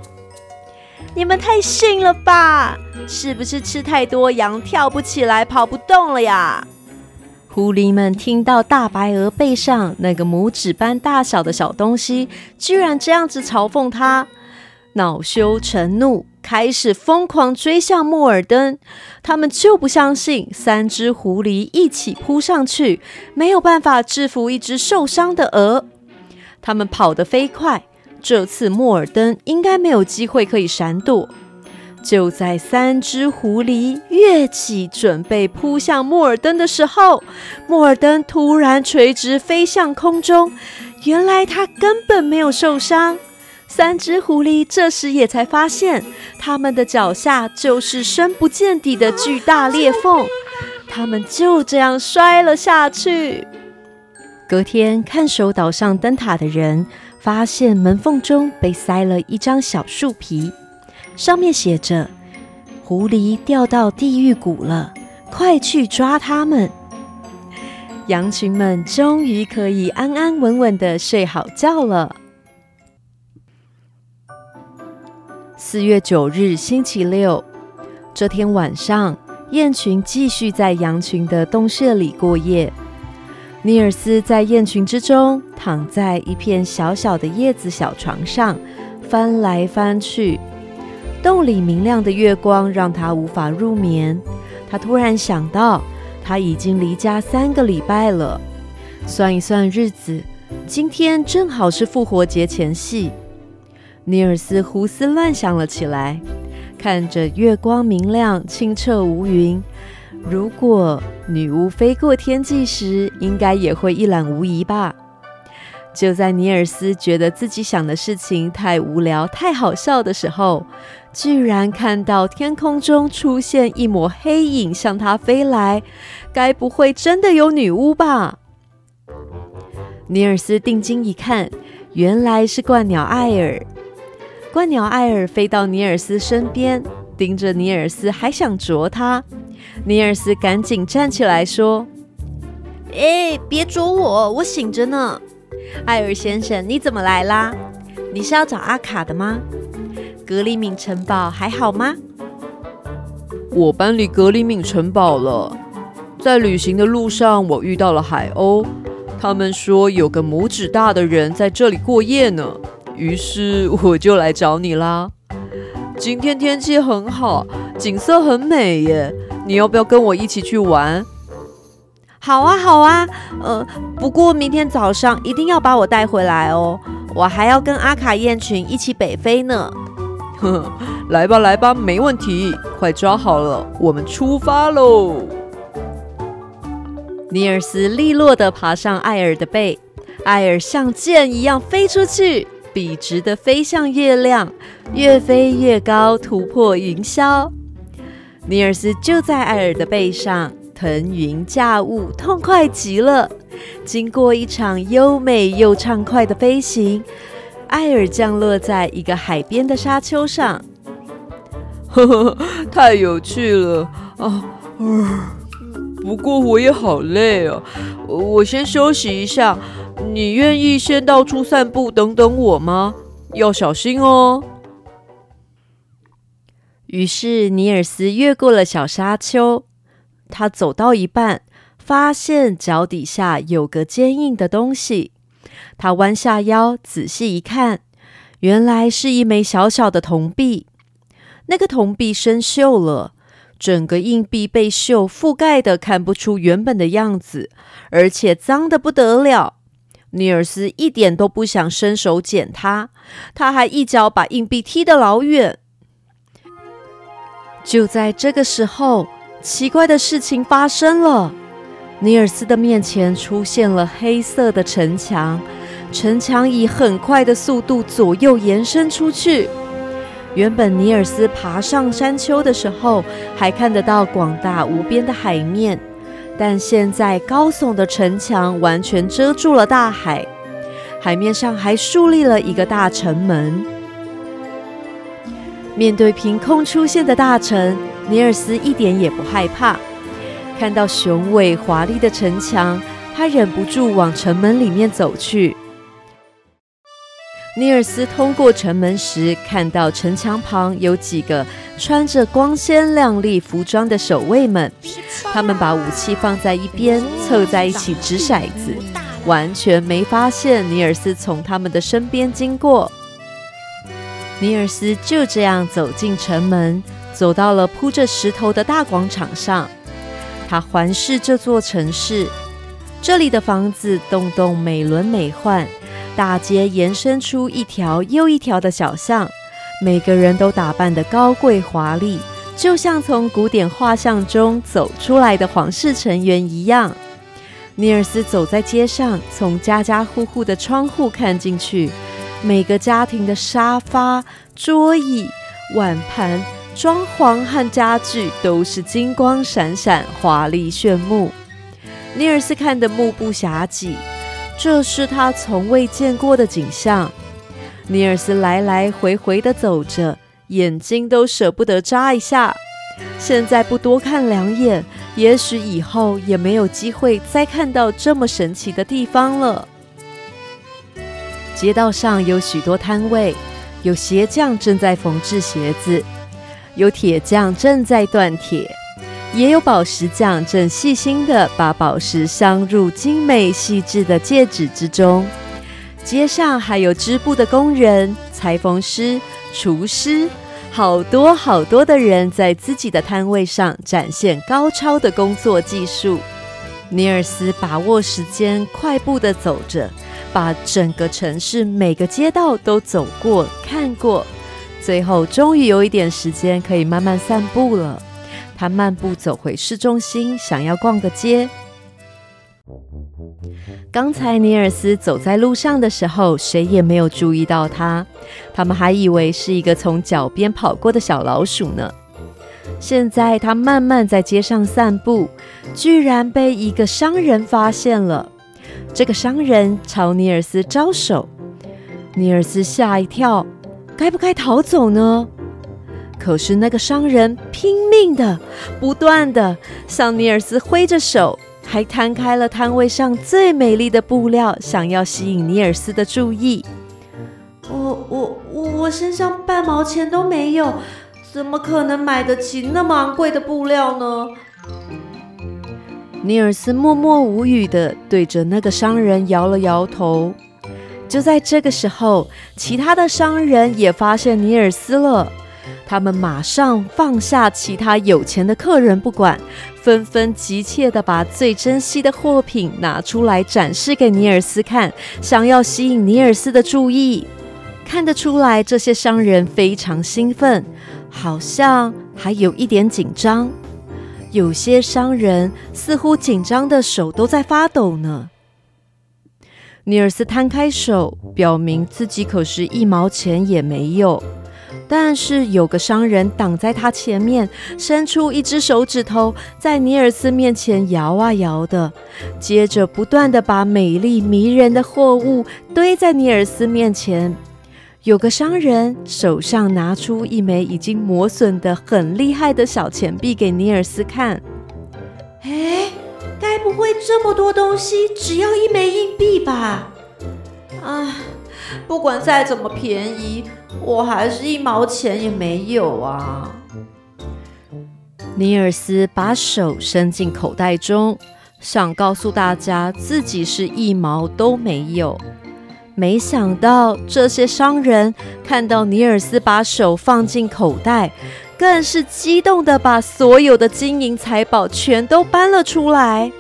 你们太信了吧？是不是吃太多羊跳不起来、跑不动了呀？狐狸们听到大白鹅背上那个拇指般大小的小东西居然这样子嘲讽它，恼羞成怒，开始疯狂追向莫尔登。他们就不相信三只狐狸一起扑上去没有办法制服一只受伤的鹅。他们跑得飞快。这次莫尔登应该没有机会可以闪躲。就在三只狐狸跃起准备扑向莫尔登的时候，莫尔登突然垂直飞向空中。原来他根本没有受伤。三只狐狸这时也才发现，他们的脚下就是深不见底的巨大裂缝。他们就这样摔了下去。隔天，看守岛上灯塔的人发现门缝中被塞了一张小树皮，上面写着：“狐狸掉到地狱谷了，快去抓它们！”羊群们终于可以安安稳稳的睡好觉了。四月九日，星期六，这天晚上，雁群继续在羊群的洞穴里过夜。尼尔斯在雁群之中，躺在一片小小的叶子小床上，翻来翻去。洞里明亮的月光让他无法入眠。他突然想到，他已经离家三个礼拜了。算一算日子，今天正好是复活节前夕。尼尔斯胡思乱想了起来，看着月光明亮、清澈无云。如果女巫飞过天际时，应该也会一览无遗吧。就在尼尔斯觉得自己想的事情太无聊、太好笑的时候，居然看到天空中出现一抹黑影向他飞来。该不会真的有女巫吧？尼尔斯定睛一看，原来是鹳鸟艾尔。鹳鸟艾尔飞到尼尔斯身边，盯着尼尔斯，还想啄他。尼尔斯赶紧站起来说：“哎，别啄我，我醒着呢。”艾尔先生，你怎么来啦？你是要找阿卡的吗？格里敏城堡还好吗？我搬离格里敏城堡了，在旅行的路上，我遇到了海鸥，他们说有个拇指大的人在这里过夜呢，于是我就来找你啦。今天天气很好，景色很美耶。你要不要跟我一起去玩？好啊，好啊。呃，不过明天早上一定要把我带回来哦，我还要跟阿卡雁群一起北飞呢。呵，来吧，来吧，没问题。快抓好了，我们出发喽！尼尔斯利落的爬上艾尔的背，艾尔像箭一样飞出去，笔直的飞向月亮，越飞越高，突破云霄。尼尔斯就在艾尔的背上腾云驾雾，痛快极了。经过一场优美又畅快的飞行，艾尔降落在一个海边的沙丘上。呵呵，太有趣了啊！不过我也好累啊，我先休息一下。你愿意先到处散步等等我吗？要小心哦。于是尼尔斯越过了小沙丘，他走到一半，发现脚底下有个坚硬的东西。他弯下腰，仔细一看，原来是一枚小小的铜币。那个铜币生锈了，整个硬币被锈覆盖的，看不出原本的样子，而且脏的不得了。尼尔斯一点都不想伸手捡它，他还一脚把硬币踢得老远。就在这个时候，奇怪的事情发生了。尼尔斯的面前出现了黑色的城墙，城墙以很快的速度左右延伸出去。原本尼尔斯爬上山丘的时候，还看得到广大无边的海面，但现在高耸的城墙完全遮住了大海，海面上还竖立了一个大城门。面对凭空出现的大城，尼尔斯一点也不害怕。看到雄伟华丽的城墙，他忍不住往城门里面走去。尼尔斯通过城门时，看到城墙旁有几个穿着光鲜亮丽服装的守卫们，他们把武器放在一边，凑在一起掷骰子，完全没发现尼尔斯从他们的身边经过。尼尔斯就这样走进城门，走到了铺着石头的大广场上。他环视这座城市，这里的房子栋栋美轮美奂，大街延伸出一条又一条的小巷，每个人都打扮得高贵华丽，就像从古典画像中走出来的皇室成员一样。尼尔斯走在街上，从家家户户的窗户看进去，每个家庭的沙发、桌椅、碗盘、装潢和家具都是金光闪闪、华丽炫目。尼尔斯看得目不暇接，这是他从未见过的景象。尼尔斯来来回回的走着，眼睛都舍不得眨一下。现在不多看两眼，也许以后也没有机会再看到这么神奇的地方了。街道上有许多摊位，有鞋匠正在缝制鞋子，有铁匠正在锻铁，也有宝石匠正细心地把宝石镶入精美细致的戒指之中。街上还有织布的工人、裁缝师、厨师。好多好多的人在自己的摊位上展现高超的工作技术。尼尔斯把握时间，快步的走着，把整个城市每个街道都走过看过，最后终于有一点时间可以慢慢散步了。他漫步走回市中心，想要逛个街。刚才尼尔斯走在路上的时候，谁也没有注意到他，他们还以为是一个从脚边跑过的小老鼠呢。现在他慢慢在街上散步，居然被一个商人发现了。这个商人朝尼尔斯招手，尼尔斯吓一跳，该不该逃走呢？可是那个商人拼命的、不断的向尼尔斯挥着手。还摊开了摊位上最美丽的布料，想要吸引尼尔斯的注意。我我我身上半毛钱都没有，怎么可能买得起那么昂贵的布料呢？尼尔斯默默无语的对着那个商人摇了摇头。就在这个时候，其他的商人也发现尼尔斯了。他们马上放下其他有钱的客人不管，纷纷急切地把最珍惜的货品拿出来展示给尼尔斯看，想要吸引尼尔斯的注意。看得出来，这些商人非常兴奋，好像还有一点紧张。有些商人似乎紧张的手都在发抖呢。尼尔斯摊开手，表明自己可是一毛钱也没有。但是有个商人挡在他前面，伸出一只手指头，在尼尔斯面前摇啊摇的，接着不断的把美丽迷人的货物堆在尼尔斯面前。有个商人手上拿出一枚已经磨损的很厉害的小钱币给尼尔斯看。哎，该不会这么多东西只要一枚硬币吧？啊！不管再怎么便宜，我还是一毛钱也没有啊！尼尔斯把手伸进口袋中，想告诉大家自己是一毛都没有。没想到这些商人看到尼尔斯把手放进口袋，更是激动的把所有的金银财宝全都搬了出来。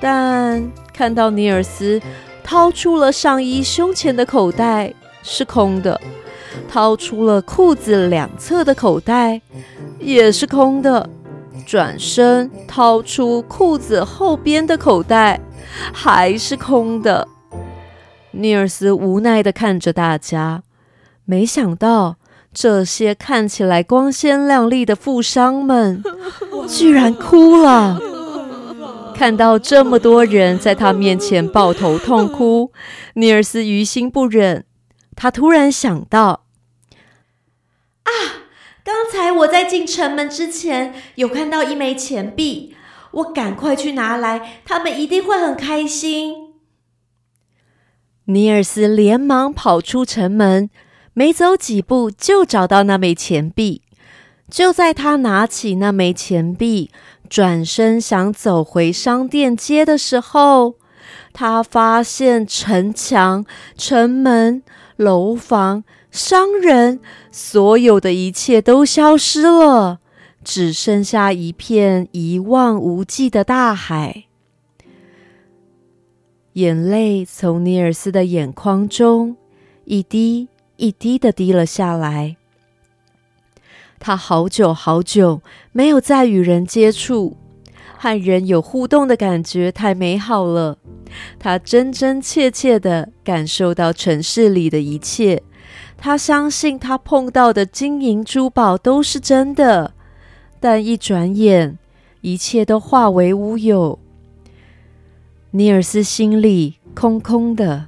但看到尼尔斯。掏出了上衣胸前的口袋是空的，掏出了裤子两侧的口袋也是空的，转身掏出裤子后边的口袋还是空的。尼尔斯无奈的看着大家，没想到这些看起来光鲜亮丽的富商们 居然哭了。看到这么多人在他面前抱头痛哭，尼尔斯于心不忍。他突然想到：啊，刚才我在进城门之前有看到一枚钱币，我赶快去拿来，他们一定会很开心。尼尔斯连忙跑出城门，没走几步就找到那枚钱币。就在他拿起那枚钱币。转身想走回商店街的时候，他发现城墙、城门、楼房、商人，所有的一切都消失了，只剩下一片一望无际的大海。眼泪从尼尔斯的眼眶中一滴一滴的滴了下来。他好久好久没有再与人接触，和人有互动的感觉太美好了。他真真切切的感受到城市里的一切。他相信他碰到的金银珠宝都是真的，但一转眼，一切都化为乌有。尼尔斯心里空空的。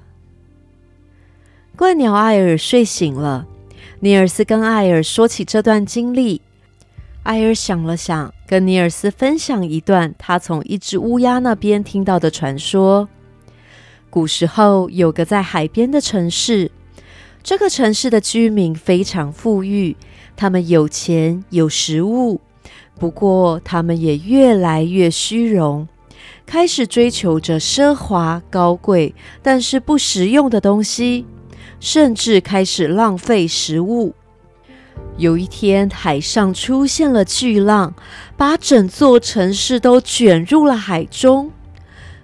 怪鸟艾尔睡醒了，尼尔斯跟艾尔说起这段经历。艾尔想了想，跟尼尔斯分享一段他从一只乌鸦那边听到的传说。古时候有个在海边的城市，这个城市的居民非常富裕，他们有钱有食物，不过他们也越来越虚荣。开始追求着奢华高贵，但是不实用的东西，甚至开始浪费食物。有一天，海上出现了巨浪，把整座城市都卷入了海中。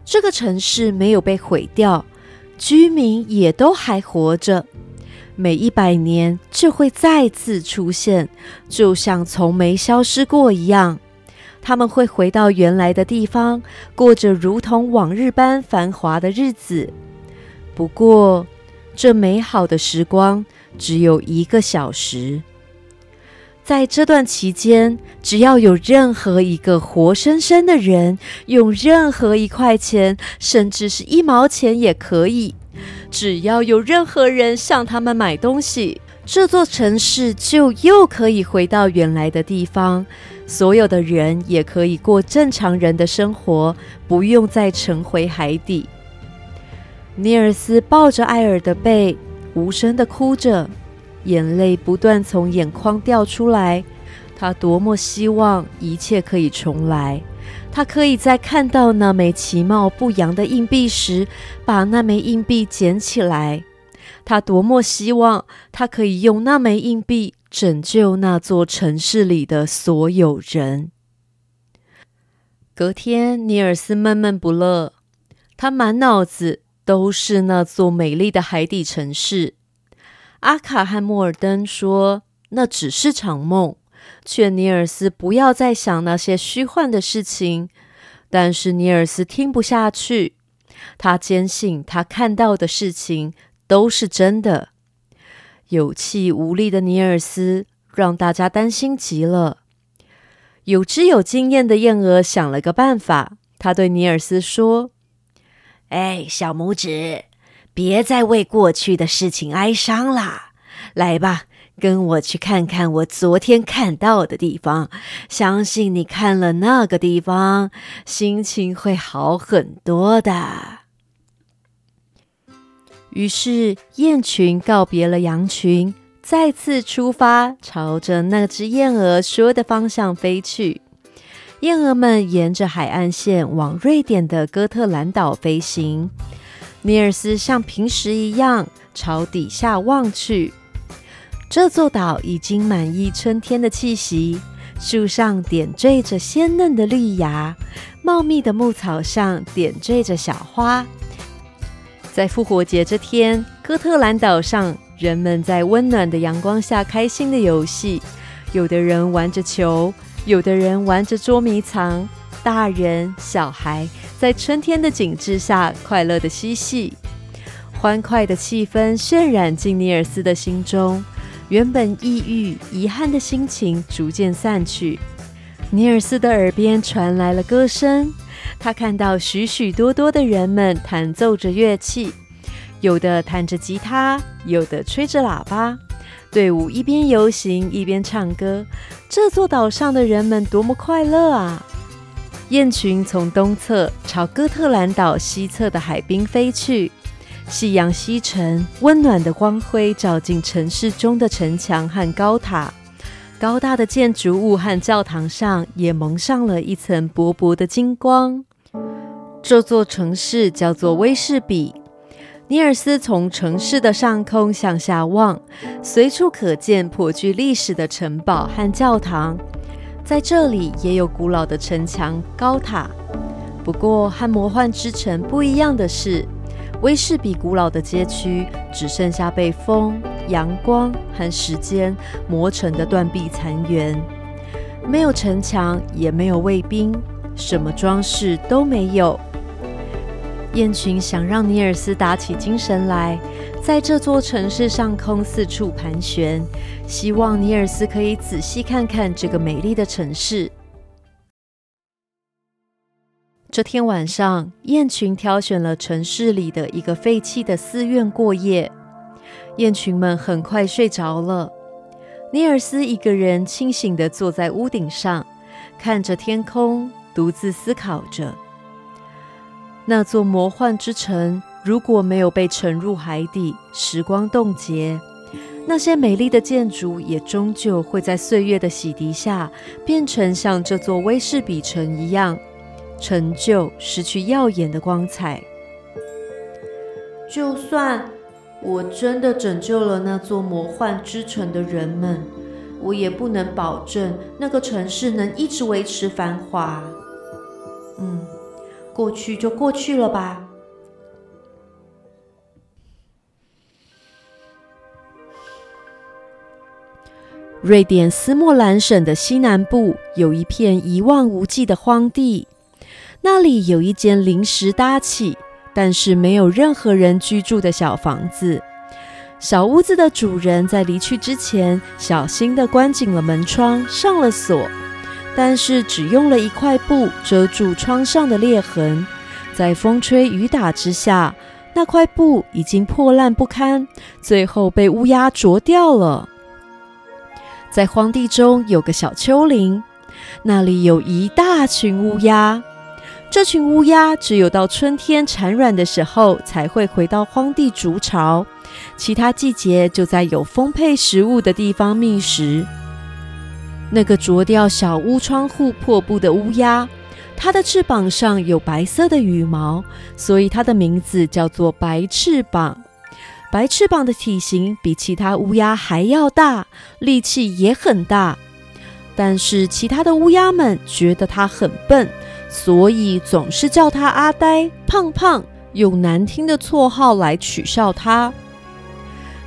这个城市没有被毁掉，居民也都还活着。每一百年就会再次出现，就像从没消失过一样。他们会回到原来的地方，过着如同往日般繁华的日子。不过，这美好的时光只有一个小时。在这段期间，只要有任何一个活生生的人用任何一块钱，甚至是一毛钱也可以，只要有任何人向他们买东西，这座城市就又可以回到原来的地方。所有的人也可以过正常人的生活，不用再沉回海底。尼尔斯抱着艾尔的背，无声的哭着，眼泪不断从眼眶掉出来。他多么希望一切可以重来，他可以在看到那枚其貌不扬的硬币时，把那枚硬币捡起来。他多么希望他可以用那枚硬币。拯救那座城市里的所有人。隔天，尼尔斯闷闷不乐，他满脑子都是那座美丽的海底城市。阿卡和莫尔登说那只是场梦，劝尼尔斯不要再想那些虚幻的事情。但是尼尔斯听不下去，他坚信他看到的事情都是真的。有气无力的尼尔斯让大家担心极了。有知有经验的燕鹅想了个办法，他对尼尔斯说：“哎，小拇指，别再为过去的事情哀伤啦！来吧，跟我去看看我昨天看到的地方。相信你看了那个地方，心情会好很多的。”于是，雁群告别了羊群，再次出发，朝着那只燕鹅说的方向飞去。燕鹅们沿着海岸线往瑞典的哥特兰岛飞行。尼尔斯像平时一样朝底下望去，这座岛已经满溢春天的气息，树上点缀着鲜嫩的绿芽，茂密的牧草上点缀着小花。在复活节这天，哥特兰岛上人们在温暖的阳光下开心的游戏。有的人玩着球，有的人玩着捉迷藏。大人小孩在春天的景致下快乐的嬉戏，欢快的气氛渲染进尼尔斯的心中。原本抑郁遗憾的心情逐渐散去。尼尔斯的耳边传来了歌声。他看到许许多多的人们弹奏着乐器，有的弹着吉他，有的吹着喇叭。队伍一边游行一边唱歌。这座岛上的人们多么快乐啊！雁群从东侧朝哥特兰岛西侧的海滨飞去。夕阳西沉，温暖的光辉照进城市中的城墙和高塔。高大的建筑物和教堂上也蒙上了一层薄薄的金光。这座城市叫做威士比。尼尔斯从城市的上空向下望，随处可见颇具历史的城堡和教堂。在这里也有古老的城墙、高塔。不过，和魔幻之城不一样的是，威士比古老的街区只剩下被风、阳光和时间磨成的断壁残垣，没有城墙，也没有卫兵，什么装饰都没有。雁群想让尼尔斯打起精神来，在这座城市上空四处盘旋，希望尼尔斯可以仔细看看这个美丽的城市。这天晚上，雁群挑选了城市里的一个废弃的寺院过夜。雁群们很快睡着了，尼尔斯一个人清醒地坐在屋顶上，看着天空，独自思考着。那座魔幻之城如果没有被沉入海底，时光冻结，那些美丽的建筑也终究会在岁月的洗涤下，变成像这座威士比城一样，成就，失去耀眼的光彩。就算我真的拯救了那座魔幻之城的人们，我也不能保证那个城市能一直维持繁华。嗯。过去就过去了吧。瑞典斯莫兰省的西南部有一片一望无际的荒地，那里有一间临时搭起，但是没有任何人居住的小房子。小屋子的主人在离去之前，小心地关紧了门窗，上了锁。但是只用了一块布遮住窗上的裂痕，在风吹雨打之下，那块布已经破烂不堪，最后被乌鸦啄掉了。在荒地中有个小丘陵，那里有一大群乌鸦。这群乌鸦只有到春天产卵的时候才会回到荒地筑巢，其他季节就在有丰沛食物的地方觅食。那个啄掉小屋窗户破布的乌鸦，它的翅膀上有白色的羽毛，所以它的名字叫做白翅膀。白翅膀的体型比其他乌鸦还要大，力气也很大。但是其他的乌鸦们觉得它很笨，所以总是叫它阿呆、胖胖，用难听的绰号来取笑它。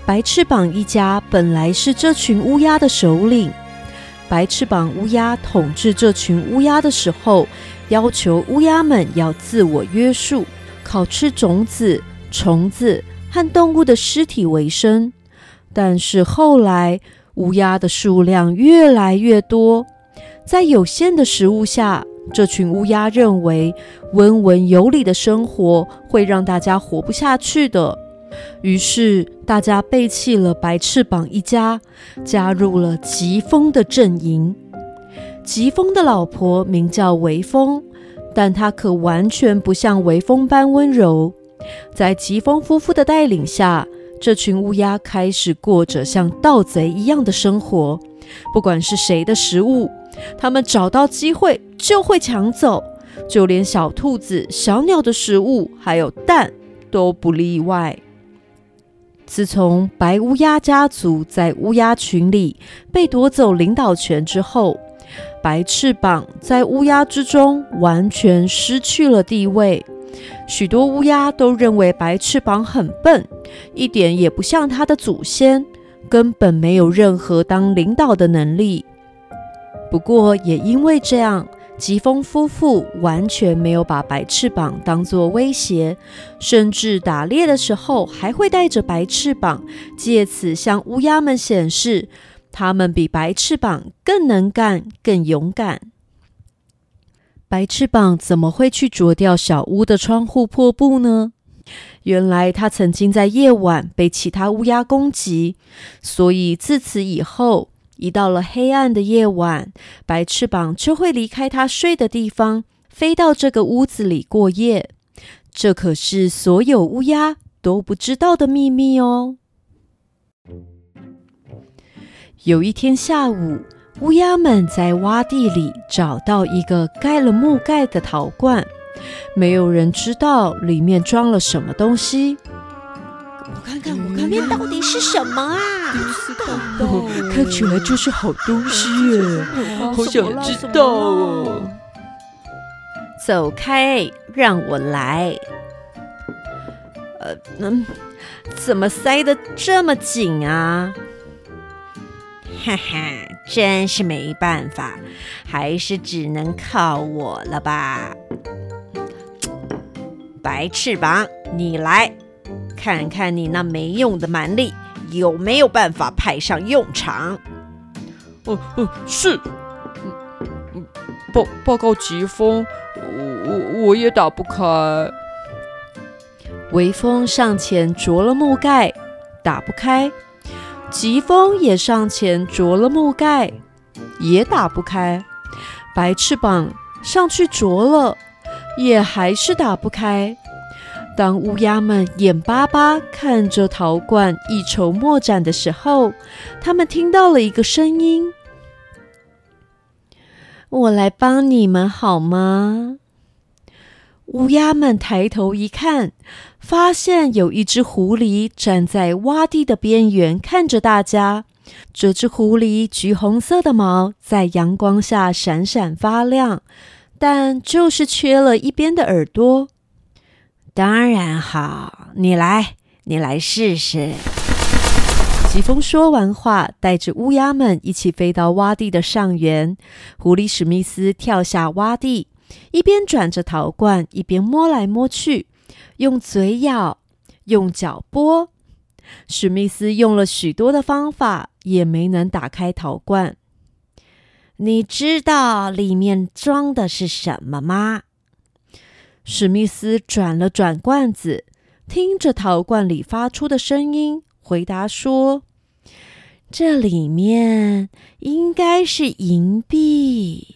白翅膀一家本来是这群乌鸦的首领。白翅膀乌鸦统治这群乌鸦的时候，要求乌鸦们要自我约束，靠吃种子、虫子和动物的尸体为生。但是后来，乌鸦的数量越来越多，在有限的食物下，这群乌鸦认为温文有礼的生活会让大家活不下去的。于是，大家背弃了白翅膀一家，加入了疾风的阵营。疾风的老婆名叫微风，但她可完全不像微风般温柔。在疾风夫妇的带领下，这群乌鸦开始过着像盗贼一样的生活。不管是谁的食物，他们找到机会就会抢走，就连小兔子、小鸟的食物，还有蛋都不例外。自从白乌鸦家族在乌鸦群里被夺走领导权之后，白翅膀在乌鸦之中完全失去了地位。许多乌鸦都认为白翅膀很笨，一点也不像他的祖先，根本没有任何当领导的能力。不过，也因为这样。疾风夫妇完全没有把白翅膀当作威胁，甚至打猎的时候还会带着白翅膀，借此向乌鸦们显示他们比白翅膀更能干、更勇敢。白翅膀怎么会去啄掉小屋的窗户破布呢？原来他曾经在夜晚被其他乌鸦攻击，所以自此以后。一到了黑暗的夜晚，白翅膀就会离开它睡的地方，飞到这个屋子里过夜。这可是所有乌鸦都不知道的秘密哦。有一天下午，乌鸦们在洼地里找到一个盖了木盖的陶罐，没有人知道里面装了什么东西。我看看，我里面到底是什么啊？看起来就是好东西耶，好想知道哦。走开，让我来。呃，嗯，怎么塞的这么紧啊？哈哈，真是没办法，还是只能靠我了吧。白翅膀，你来看看你那没用的蛮力有没有办法派上用场。哦哦，是。嗯报报告疾风，我我我也打不开。微风上前啄了木盖，打不开；疾风也上前啄了木盖，也打不开。白翅膀上去啄了，也还是打不开。当乌鸦们眼巴巴看着陶罐一筹莫展的时候，他们听到了一个声音：“我来帮你们好吗？”乌鸦们抬头一看，发现有一只狐狸站在洼地的边缘，看着大家。这只狐狸橘红色的毛在阳光下闪闪发亮，但就是缺了一边的耳朵。当然好，你来，你来试试。疾风说完话，带着乌鸦们一起飞到洼地的上缘。狐狸史密斯跳下洼地。一边转着陶罐，一边摸来摸去，用嘴咬，用脚拨。史密斯用了许多的方法，也没能打开陶罐。你知道里面装的是什么吗？史密斯转了转罐子，听着陶罐里发出的声音，回答说：“这里面应该是银币。”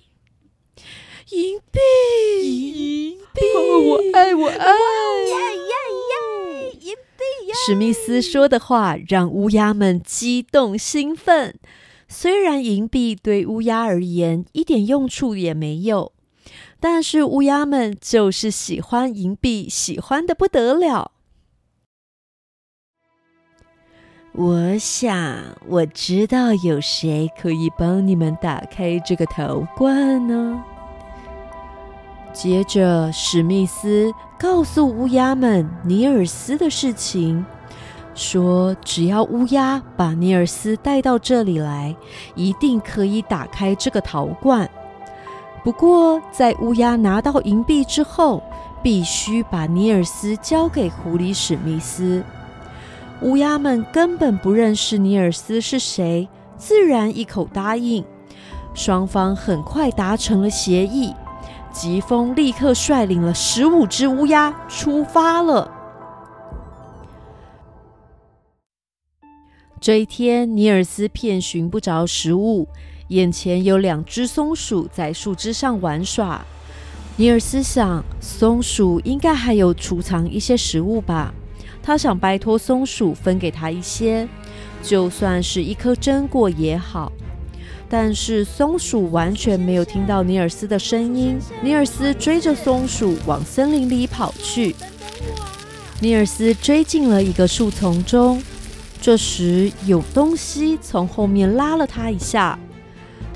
银币，银币，我爱我爱，耶耶耶！银币呀！史密斯说的话让乌鸦们激动兴奋。虽然银币对乌鸦而言一点用处也没有，但是乌鸦们就是喜欢银币，喜欢的不得了。我想，我知道有谁可以帮你们打开这个陶罐呢？接着，史密斯告诉乌鸦们尼尔斯的事情，说只要乌鸦把尼尔斯带到这里来，一定可以打开这个陶罐。不过，在乌鸦拿到银币之后，必须把尼尔斯交给狐狸史密斯。乌鸦们根本不认识尼尔斯是谁，自然一口答应。双方很快达成了协议。疾风立刻率领了十五只乌鸦出发了。这一天，尼尔斯遍寻不着食物，眼前有两只松鼠在树枝上玩耍。尼尔斯想，松鼠应该还有储藏一些食物吧。他想拜托松鼠分给他一些，就算是一颗榛果也好。但是松鼠完全没有听到尼尔斯的声音。尼尔斯追着松鼠往森林里跑去。尼尔斯追进了一个树丛中，这时有东西从后面拉了他一下。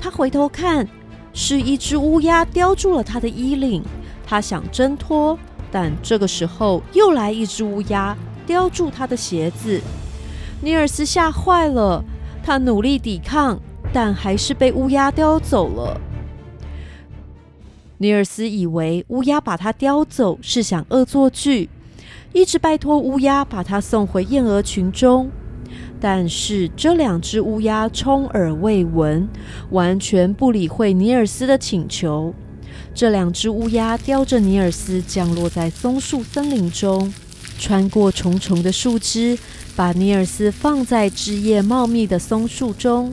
他回头看，是一只乌鸦叼住了他的衣领。他想挣脱，但这个时候又来一只乌鸦叼住他的鞋子。尼尔斯吓坏了，他努力抵抗。但还是被乌鸦叼走了。尼尔斯以为乌鸦把他叼走是想恶作剧，一直拜托乌鸦把他送回燕鹅群中。但是这两只乌鸦充耳未闻，完全不理会尼尔斯的请求。这两只乌鸦叼着尼尔斯降落在松树森林中，穿过重重的树枝，把尼尔斯放在枝叶茂密的松树中。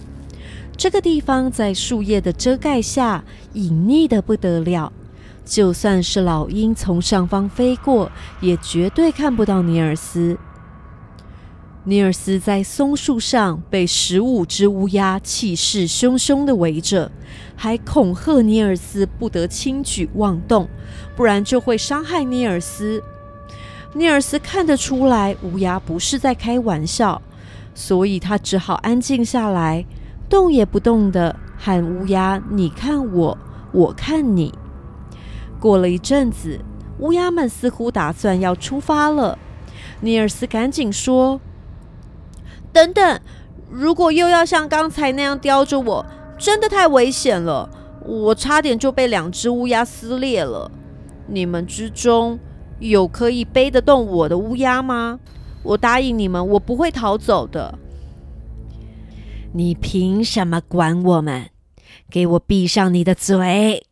这个地方在树叶的遮盖下，隐匿的不得了。就算是老鹰从上方飞过，也绝对看不到尼尔斯。尼尔斯在松树上被十五只乌鸦气势汹汹的围着，还恐吓尼尔斯不得轻举妄动，不然就会伤害尼尔斯。尼尔斯看得出来，乌鸦不是在开玩笑，所以他只好安静下来。动也不动的喊乌鸦：“你看我，我看你。”过了一阵子，乌鸦们似乎打算要出发了。尼尔斯赶紧说：“等等，如果又要像刚才那样叼着我，真的太危险了。我差点就被两只乌鸦撕裂了。你们之中有可以背得动我的乌鸦吗？我答应你们，我不会逃走的。你凭什么管我们？给我闭上你的嘴！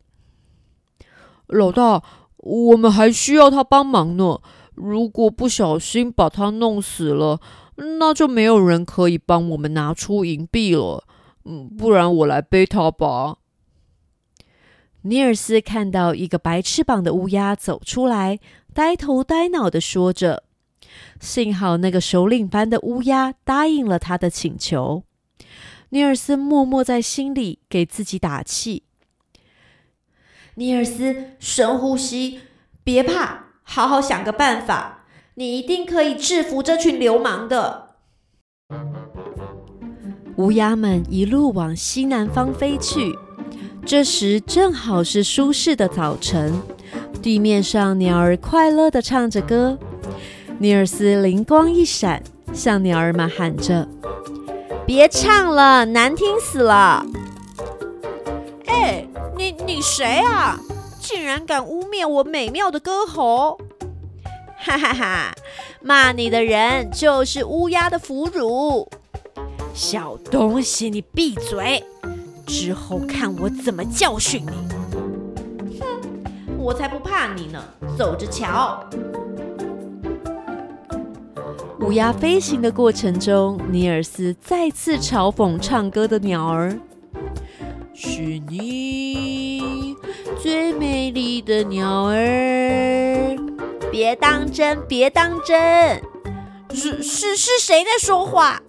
老大，我们还需要他帮忙呢。如果不小心把他弄死了，那就没有人可以帮我们拿出银币了。嗯，不然我来背他吧。尼尔斯看到一个白翅膀的乌鸦走出来，呆头呆脑的说着。幸好那个首领般的乌鸦答应了他的请求。尼尔斯默默在心里给自己打气：“尼尔斯，深呼吸，别怕。”好好想个办法，你一定可以制服这群流氓的。乌鸦们一路往西南方飞去，这时正好是舒适的早晨，地面上鸟儿快乐的唱着歌。尼尔斯灵光一闪，向鸟儿们喊着：“别唱了，难听死了！”哎，你你谁啊？竟然敢污蔑我美妙的歌喉！哈哈哈！骂你的人就是乌鸦的俘虏。小东西，你闭嘴！之后看我怎么教训你！哼，我才不怕你呢！走着瞧。乌鸦飞行的过程中，尼尔斯再次嘲讽唱歌的鸟儿：“是你。”最美丽的鸟儿，别当真，别当真，是是是谁在说话？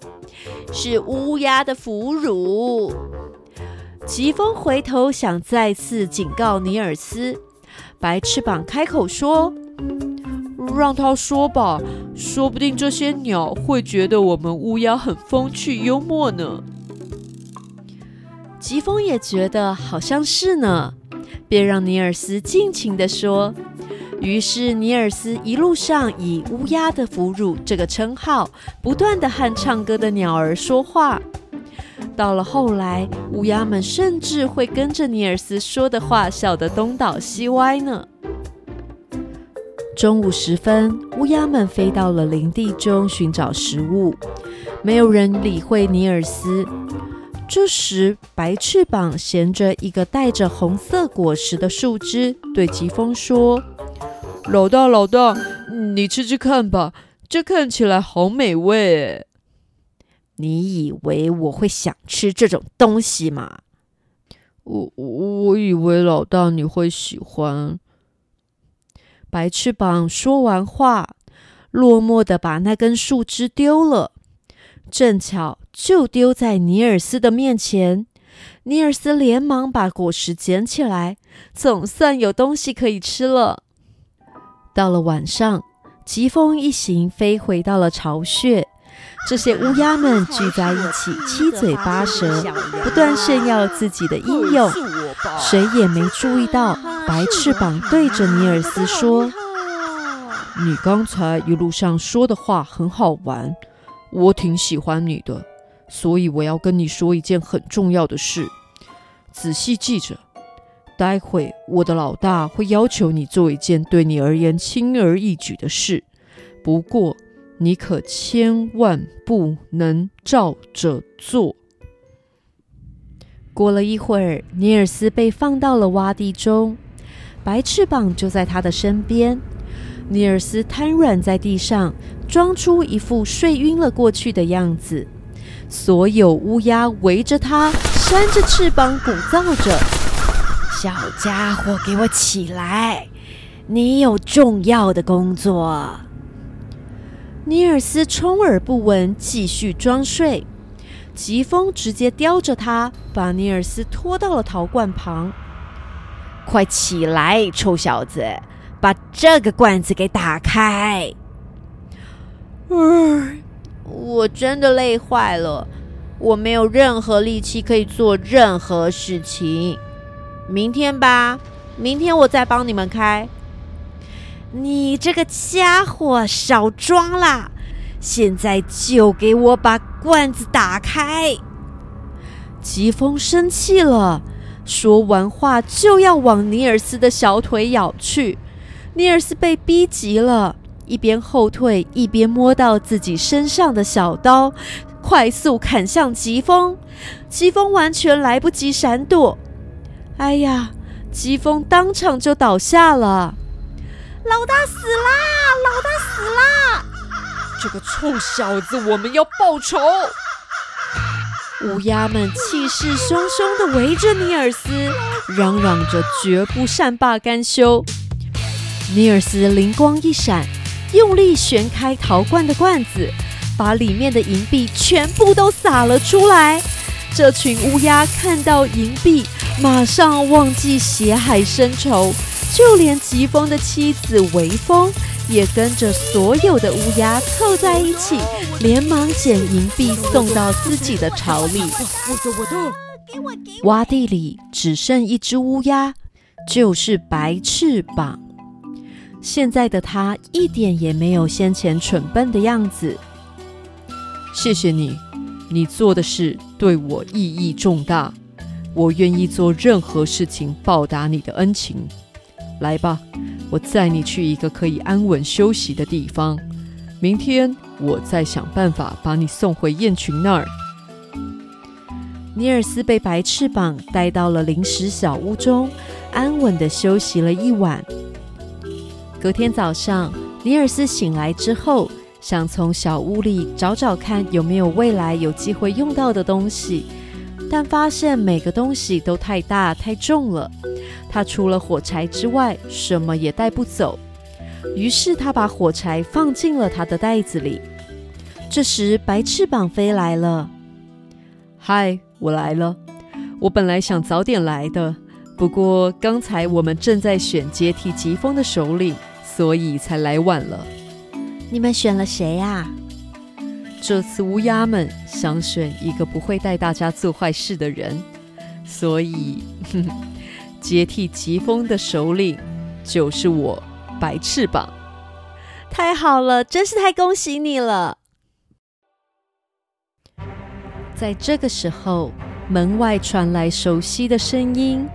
是乌鸦的俘虏。疾风回头想再次警告尼尔斯，白翅膀开口说：“让他说吧，说不定这些鸟会觉得我们乌鸦很风趣幽默呢。”疾风也觉得好像是呢。便让尼尔斯尽情地说。于是尼尔斯一路上以“乌鸦的俘虏”这个称号，不断地和唱歌的鸟儿说话。到了后来，乌鸦们甚至会跟着尼尔斯说的话笑得东倒西歪呢。中午时分，乌鸦们飞到了林地中寻找食物，没有人理会尼尔斯。这时，白翅膀衔着一个带着红色果实的树枝，对疾风说：“老大，老大，你吃吃看吧，这看起来好美味。”你以为我会想吃这种东西吗？我我以为老大你会喜欢。白翅膀说完话，落寞的把那根树枝丢了。正巧就丢在尼尔斯的面前，尼尔斯连忙把果实捡起来，总算有东西可以吃了。到了晚上，疾风一行飞回到了巢穴，这些乌鸦们聚在一起，七嘴八舌，不断炫耀自己的英勇。谁也没注意到，白翅膀对着尼尔斯说：“你刚才一路上说的话很好玩。”我挺喜欢你的，所以我要跟你说一件很重要的事，仔细记着。待会我的老大会要求你做一件对你而言轻而易举的事，不过你可千万不能照着做。过了一会儿，尼尔斯被放到了洼地中，白翅膀就在他的身边。尼尔斯瘫软在地上。装出一副睡晕了过去的样子，所有乌鸦围着他，扇着翅膀鼓噪着：“小家伙，给我起来！你有重要的工作。”尼尔斯充耳不闻，继续装睡。疾风直接叼着他，把尼尔斯拖到了陶罐旁。“快起来，臭小子，把这个罐子给打开！”嗯，我真的累坏了，我没有任何力气可以做任何事情。明天吧，明天我再帮你们开。你这个家伙，少装啦！现在就给我把罐子打开！疾风生气了，说完话就要往尼尔斯的小腿咬去。尼尔斯被逼急了，一边后退，一边摸到自己身上的小刀，快速砍向疾风。疾风完全来不及闪躲，哎呀！疾风当场就倒下了。老大死啦！老大死啦！这个臭小子，我们要报仇！乌鸦们气势汹汹地围着尼尔斯，嚷嚷着绝不善罢甘休。尼尔斯灵光一闪，用力旋开陶罐的罐子，把里面的银币全部都撒了出来。这群乌鸦看到银币，马上忘记血海深仇，就连疾风的妻子微风也跟着所有的乌鸦凑在一起，连忙捡银币送到自己的巢里。我的我的，洼地里只剩一只乌鸦，就是白翅膀。现在的他一点也没有先前蠢笨的样子。谢谢你，你做的事对我意义重大，我愿意做任何事情报答你的恩情。来吧，我载你去一个可以安稳休息的地方。明天我再想办法把你送回雁群那儿。尼尔斯被白翅膀带到了临时小屋中，安稳的休息了一晚。隔天早上，尼尔斯醒来之后，想从小屋里找找看有没有未来有机会用到的东西，但发现每个东西都太大太重了。他除了火柴之外，什么也带不走。于是他把火柴放进了他的袋子里。这时，白翅膀飞来了。“嗨，我来了。我本来想早点来的，不过刚才我们正在选接替疾风的首领。”所以才来晚了。你们选了谁呀？这次乌鸦们想选一个不会带大家做坏事的人，所以 接替疾风的首领就是我白翅膀。太好了，真是太恭喜你了！在这个时候，门外传来熟悉的声音。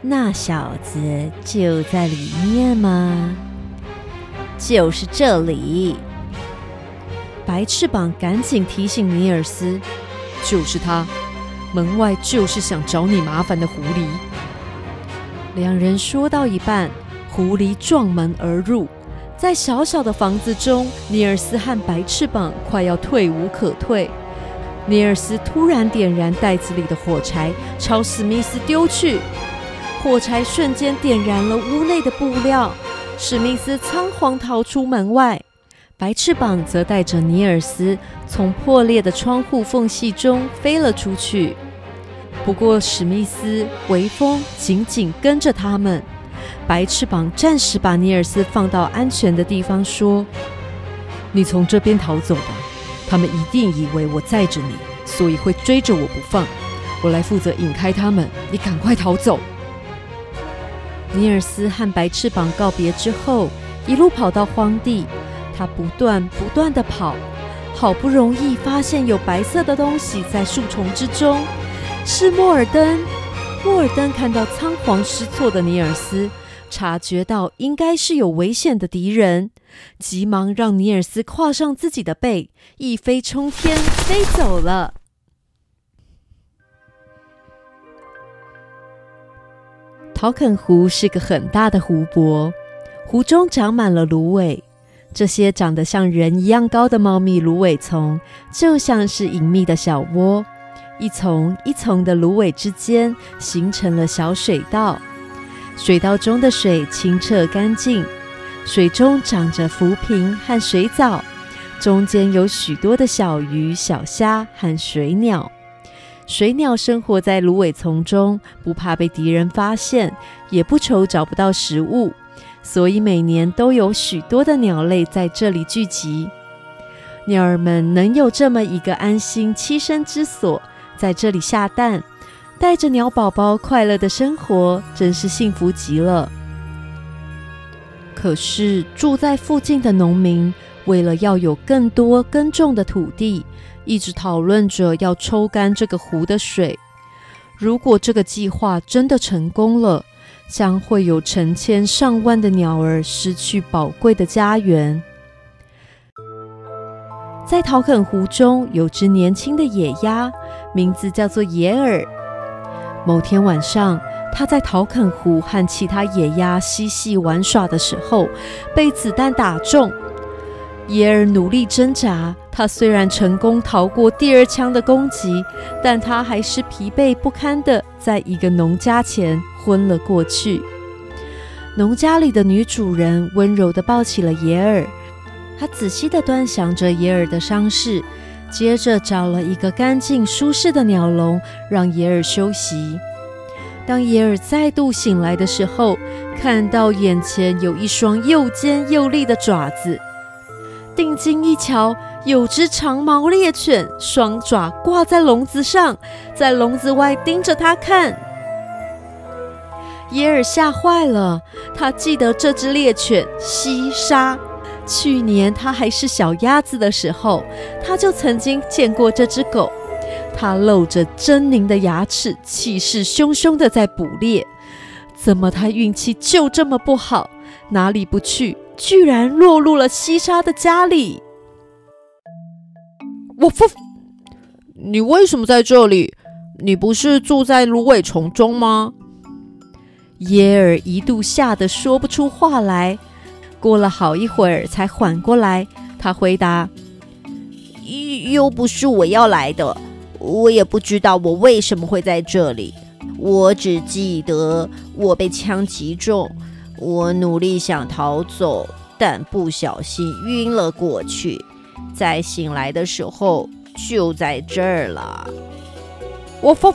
那小子就在里面吗？就是这里。白翅膀赶紧提醒尼尔斯：“就是他，门外就是想找你麻烦的狐狸。”两人说到一半，狐狸撞门而入，在小小的房子中，尼尔斯和白翅膀快要退无可退。尼尔斯突然点燃袋子里的火柴，朝史密斯丢去。火柴瞬间点燃了屋内的布料，史密斯仓皇逃出门外，白翅膀则带着尼尔斯从破裂的窗户缝隙中飞了出去。不过，史密斯、微风紧紧跟着他们。白翅膀暂时把尼尔斯放到安全的地方，说：“你从这边逃走吧，他们一定以为我载着你，所以会追着我不放。我来负责引开他们，你赶快逃走。”尼尔斯和白翅膀告别之后，一路跑到荒地。他不断不断的跑，好不容易发现有白色的东西在树丛之中，是莫尔登。莫尔登看到仓皇失措的尼尔斯，察觉到应该是有危险的敌人，急忙让尼尔斯跨上自己的背，一飞冲天，飞走了。陶肯湖是个很大的湖泊，湖中长满了芦苇。这些长得像人一样高的茂密芦苇丛，就像是隐秘的小窝。一丛一丛的芦苇之间形成了小水道，水道中的水清澈干净，水中长着浮萍和水藻，中间有许多的小鱼、小虾和水鸟。水鸟生活在芦苇丛中，不怕被敌人发现，也不愁找不到食物，所以每年都有许多的鸟类在这里聚集。鸟儿们能有这么一个安心栖身之所，在这里下蛋，带着鸟宝宝快乐的生活，真是幸福极了。可是住在附近的农民为了要有更多耕种的土地，一直讨论着要抽干这个湖的水。如果这个计划真的成功了，将会有成千上万的鸟儿失去宝贵的家园。在陶肯湖中有只年轻的野鸭，名字叫做野尔。某天晚上，它在陶肯湖和其他野鸭嬉戏玩耍的时候，被子弹打中。野尔努力挣扎，它虽然成功逃过第二枪的攻击，但它还是疲惫不堪的在一个农家前昏了过去。农家里的女主人温柔地抱起了野尔。她仔细地端详着耶尔的伤势，接着找了一个干净舒适的鸟笼，让耶尔休息。当耶尔再度醒来的时候，看到眼前有一双又尖又利的爪子。定睛一瞧，有只长毛猎犬，双爪挂在笼子上，在笼子外盯着他看。耶尔吓坏了，他记得这只猎犬西沙。去年他还是小鸭子的时候，他就曾经见过这只狗。它露着狰狞的牙齿，气势汹汹的在捕猎。怎么他运气就这么不好？哪里不去，居然落入了西沙的家里？我夫，你为什么在这里？你不是住在芦苇丛中吗？耶尔一度吓得说不出话来。过了好一会儿，才缓过来。他回答：“又又不是我要来的，我也不知道我为什么会在这里。我只记得我被枪击中，我努力想逃走，但不小心晕了过去。再醒来的时候，就在这儿了。”我发，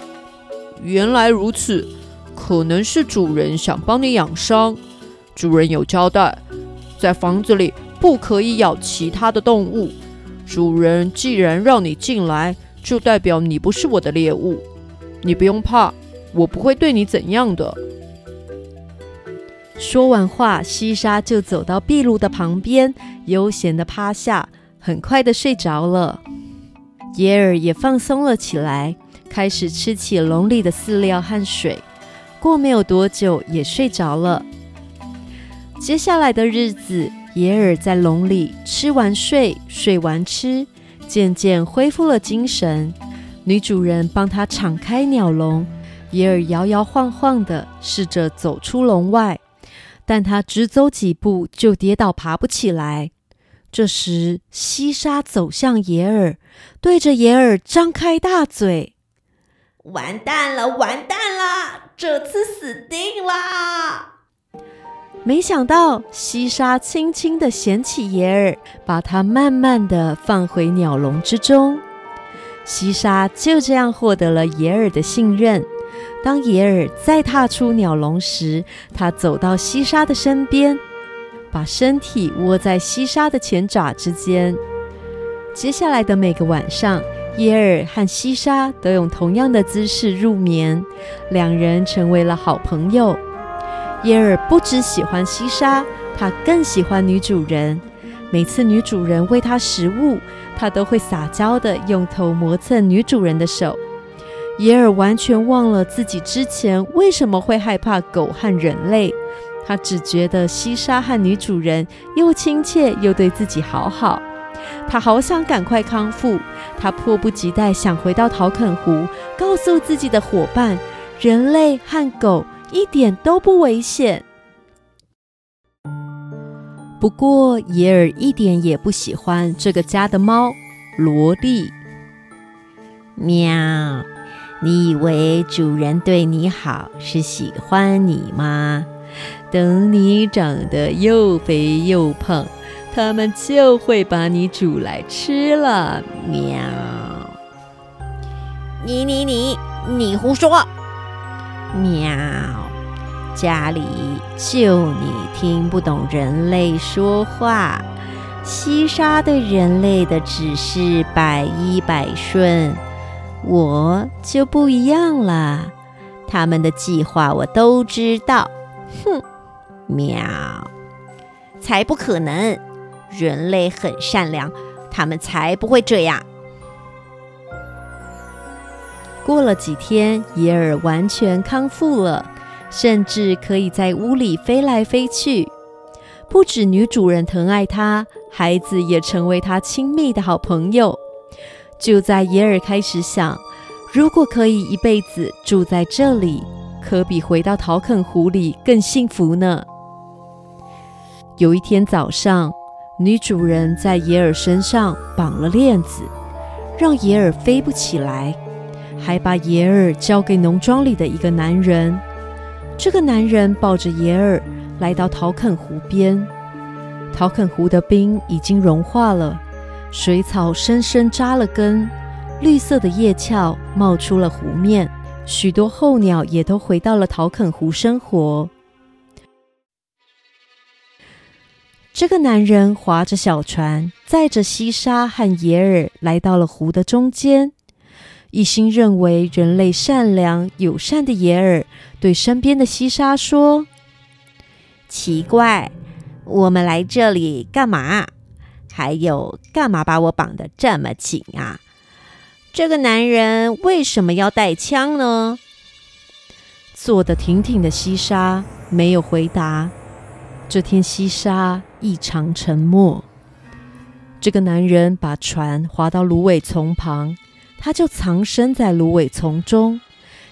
原来如此，可能是主人想帮你养伤。主人有交代。在房子里不可以咬其他的动物。主人既然让你进来，就代表你不是我的猎物。你不用怕，我不会对你怎样的。说完话，西沙就走到壁炉的旁边，悠闲的趴下，很快的睡着了。耶尔也放松了起来，开始吃起笼里的饲料和水。过没有多久，也睡着了。接下来的日子，耶尔在笼里吃完睡，睡完吃，渐渐恢复了精神。女主人帮他敞开鸟笼，耶尔摇摇晃晃的试着走出笼外，但他只走几步就跌倒，爬不起来。这时，西沙走向野尔，对着野尔张开大嘴：“完蛋了，完蛋了，这次死定了！”没想到，西沙轻轻地捡起野尔，把它慢慢地放回鸟笼之中。西沙就这样获得了野尔的信任。当耶尔再踏出鸟笼时，他走到西沙的身边，把身体窝在西沙的前爪之间。接下来的每个晚上，耶尔和西沙都用同样的姿势入眠，两人成为了好朋友。耶尔不只喜欢西沙，他更喜欢女主人。每次女主人喂他食物，他都会撒娇的用头磨蹭女主人的手。耶尔完全忘了自己之前为什么会害怕狗和人类，他只觉得西沙和女主人又亲切又对自己好好。他好想赶快康复，他迫不及待想回到陶肯湖，告诉自己的伙伴：人类和狗。一点都不危险。不过，耶尔一点也不喜欢这个家的猫萝莉。喵，你以为主人对你好是喜欢你吗？等你长得又肥又胖，他们就会把你煮来吃了。喵！你你你你胡说！喵！家里就你听不懂人类说话。西沙对人类的指示百依百顺，我就不一样了。他们的计划我都知道。哼，喵！才不可能！人类很善良，他们才不会这样。过了几天，耶尔完全康复了，甚至可以在屋里飞来飞去。不止女主人疼爱他，孩子也成为他亲密的好朋友。就在耶尔开始想，如果可以一辈子住在这里，可比回到陶肯湖里更幸福呢。有一天早上，女主人在耶尔身上绑了链子，让耶尔飞不起来。还把耶尔交给农庄里的一个男人。这个男人抱着耶尔来到陶肯湖边。陶肯湖的冰已经融化了，水草深深扎了根，绿色的叶鞘冒出了湖面。许多候鸟也都回到了陶肯湖生活。这个男人划着小船，载着西沙和耶尔来到了湖的中间。一心认为人类善良友善的耶尔对身边的西沙说：“奇怪，我们来这里干嘛？还有，干嘛把我绑得这么紧啊？这个男人为什么要带枪呢？”坐得挺挺的西沙没有回答。这天，西沙异常沉默。这个男人把船划到芦苇丛旁。他就藏身在芦苇丛中，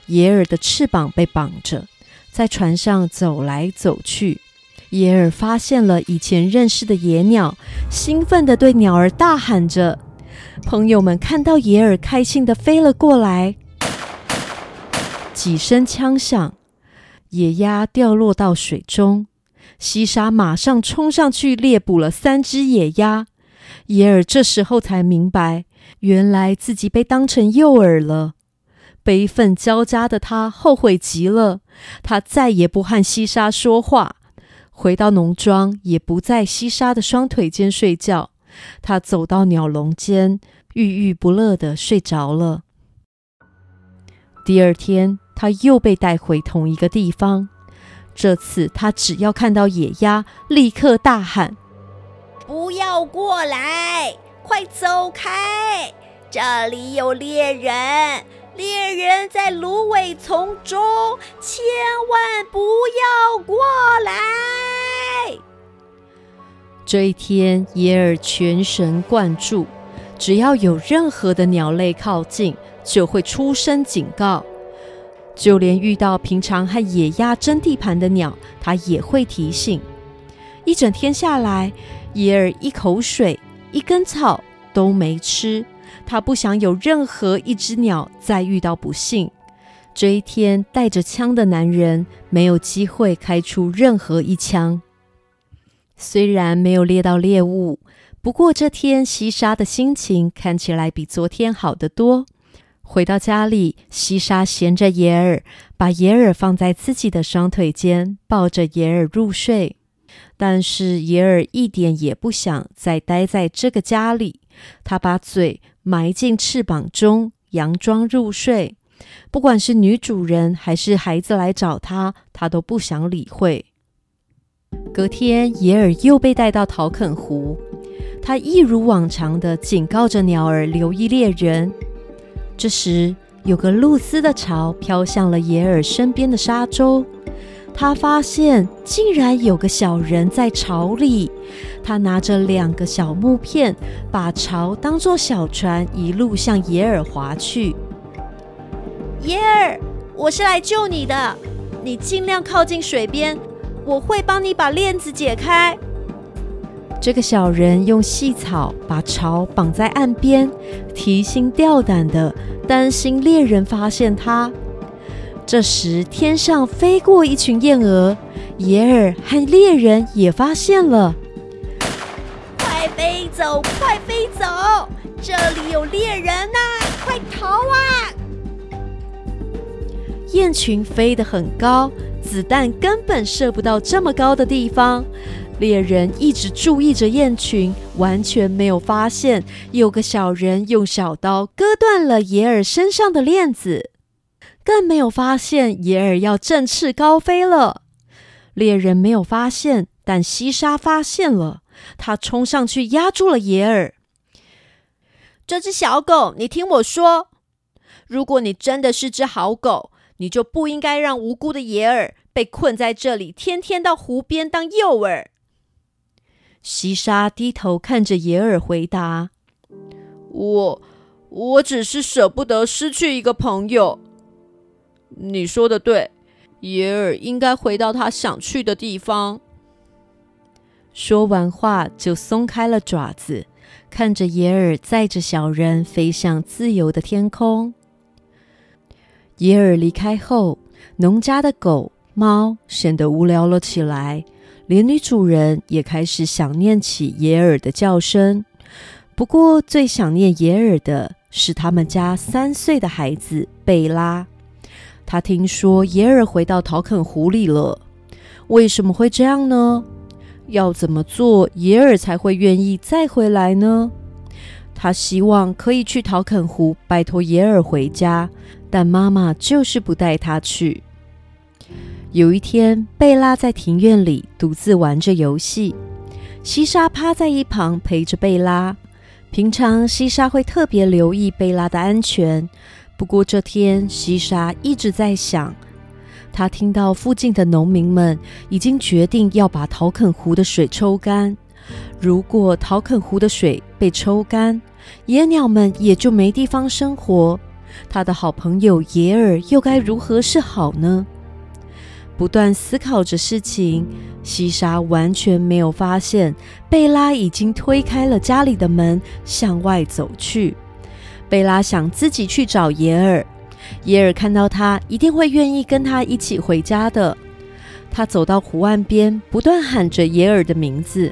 野尔的翅膀被绑着，在船上走来走去。耶尔发现了以前认识的野鸟，兴奋地对鸟儿大喊着。朋友们看到耶尔，开心地飞了过来。几声枪响，野鸭掉落到水中。西沙马上冲上去猎捕了三只野鸭。耶尔这时候才明白。原来自己被当成诱饵了，悲愤交加的他后悔极了。他再也不和西沙说话，回到农庄也不在西沙的双腿间睡觉。他走到鸟笼间，郁郁不乐的睡着了。第二天，他又被带回同一个地方。这次，他只要看到野鸭，立刻大喊：“不要过来！”快走开！这里有猎人，猎人在芦苇丛中，千万不要过来。这一天，耶尔全神贯注，只要有任何的鸟类靠近，就会出声警告。就连遇到平常和野鸭争地盘的鸟，他也会提醒。一整天下来，耶尔一口水。一根草都没吃，他不想有任何一只鸟再遇到不幸。这一天，带着枪的男人没有机会开出任何一枪。虽然没有猎到猎物，不过这天西沙的心情看起来比昨天好得多。回到家里，西沙衔着耶尔，把耶尔放在自己的双腿间，抱着耶尔入睡。但是耶尔一点也不想再待在这个家里，他把嘴埋进翅膀中，佯装入睡。不管是女主人还是孩子来找他，他都不想理会。隔天，耶尔又被带到陶肯湖，他一如往常的警告着鸟儿留意猎人。这时，有个露丝的巢飘向了耶尔身边的沙洲。他发现竟然有个小人在巢里，他拿着两个小木片，把巢当作小船，一路向耶尔划去。耶尔，我是来救你的，你尽量靠近水边，我会帮你把链子解开。这个小人用细草把巢绑在岸边，提心吊胆的，担心猎人发现他。这时，天上飞过一群燕鹅，耶尔和猎人也发现了。快飞走，快飞走！这里有猎人呐，快逃啊！雁群飞得很高，子弹根本射不到这么高的地方。猎人一直注意着雁群，完全没有发现有个小人用小刀割断了耶尔身上的链子。更没有发现野尔要振翅高飞了。猎人没有发现，但西沙发现了，他冲上去压住了野尔。这只小狗，你听我说，如果你真的是只好狗，你就不应该让无辜的野尔被困在这里，天天到湖边当诱饵。西沙低头看着野尔，回答：“我，我只是舍不得失去一个朋友。你说的对，耶尔应该回到他想去的地方。”说完话，就松开了爪子，看着耶尔载着小人飞向自由的天空。耶尔离开后，农家的狗猫显得无聊了起来。连女主人也开始想念起耶尔的叫声。不过，最想念耶尔的是他们家三岁的孩子贝拉。他听说耶尔回到陶肯湖里了。为什么会这样呢？要怎么做耶尔才会愿意再回来呢？他希望可以去陶肯湖拜托耶尔回家，但妈妈就是不带他去。有一天，贝拉在庭院里独自玩着游戏，西莎趴在一旁陪着贝拉。平常西莎会特别留意贝拉的安全，不过这天西莎一直在想，她听到附近的农民们已经决定要把陶肯湖的水抽干。如果陶肯湖的水被抽干，野鸟们也就没地方生活。他的好朋友野尔又该如何是好呢？不断思考着事情，西莎完全没有发现贝拉已经推开了家里的门，向外走去。贝拉想自己去找耶尔，耶尔看到他一定会愿意跟他一起回家的。他走到湖岸边，不断喊着耶尔的名字。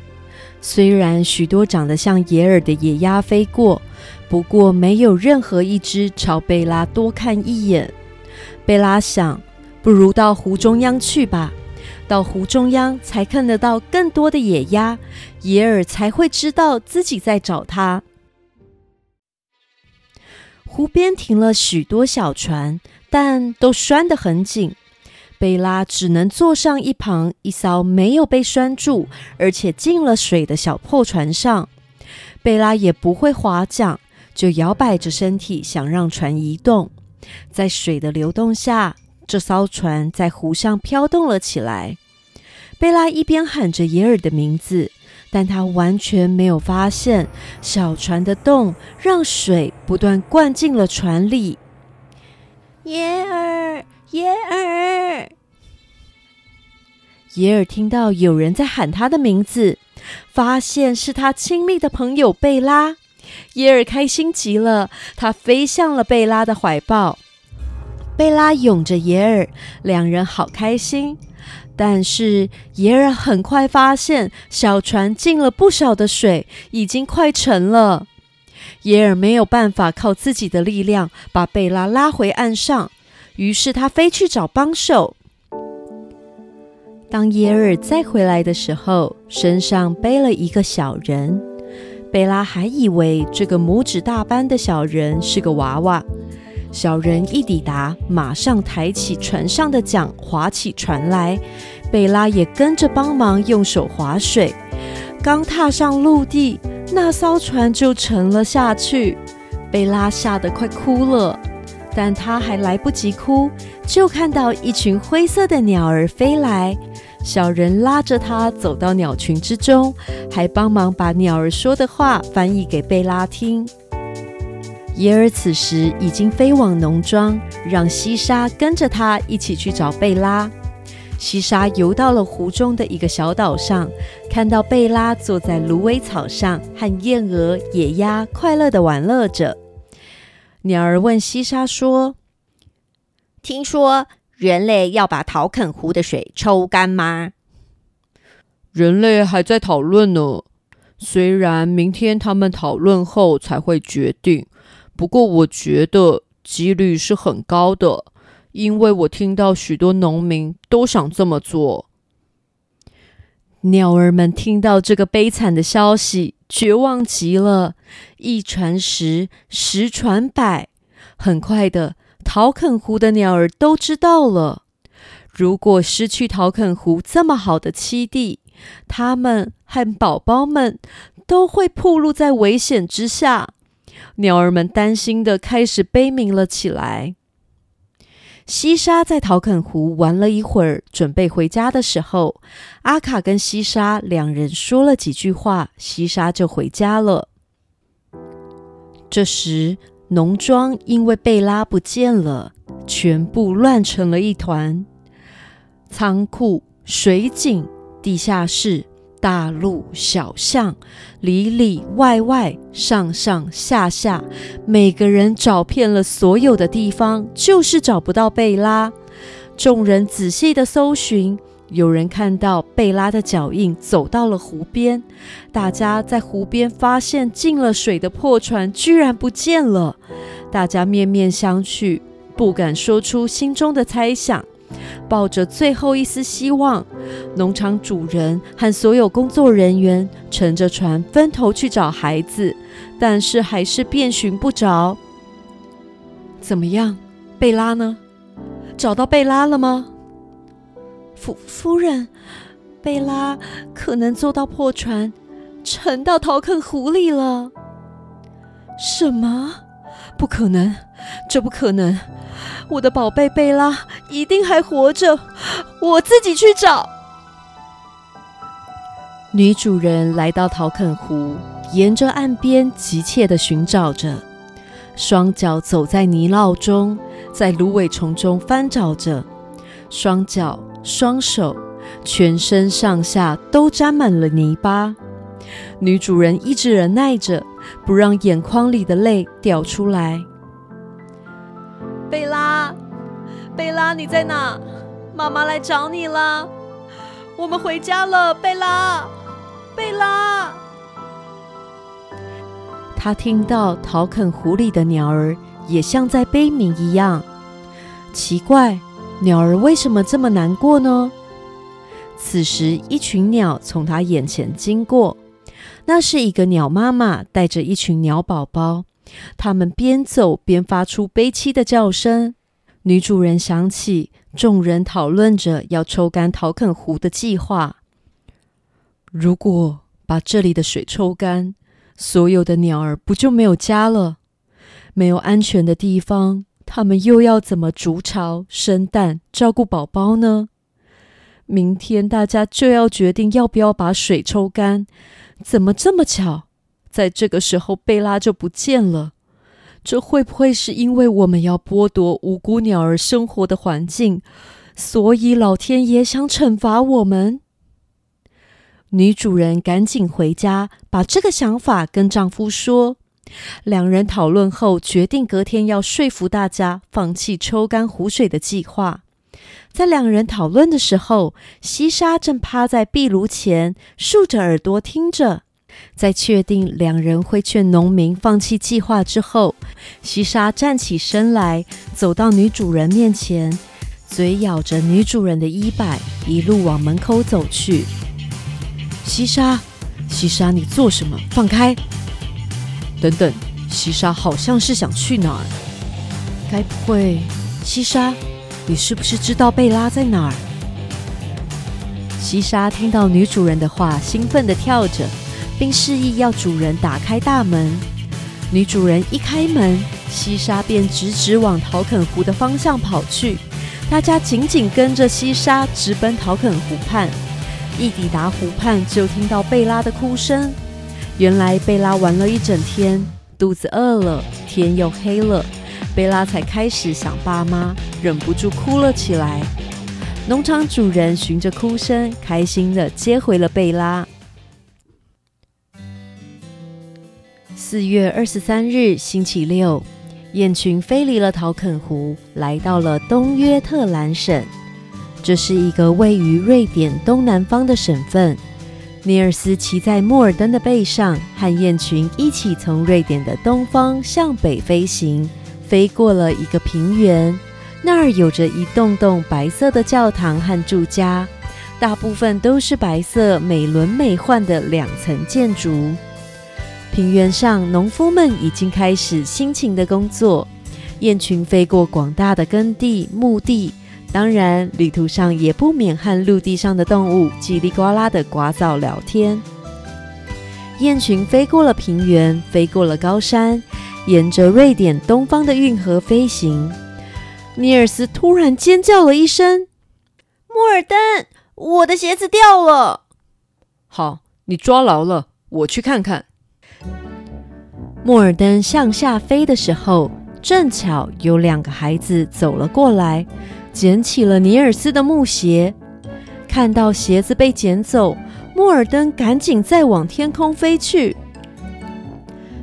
虽然许多长得像耶尔的野鸭飞过，不过没有任何一只朝贝拉多看一眼。贝拉想。不如到湖中央去吧，到湖中央才看得到更多的野鸭，野尔才会知道自己在找他。湖边停了许多小船，但都拴得很紧。贝拉只能坐上一旁一艘没有被拴住，而且进了水的小破船上。贝拉也不会划桨，就摇摆着身体想让船移动，在水的流动下。这艘船在湖上飘动了起来。贝拉一边喊着耶尔的名字，但他完全没有发现小船的动让水不断灌进了船里。耶尔，耶尔！耶尔听到有人在喊他的名字，发现是他亲密的朋友贝拉。耶尔开心极了，他飞向了贝拉的怀抱。贝拉拥着耶尔，两人好开心。但是耶尔很快发现，小船进了不少的水，已经快沉了。耶尔没有办法靠自己的力量把贝拉拉回岸上，于是他飞去找帮手。当耶尔再回来的时候，身上背了一个小人。贝拉还以为这个拇指大般的小人是个娃娃。小人一抵达，马上抬起船上的桨，划起船来。贝拉也跟着帮忙，用手划水。刚踏上陆地，那艘船就沉了下去。贝拉吓得快哭了，但他还来不及哭，就看到一群灰色的鸟儿飞来。小人拉着他走到鸟群之中，还帮忙把鸟儿说的话翻译给贝拉听。耶尔此时已经飞往农庄，让西沙跟着他一起去找贝拉。西沙游到了湖中的一个小岛上，看到贝拉坐在芦苇草上，和燕鹅、野鸭快乐的玩乐着。鸟儿问西沙说：“听说人类要把陶肯湖的水抽干吗？”人类还在讨论呢，虽然明天他们讨论后才会决定。不过，我觉得几率是很高的，因为我听到许多农民都想这么做。鸟儿们听到这个悲惨的消息，绝望极了。一传十，十传百，很快的，陶肯湖的鸟儿都知道了。如果失去陶肯湖这么好的栖地，他们和宝宝们都会暴露在危险之下。鸟儿们担心的开始悲鸣了起来。西沙在陶肯湖玩了一会儿，准备回家的时候，阿卡跟西沙两人说了几句话，西沙就回家了。这时，农庄因为贝拉不见了，全部乱成了一团。仓库、水井、地下室、大路、小巷，里里外外、上上下下，每个人找遍了所有的地方，就是找不到贝拉。众人仔细的搜寻，有人看到贝拉的脚印走到了湖边，大家在湖边发现进了水的破船居然不见了，大家面面相觑，不敢说出心中的猜想。抱着最后一丝希望，农场主人和所有工作人员乘着船分头去找孩子，但是还是遍寻不着。怎么样，贝拉呢？找到贝拉了吗？夫夫人，贝拉可能坐到破船，沉到陶坑湖里了。什么？不可能！这不可能！我的宝贝贝拉一定还活着，我自己去找。女主人来到陶肯湖，沿着岸边急切的寻找着，双脚走在泥淖中，在芦苇丛中翻找着，双脚、双手、全身上下都沾满了泥巴。女主人一直忍耐着，不让眼眶里的泪掉出来。贝拉，你在哪？妈妈来找你了。我们回家了，贝拉，贝拉。他听到陶肯湖里的鸟儿也像在悲鸣一样。奇怪，鸟儿为什么这么难过呢？此时，一群鸟从他眼前经过。那是一个鸟妈妈带着一群鸟宝宝。他们边走边发出悲凄的叫声。女主人想起众人讨论着要抽干陶肯湖的计划。如果把这里的水抽干，所有的鸟儿不就没有家了？没有安全的地方，它们又要怎么筑巢、生蛋、照顾宝宝呢？明天大家就要决定要不要把水抽干。怎么这么巧？在这个时候，贝拉就不见了。这会不会是因为我们要剥夺无辜鸟儿生活的环境，所以老天爷想惩罚我们？女主人赶紧回家，把这个想法跟丈夫说。两人讨论后，决定隔天要说服大家放弃抽干湖水的计划。在两人讨论的时候，西沙正趴在壁炉前，竖着耳朵听着。在确定两人会劝农民放弃计划之后，西沙站起身来，走到女主人面前，嘴咬着女主人的衣摆，一路往门口走去。西沙，西沙，你做什么？放开！等等，西沙好像是想去哪儿？该不会，西沙，你是不是知道贝拉在哪儿？西沙听到女主人的话，兴奋地跳着。并示意要主人打开大门。女主人一开门，西沙便直直往陶肯湖的方向跑去。大家紧紧跟着西沙直奔陶肯湖畔。一抵达湖畔，就听到贝拉的哭声。原来贝拉玩了一整天，肚子饿了，天又黑了，贝拉才开始想爸妈，忍不住哭了起来。农场主人循着哭声，开心的接回了贝拉。四月二十三日，星期六，雁群飞离了陶肯湖，来到了东约特兰省。这是一个位于瑞典东南方的省份。尼尔斯骑在莫尔登的背上，和雁群一起从瑞典的东方向北飞行，飞过了一个平原。那儿有着一栋栋白色的教堂和住家，大部分都是白色、美轮美奂的两层建筑。平原上，农夫们已经开始辛勤的工作。雁群飞过广大的耕地、墓地，当然，旅途上也不免和陆地上的动物叽里呱啦的呱噪聊天。雁群飞过了平原，飞过了高山，沿着瑞典东方的运河飞行。尼尔斯突然尖叫了一声：“莫尔登，我的鞋子掉了！”好，你抓牢了，我去看看。莫尔登向下飞的时候，正巧有两个孩子走了过来，捡起了尼尔斯的木鞋。看到鞋子被捡走，莫尔登赶紧再往天空飞去。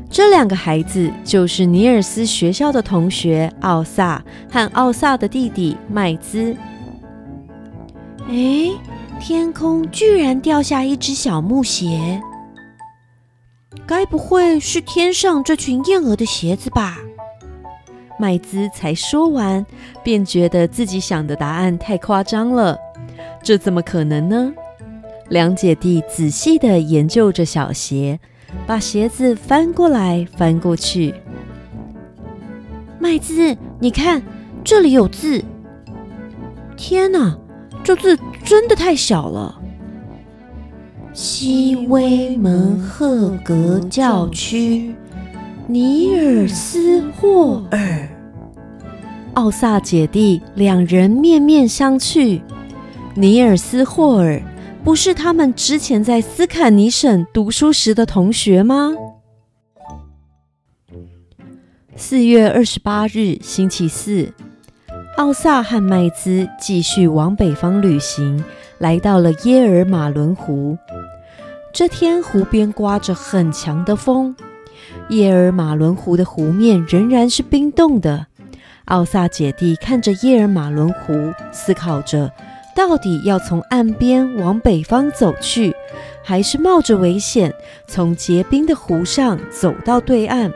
这两个孩子就是尼尔斯学校的同学奥萨和奥萨的弟弟麦兹。哎，天空居然掉下一只小木鞋，该不会是天上这群燕儿的鞋子吧？麦兹才说完，便觉得自己想的答案太夸张了。这怎么可能呢？两姐弟仔细的研究着小鞋。把鞋子翻过来翻过去，麦兹，你看这里有字。天哪，这字真的太小了。西威门赫格教区，尼尔斯霍尔。奥萨姐弟两人面面相觑。尼尔斯霍尔。不是他们之前在斯坎尼省读书时的同学吗？四月二十八日，星期四，奥萨和麦兹继续往北方旅行，来到了耶尔马伦湖。这天，湖边刮着很强的风，耶尔马伦湖的湖面仍然是冰冻的。奥萨姐弟看着耶尔马伦湖，思考着。到底要从岸边往北方走去，还是冒着危险从结冰的湖上走到对岸？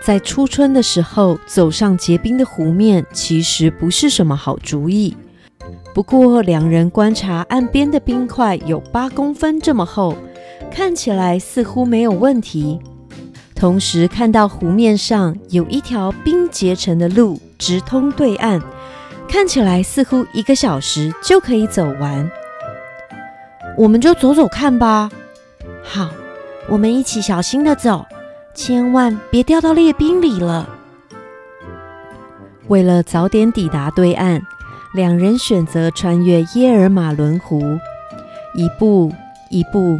在初春的时候走上结冰的湖面，其实不是什么好主意。不过，两人观察岸边的冰块有八公分这么厚，看起来似乎没有问题。同时，看到湖面上有一条冰结成的路，直通对岸。看起来似乎一个小时就可以走完，我们就走走看吧。好，我们一起小心的走，千万别掉到裂冰里了。为了早点抵达对岸，两人选择穿越耶尔马伦湖，一步一步，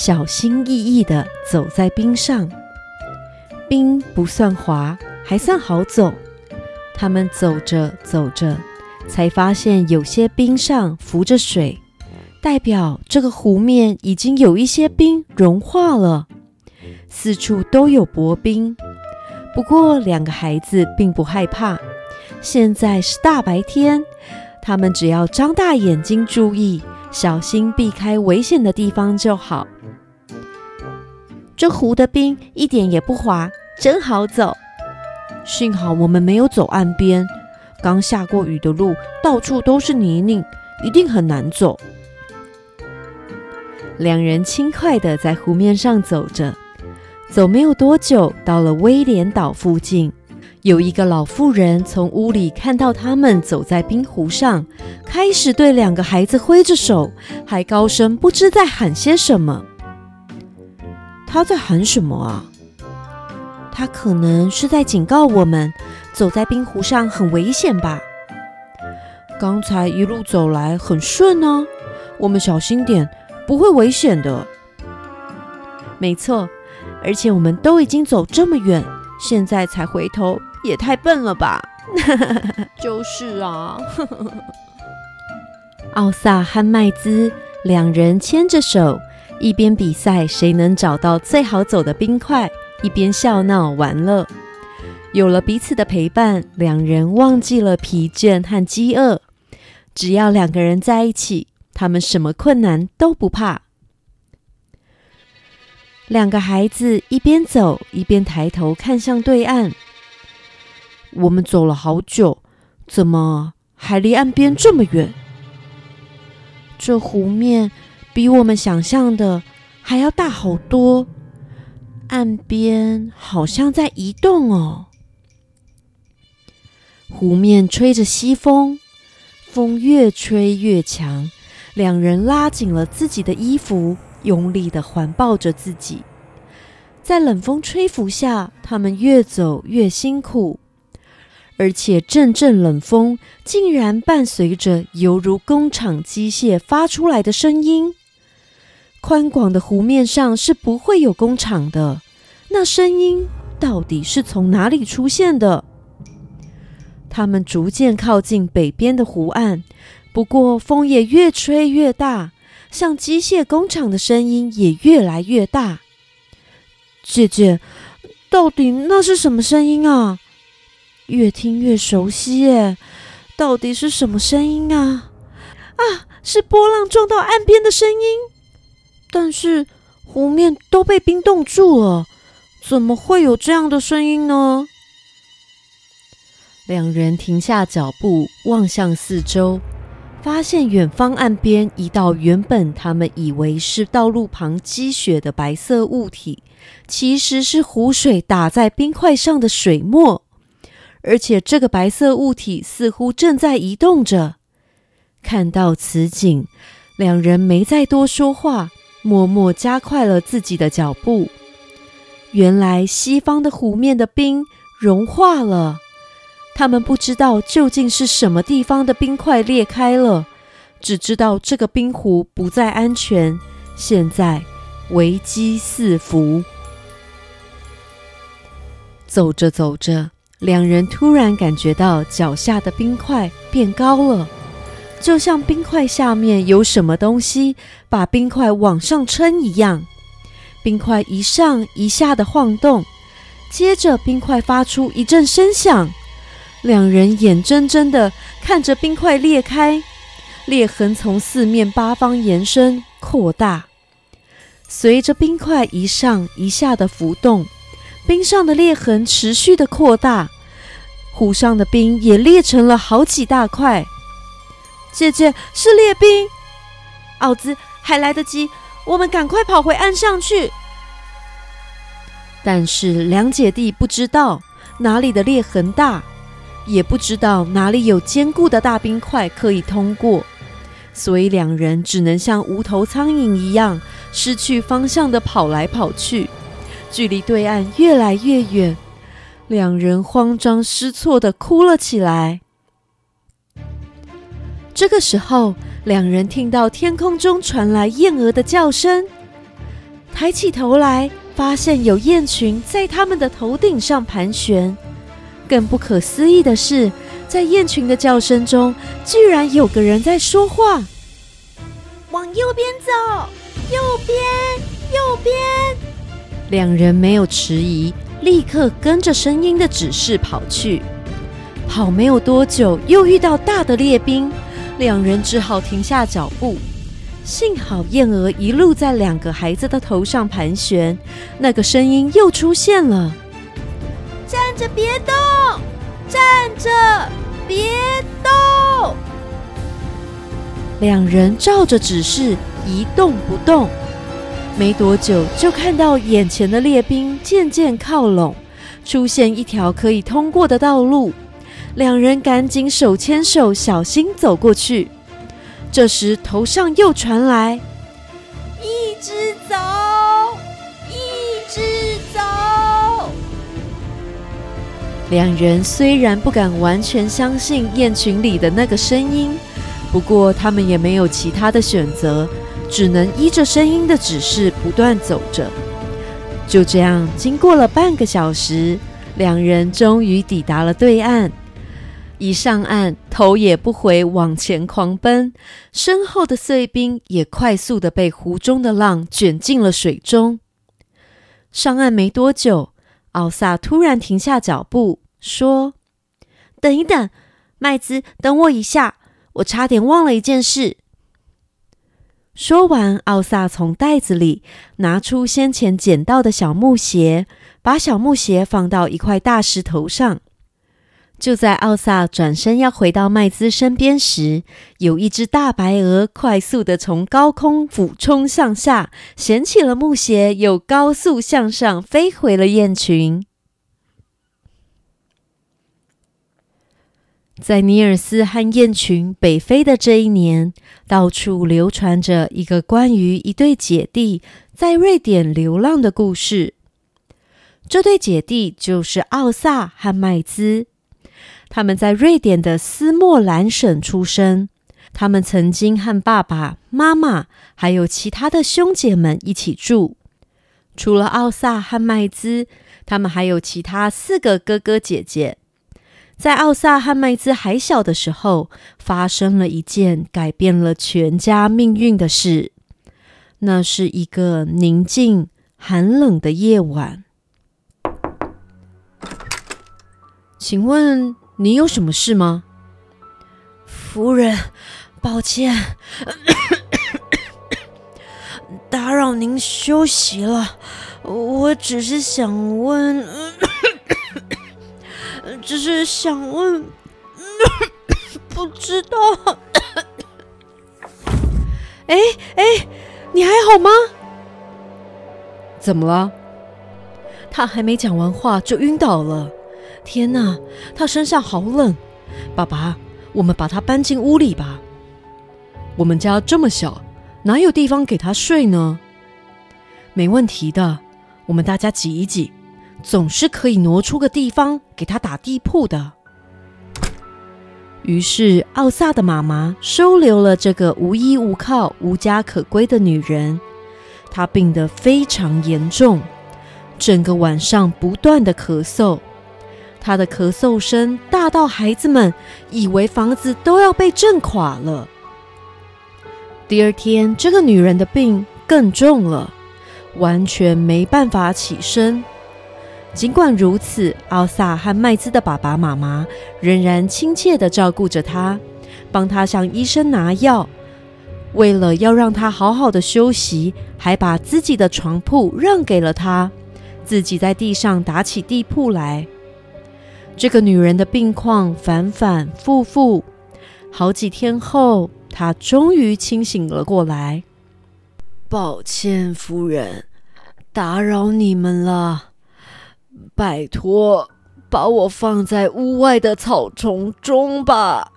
小心翼翼的走在冰上。冰不算滑，还算好走。他们走着走着，才发现有些冰上浮着水，代表这个湖面已经有一些冰融化了，四处都有薄冰。不过，两个孩子并不害怕。现在是大白天，他们只要张大眼睛，注意小心避开危险的地方就好。这湖的冰一点也不滑，真好走。幸好我们没有走岸边，刚下过雨的路到处都是泥泞，一定很难走。两人轻快地在湖面上走着，走没有多久，到了威廉岛附近，有一个老妇人从屋里看到他们走在冰湖上，开始对两个孩子挥着手，还高声不知在喊些什么。他在喊什么啊？他可能是在警告我们，走在冰湖上很危险吧？刚才一路走来很顺呢，我们小心点，不会危险的。没错，而且我们都已经走这么远，现在才回头也太笨了吧？就是啊。奥萨和麦兹两人牵着手，一边比赛谁能找到最好走的冰块。一边笑闹玩乐，有了彼此的陪伴，两人忘记了疲倦和饥饿。只要两个人在一起，他们什么困难都不怕。两个孩子一边走一边抬头看向对岸。我们走了好久，怎么还离岸边这么远？这湖面比我们想象的还要大好多。岸边好像在移动哦，湖面吹着西风，风越吹越强，两人拉紧了自己的衣服，用力的环抱着自己。在冷风吹拂下，他们越走越辛苦，而且阵阵冷风竟然伴随着犹如工厂机械发出来的声音。宽广的湖面上是不会有工厂的，那声音到底是从哪里出现的？他们逐渐靠近北边的湖岸，不过风也越吹越大，像机械工厂的声音也越来越大。姐姐，到底那是什么声音啊？越听越熟悉耶，到底是什么声音啊？啊，是波浪撞到岸边的声音。但是湖面都被冰冻住了，怎么会有这样的声音呢？两人停下脚步，望向四周。发现远方岸边一道原本他们以为是道路旁积雪的白色物体，其实是湖水打在冰块上的水墨，而且这个白色物体似乎正在移动着。看到此景，两人没再多说话，默默加快了自己的脚步。原来西方的湖面的冰融化了。他们不知道究竟是什么地方的冰块裂开了，只知道这个冰湖不再安全，现在危机四伏。走着走着，两人突然感觉到脚下的冰块变高了，就像冰块下面有什么东西把冰块往上撑一样。冰块一上一下的晃动，接着冰块发出一阵声响。两人眼睁睁的看着冰块裂开，裂痕从四面八方延伸扩大。随着冰块一上一下的浮动，冰上的裂痕持续的扩大，湖上的冰也裂成了好几大块。姐姐是裂冰，奥兹还来得及，我们赶快跑回岸上去。但是两姐弟不知道哪里的裂痕大。也不知道哪里有坚固的大冰块可以通过，所以两人只能像无头苍蝇一样失去方向的跑来跑去，距离对岸越来越远。两人慌张失措的哭了起来。这个时候，两人听到天空中传来燕鹅的叫声，抬起头来，发现有雁群在他们的头顶上盘旋。更不可思议的是，在雁群的叫声中，居然有个人在说话。往右边走，右边，右边。两人没有迟疑，立刻跟着声音的指示跑去。跑没有多久，又遇到大的列兵，两人只好停下脚步。幸好燕儿一路在两个孩子的头上盘旋，那个声音又出现了。站着别动，站着别动。两人照着指示一动不动，没多久就看到眼前的列兵渐渐靠拢，出现一条可以通过的道路。两人赶紧手牵手，小心走过去。这时头上又传来：“一直走。”一直走两人虽然不敢完全相信雁群里的那个声音，不过他们也没有其他的选择，只能依着声音的指示不断走着。就这样，经过了半个小时，两人终于抵达了对岸。一上岸，头也不回往前狂奔，身后的碎冰也快速的被湖中的浪卷进了水中。上岸没多久。奥萨突然停下脚步，说：“等一等，麦兹，等我一下，我差点忘了一件事。”说完，奥萨从袋子里拿出先前捡到的小木鞋，把小木鞋放到一块大石头上。就在奥萨转身要回到麦兹身边时，有一只大白鹅快速的从高空俯冲向下，捡起了木鞋，又高速向上飞回了雁群。在尼尔斯和雁群北飞的这一年，到处流传着一个关于一对姐弟在瑞典流浪的故事。这对姐弟就是奥萨和麦兹，他们在瑞典的斯莫兰省出生。他们曾经和爸爸妈妈还有其他的兄姐们一起住。除了奥萨和麦兹，他们还有其他四个哥哥姐姐。在奥萨和麦兹还小的时候，发生了一件改变了全家命运的事。那是一个宁静、寒冷的夜晚。请问你有什么事吗，夫人？抱歉，打扰您休息了。我只是想问。只是想问，不知道。哎哎，你还好吗？怎么了？他还没讲完话就晕倒了。天哪，他身上好冷。爸爸，我们把他搬进屋里吧。我们家这么小，哪有地方给他睡呢？没问题的，我们大家挤一挤。总是可以挪出个地方给他打地铺的。于是，奥萨的妈妈收留了这个无依无靠、无家可归的女人。她病得非常严重，整个晚上不断的咳嗽。她的咳嗽声大到孩子们以为房子都要被震垮了。第二天，这个女人的病更重了，完全没办法起身。尽管如此，奥萨和麦兹的爸爸妈妈仍然亲切的照顾着她，帮他向医生拿药。为了要让他好好的休息，还把自己的床铺让给了他，自己在地上打起地铺来。这个女人的病况反反复复，好几天后，她终于清醒了过来。抱歉，夫人，打扰你们了。拜托，把我放在屋外的草丛中吧。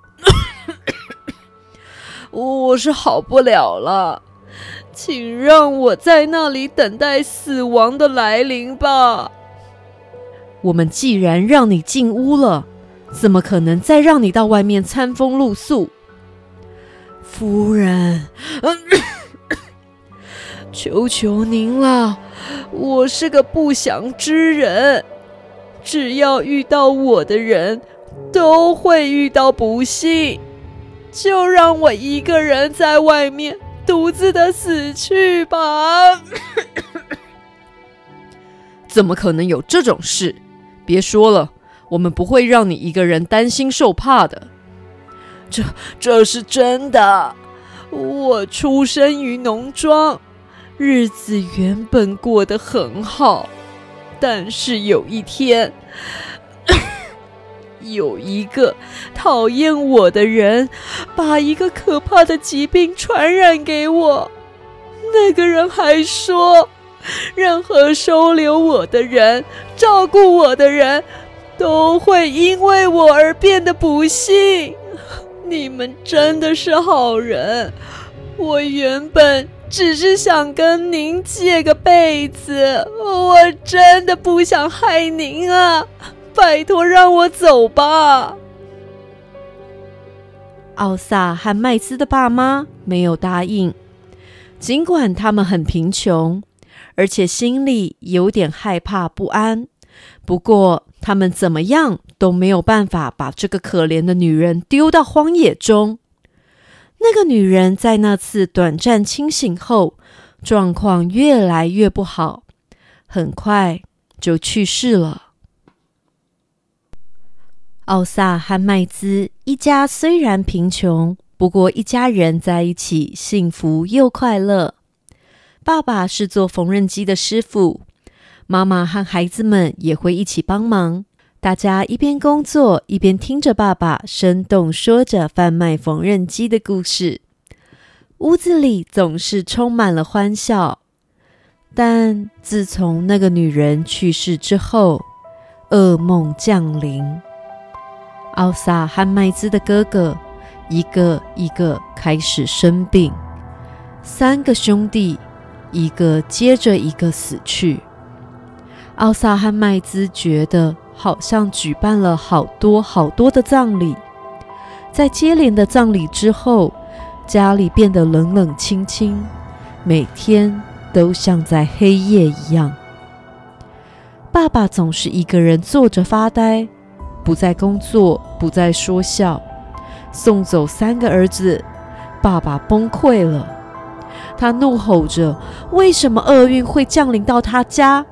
我是好不了了，请让我在那里等待死亡的来临吧。我们既然让你进屋了，怎么可能再让你到外面餐风露宿？夫人，求求您了。我是个不祥之人，只要遇到我的人，都会遇到不幸。就让我一个人在外面独自的死去吧。怎么可能有这种事？别说了，我们不会让你一个人担心受怕的。这这是真的。我出生于农庄。日子原本过得很好，但是有一天，有一个讨厌我的人把一个可怕的疾病传染给我。那个人还说，任何收留我的人、照顾我的人，都会因为我而变得不幸。你们真的是好人，我原本。只是想跟您借个被子，我真的不想害您啊！拜托让我走吧。奥萨和麦斯的爸妈没有答应，尽管他们很贫穷，而且心里有点害怕不安。不过他们怎么样都没有办法把这个可怜的女人丢到荒野中。那个女人在那次短暂清醒后，状况越来越不好，很快就去世了。奥萨和麦兹一家虽然贫穷，不过一家人在一起幸福又快乐。爸爸是做缝纫机的师傅，妈妈和孩子们也会一起帮忙。大家一边工作，一边听着爸爸生动说着贩卖缝纫机的故事，屋子里总是充满了欢笑。但自从那个女人去世之后，噩梦降临。奥萨和麦兹的哥哥一个一个开始生病，三个兄弟一个接着一个死去。奥萨和麦兹觉得好像举办了好多好多的葬礼，在接连的葬礼之后，家里变得冷冷清清，每天都像在黑夜一样。爸爸总是一个人坐着发呆。不再工作，不再说笑，送走三个儿子，爸爸崩溃了。他怒吼着：“为什么厄运会降临到他家？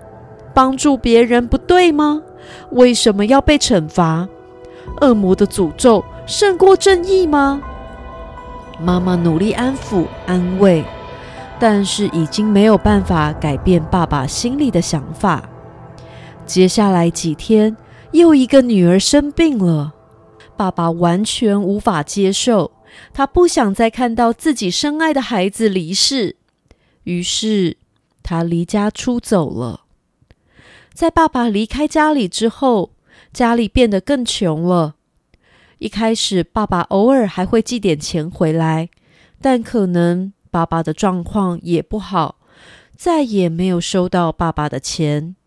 帮助别人不对吗？为什么要被惩罚？恶魔的诅咒胜过正义吗？”妈妈努力安抚、安慰，但是已经没有办法改变爸爸心里的想法。接下来几天。又一个女儿生病了，爸爸完全无法接受，他不想再看到自己深爱的孩子离世，于是他离家出走了。在爸爸离开家里之后，家里变得更穷了。一开始，爸爸偶尔还会寄点钱回来，但可能爸爸的状况也不好，再也没有收到爸爸的钱。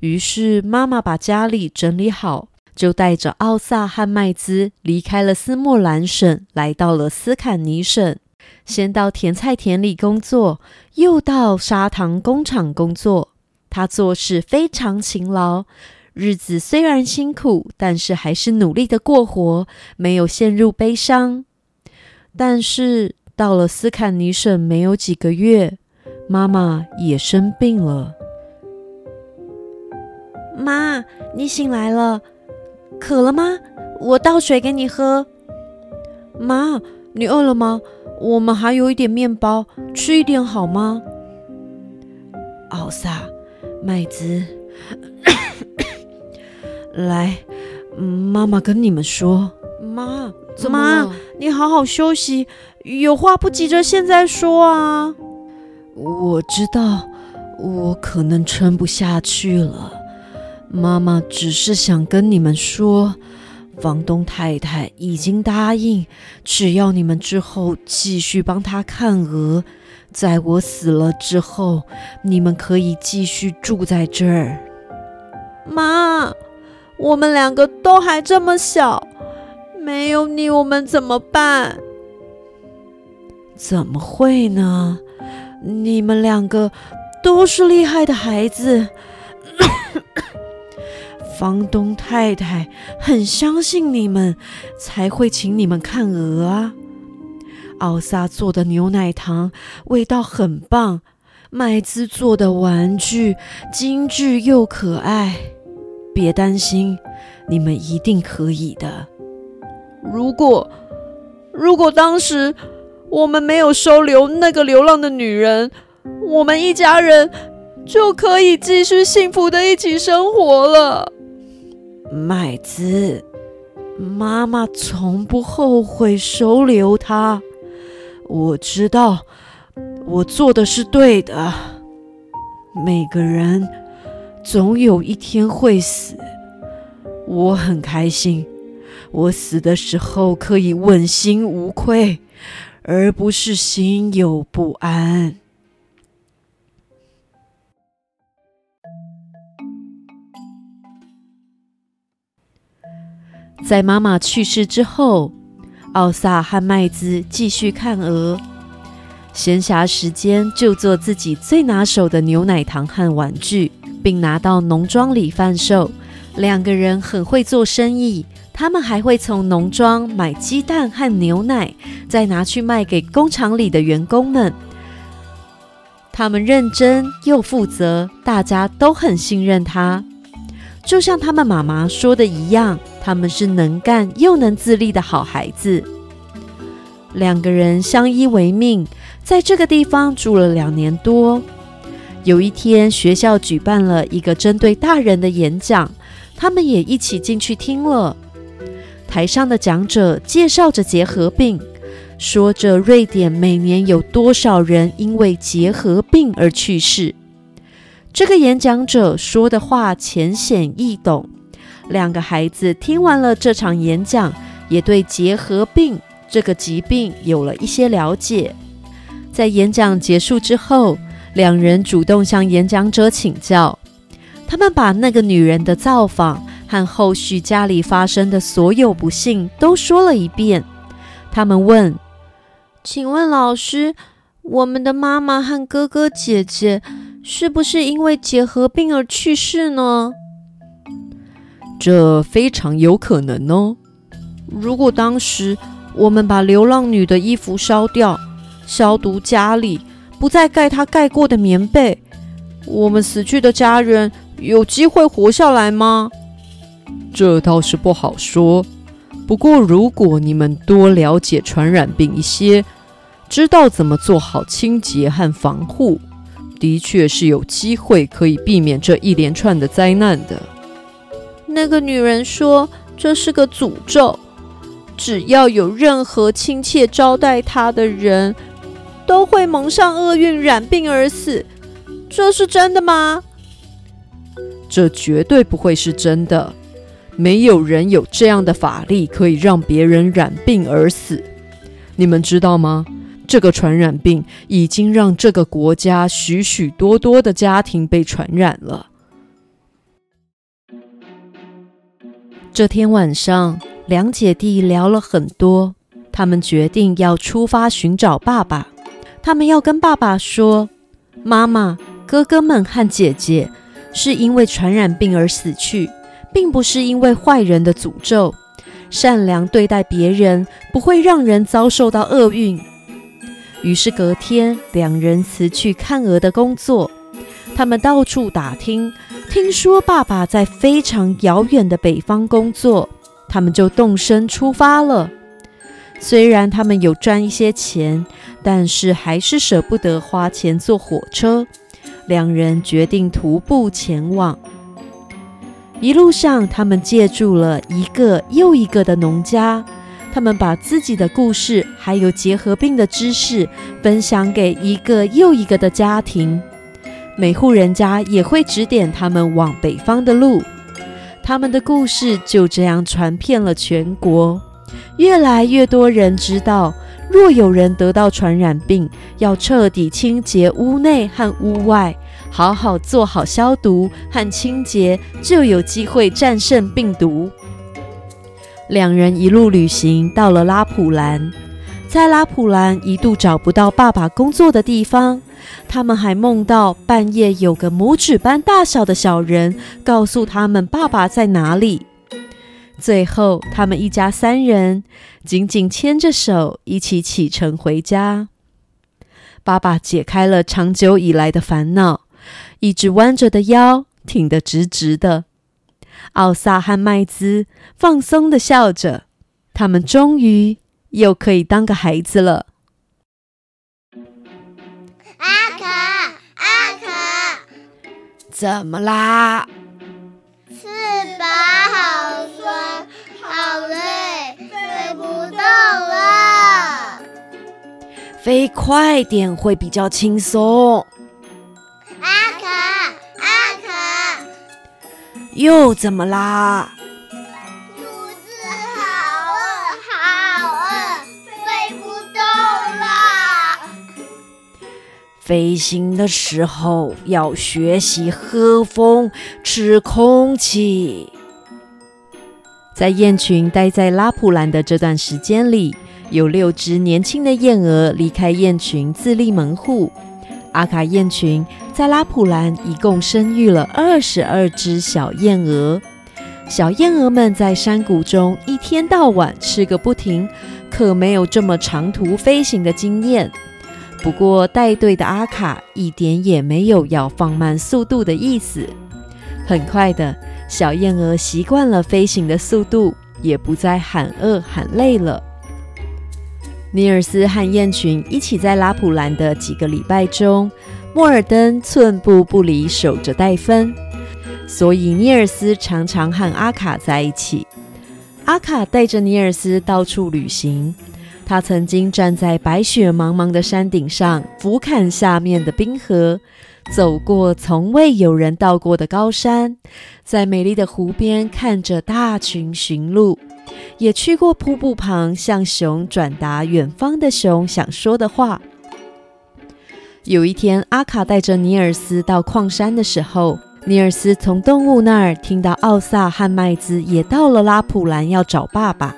于是，妈妈把家里整理好，就带着奥萨和麦兹离开了斯莫兰省，来到了斯坎尼省。先到甜菜田里工作，又到砂糖工厂工作。他做事非常勤劳，日子虽然辛苦，但是还是努力的过活，没有陷入悲伤。但是到了斯坎尼省没有几个月，妈妈也生病了。妈，你醒来了，渴了吗？我倒水给你喝。妈，你饿了吗？我们还有一点面包，吃一点好吗？奥萨，麦兹，来，妈妈跟你们说，妈，妈，你好好休息，有话不急着现在说啊。我知道，我可能撑不下去了。妈妈只是想跟你们说，房东太太已经答应，只要你们之后继续帮她看鹅，在我死了之后，你们可以继续住在这儿。妈，我们两个都还这么小，没有你，我们怎么办？怎么会呢？你们两个都是厉害的孩子。房东太太很相信你们，才会请你们看鹅啊。奥萨做的牛奶糖味道很棒，麦兹做的玩具精致又可爱。别担心，你们一定可以的。如果如果当时我们没有收留那个流浪的女人，我们一家人就可以继续幸福的一起生活了。麦子，妈妈从不后悔收留他。我知道我做的是对的。每个人总有一天会死，我很开心，我死的时候可以问心无愧，而不是心有不安。在妈妈去世之后，奥萨和麦兹继续看鹅，闲暇时间就做自己最拿手的牛奶糖和玩具，并拿到农庄里贩售。两个人很会做生意，他们还会从农庄买鸡蛋和牛奶，再拿去卖给工厂里的员工们。他们认真又负责，大家都很信任他，就像他们妈妈说的一样。他们是能干又能自立的好孩子。两个人相依为命，在这个地方住了两年多。有一天，学校举办了一个针对大人的演讲，他们也一起进去听了。台上的讲者介绍着结核病，说着瑞典每年有多少人因为结核病而去世。这个演讲者说的话浅显易懂。两个孩子听完了这场演讲，也对结核病这个疾病有了一些了解。在演讲结束之后，两人主动向演讲者请教，他们把那个女人的造访和后续家里发生的所有不幸都说了一遍。他们问：“请问老师，我们的妈妈和哥哥姐姐是不是因为结核病而去世呢？”这非常有可能哦。如果当时我们把流浪女的衣服烧掉，消毒家里，不再盖她盖过的棉被，我们死去的家人有机会活下来吗？这倒是不好说。不过，如果你们多了解传染病一些，知道怎么做好清洁和防护，的确是有机会可以避免这一连串的灾难的。那个女人说：“这是个诅咒，只要有任何亲切招待她的人，都会蒙上厄运，染病而死。”这是真的吗？这绝对不会是真的。没有人有这样的法力可以让别人染病而死。你们知道吗？这个传染病已经让这个国家许许多多的家庭被传染了。这天晚上，两姐弟聊了很多。他们决定要出发寻找爸爸。他们要跟爸爸说：“妈妈、哥哥们和姐姐是因为传染病而死去，并不是因为坏人的诅咒。善良对待别人不会让人遭受到厄运。”于是隔天，两人辞去看鹅的工作。他们到处打听。听说爸爸在非常遥远的北方工作，他们就动身出发了。虽然他们有赚一些钱，但是还是舍不得花钱坐火车。两人决定徒步前往。一路上，他们借住了一个又一个的农家，他们把自己的故事还有结核病的知识分享给一个又一个的家庭。每户人家也会指点他们往北方的路，他们的故事就这样传遍了全国。越来越多人知道，若有人得到传染病，要彻底清洁屋内和屋外，好好做好消毒和清洁，就有机会战胜病毒。两人一路旅行到了拉普兰，在拉普兰一度找不到爸爸工作的地方。他们还梦到半夜有个拇指般大小的小人告诉他们爸爸在哪里。最后，他们一家三人紧紧牵着手，一起启程回家。爸爸解开了长久以来的烦恼，一直弯着的腰挺得直直的。奥萨和麦兹放松的笑着，他们终于又可以当个孩子了。怎么啦？翅膀好酸，好累，飞不动了。飞快点会比较轻松。阿卡，阿卡，又怎么啦？肚子好饿，好饿飞行的时候要学习喝风、吃空气。在雁群待在拉普兰的这段时间里，有六只年轻的雁鹅离开雁群自立门户。阿卡雁群在拉普兰一共生育了二十二只小燕鹅。小燕鹅们在山谷中一天到晚吃个不停，可没有这么长途飞行的经验。不过，带队的阿卡一点也没有要放慢速度的意思。很快的，小燕鹅习惯了飞行的速度，也不再喊饿喊累了。尼尔斯和雁群一起在拉普兰的几个礼拜中，莫尔登寸步不离守着戴芬，所以尼尔斯常常和阿卡在一起。阿卡带着尼尔斯到处旅行。他曾经站在白雪茫茫的山顶上，俯瞰下面的冰河，走过从未有人到过的高山，在美丽的湖边看着大群驯鹿，也去过瀑布旁，向熊转达远方的熊想说的话。有一天，阿卡带着尼尔斯到矿山的时候，尼尔斯从动物那儿听到奥萨和麦兹也到了拉普兰要找爸爸。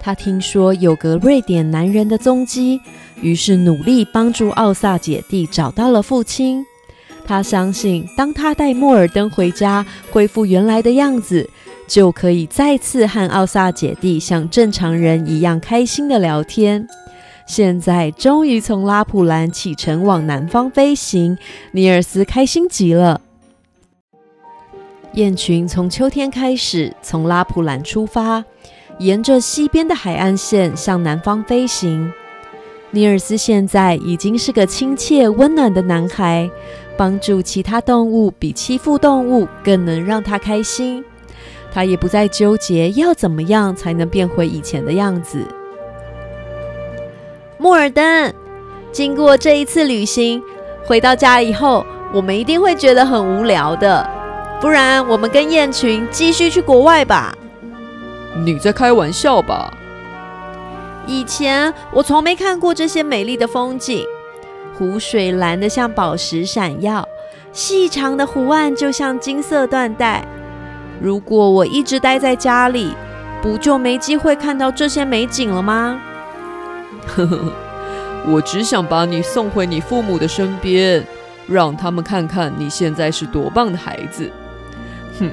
他听说有个瑞典男人的踪迹，于是努力帮助奥萨姐弟找到了父亲。他相信，当他带莫尔登回家，恢复原来的样子，就可以再次和奥萨姐弟像正常人一样开心的聊天。现在终于从拉普兰启程往南方飞行，尼尔斯开心极了。雁群从秋天开始从拉普兰出发。沿着西边的海岸线向南方飞行。尼尔斯现在已经是个亲切温暖的男孩，帮助其他动物比欺负动物更能让他开心。他也不再纠结要怎么样才能变回以前的样子。莫尔登，经过这一次旅行，回到家以后，我们一定会觉得很无聊的。不然，我们跟雁群继续去国外吧。你在开玩笑吧？以前我从没看过这些美丽的风景，湖水蓝得像宝石闪耀，细长的湖岸就像金色缎带。如果我一直待在家里，不就没机会看到这些美景了吗？呵呵，我只想把你送回你父母的身边，让他们看看你现在是多棒的孩子。哼。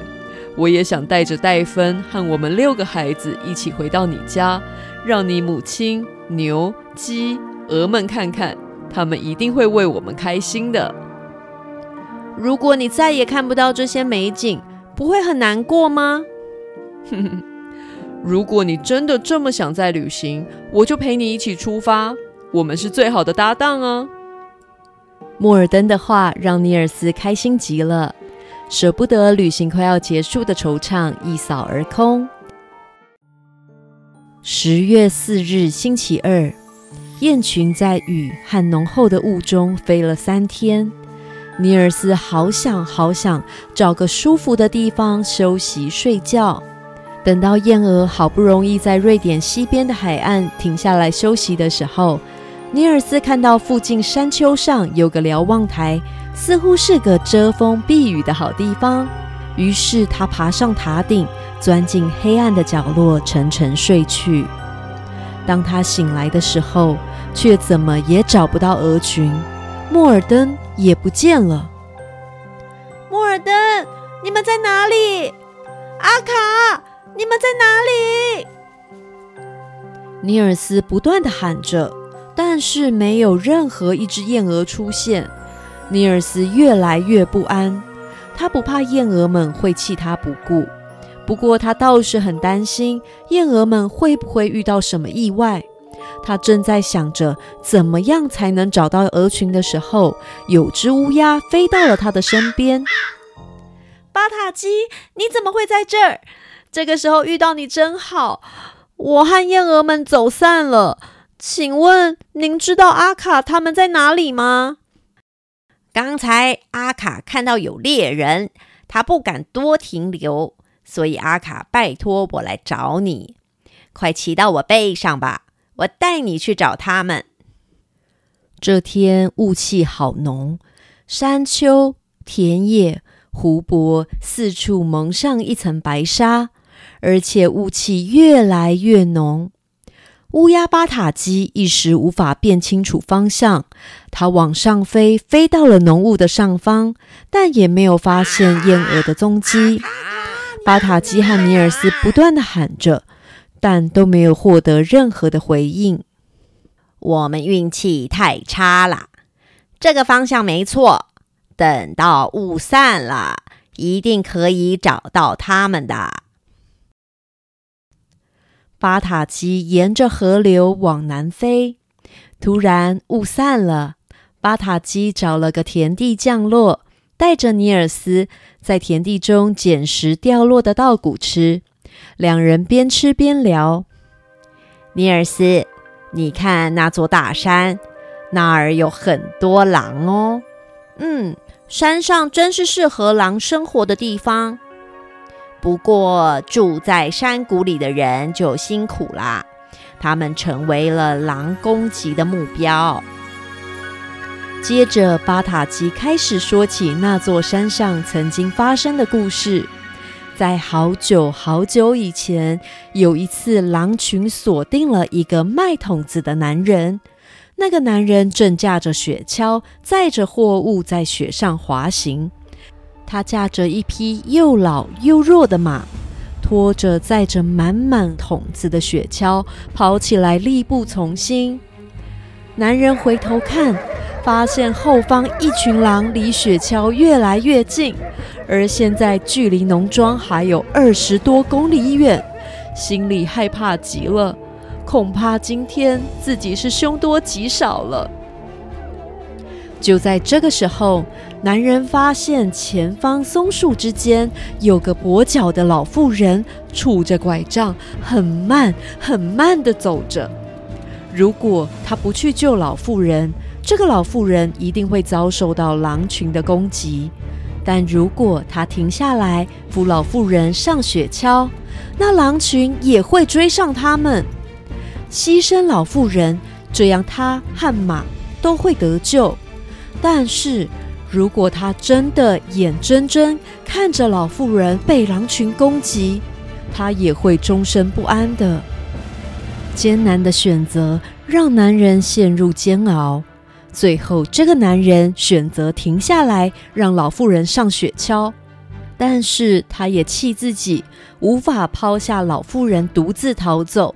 我也想带着戴芬和我们六个孩子一起回到你家，让你母亲、牛、鸡、鹅们看看，他们一定会为我们开心的。如果你再也看不到这些美景，不会很难过吗？哼哼，如果你真的这么想再旅行，我就陪你一起出发，我们是最好的搭档啊！莫尔登的话让尼尔斯开心极了。舍不得旅行快要结束的惆怅一扫而空。十月四日，星期二，雁群在雨和浓厚的雾中飞了三天。尼尔斯好想好想找个舒服的地方休息睡觉。等到燕鹅好不容易在瑞典西边的海岸停下来休息的时候，尼尔斯看到附近山丘上有个瞭望台。似乎是个遮风避雨的好地方，于是他爬上塔顶，钻进黑暗的角落，沉沉睡去。当他醒来的时候，却怎么也找不到鹅群，莫尔登也不见了。莫尔登，你们在哪里？阿卡，你们在哪里？尼尔斯不断的喊着，但是没有任何一只燕鹅出现。尼尔斯越来越不安，他不怕燕鹅们会弃他不顾，不过他倒是很担心燕鹅们会不会遇到什么意外。他正在想着怎么样才能找到鹅群的时候，有只乌鸦飞到了他的身边。巴塔基，你怎么会在这儿？这个时候遇到你真好。我和燕儿们走散了，请问您知道阿卡他们在哪里吗？刚才阿卡看到有猎人，他不敢多停留，所以阿卡拜托我来找你。快骑到我背上吧，我带你去找他们。这天雾气好浓，山丘、田野、湖泊四处蒙上一层白纱，而且雾气越来越浓。乌鸦巴塔基一时无法辨清楚方向，它往上飞，飞到了浓雾的上方，但也没有发现燕鹅的踪迹。巴塔基和尼尔斯不断的喊着，但都没有获得任何的回应。我们运气太差了，这个方向没错。等到雾散了，一定可以找到他们的。巴塔基沿着河流往南飞，突然雾散了。巴塔基找了个田地降落，带着尼尔斯在田地中捡拾掉落的稻谷吃。两人边吃边聊：“尼尔斯，你看那座大山，那儿有很多狼哦。嗯，山上真是适合狼生活的地方。不过住在山谷里的人就辛苦啦，他们成为了狼攻击的目标。接着，巴塔基开始说起那座山上曾经发生的故事。在好久好久以前，有一次，狼群锁定了一个卖筒子的男人。那个男人正驾着雪橇，载着货物在雪上滑行。他驾着一匹又老又弱的马，拖着载着满满桶子的雪橇，跑起来力不从心。男人回头看。发现后方一群狼离雪橇越来越近，而现在距离农庄还有二十多公里远，心里害怕极了，恐怕今天自己是凶多吉少了。就在这个时候，男人发现前方松树之间有个跛脚的老妇人，杵着拐杖，很慢很慢地走着。如果他不去救老妇人，这个老妇人一定会遭受到狼群的攻击，但如果他停下来扶老妇人上雪橇，那狼群也会追上他们。牺牲老妇人，这样他和马都会得救。但是如果他真的眼睁睁看着老妇人被狼群攻击，他也会终身不安的。艰难的选择让男人陷入煎熬。最后，这个男人选择停下来，让老妇人上雪橇，但是他也气自己无法抛下老妇人独自逃走，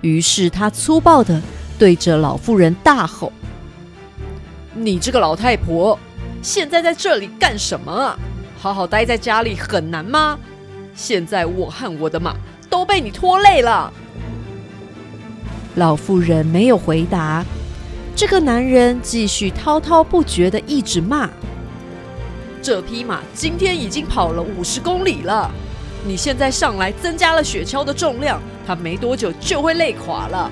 于是他粗暴地对着老妇人大吼：“你这个老太婆，现在在这里干什么啊？好好待在家里很难吗？现在我和我的马都被你拖累了。”老妇人没有回答。这个男人继续滔滔不绝的一直骂：“这匹马今天已经跑了五十公里了，你现在上来增加了雪橇的重量，它没多久就会累垮了。”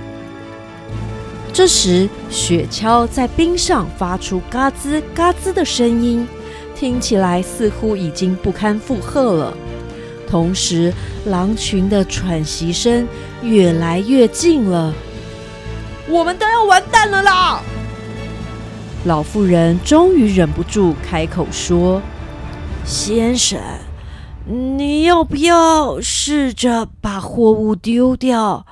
这时，雪橇在冰上发出嘎吱嘎吱的声音，听起来似乎已经不堪负荷了。同时，狼群的喘息声越来越近了。我们都要完蛋了啦！老妇人终于忍不住开口说：“先生，你要不要试着把货物丢掉？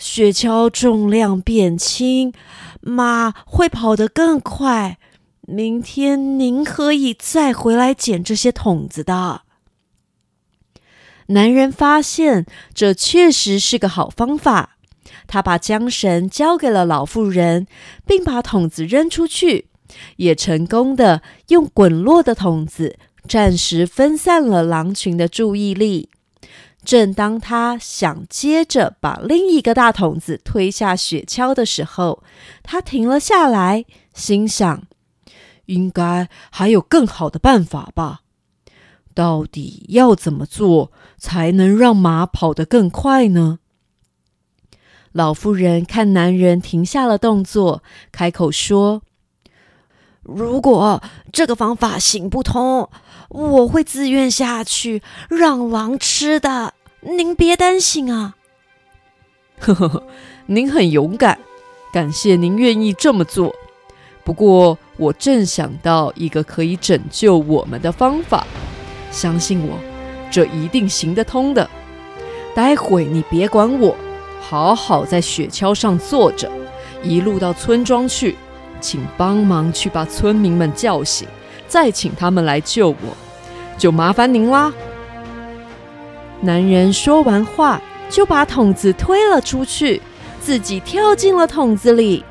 雪橇重量变轻，马会跑得更快。明天您可以再回来捡这些桶子的。”男人发现这确实是个好方法。他把缰绳交给了老妇人，并把桶子扔出去，也成功的用滚落的桶子暂时分散了狼群的注意力。正当他想接着把另一个大桶子推下雪橇的时候，他停了下来，心想：应该还有更好的办法吧？到底要怎么做才能让马跑得更快呢？老妇人看男人停下了动作，开口说：“如果这个方法行不通，我会自愿下去让狼吃的。您别担心啊。”“呵呵呵，您很勇敢，感谢您愿意这么做。不过，我正想到一个可以拯救我们的方法，相信我，这一定行得通的。待会你别管我。”好好在雪橇上坐着，一路到村庄去，请帮忙去把村民们叫醒，再请他们来救我，就麻烦您啦。男人说完话，就把桶子推了出去，自己跳进了桶子里。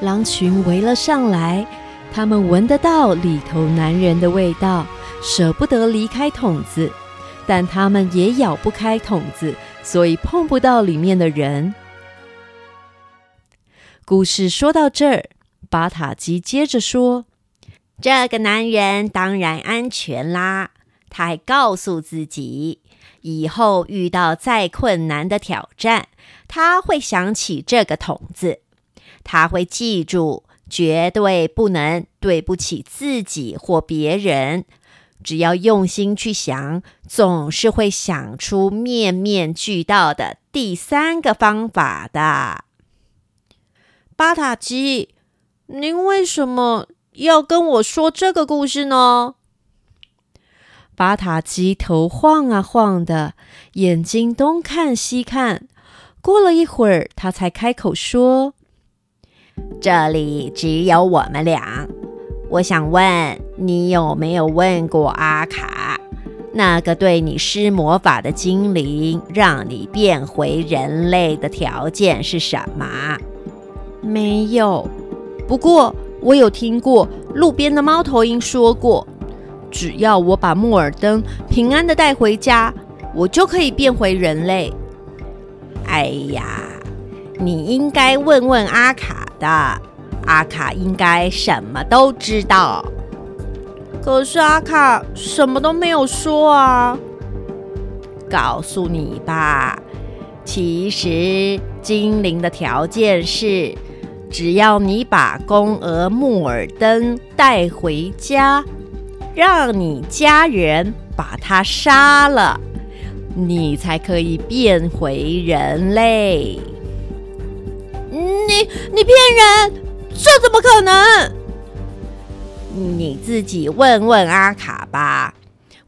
狼群围了上来，他们闻得到里头男人的味道，舍不得离开桶子，但他们也咬不开桶子。所以碰不到里面的人。故事说到这儿，巴塔基接着说：“这个男人当然安全啦。他还告诉自己，以后遇到再困难的挑战，他会想起这个桶子，他会记住，绝对不能对不起自己或别人。只要用心去想，总是会想出面面俱到的第三个方法的。巴塔基，您为什么要跟我说这个故事呢？巴塔鸡头晃啊晃的，眼睛东看西看。过了一会儿，他才开口说：“这里只有我们俩。我想问你，有没有问过阿卡，那个对你施魔法的精灵，让你变回人类的条件是什么？”“没有。不过我有听过路边的猫头鹰说过。”只要我把木尔登平安的带回家，我就可以变回人类。哎呀，你应该问问阿卡的，阿卡应该什么都知道。可是阿卡什么都没有说啊。告诉你吧，其实精灵的条件是，只要你把公鹅木尔登带回家。让你家人把他杀了，你才可以变回人类。你你骗人，这怎么可能？你自己问问阿卡吧。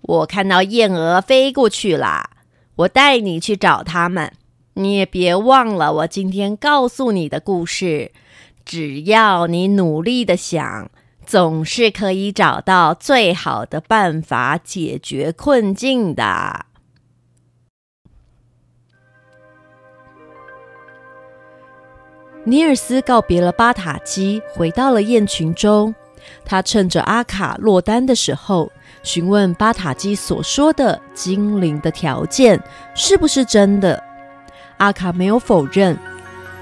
我看到燕鹅飞过去了，我带你去找他们。你也别忘了我今天告诉你的故事。只要你努力的想。总是可以找到最好的办法解决困境的。尼尔斯告别了巴塔基，回到了雁群中。他趁着阿卡落单的时候，询问巴塔基所说的精灵的条件是不是真的。阿卡没有否认，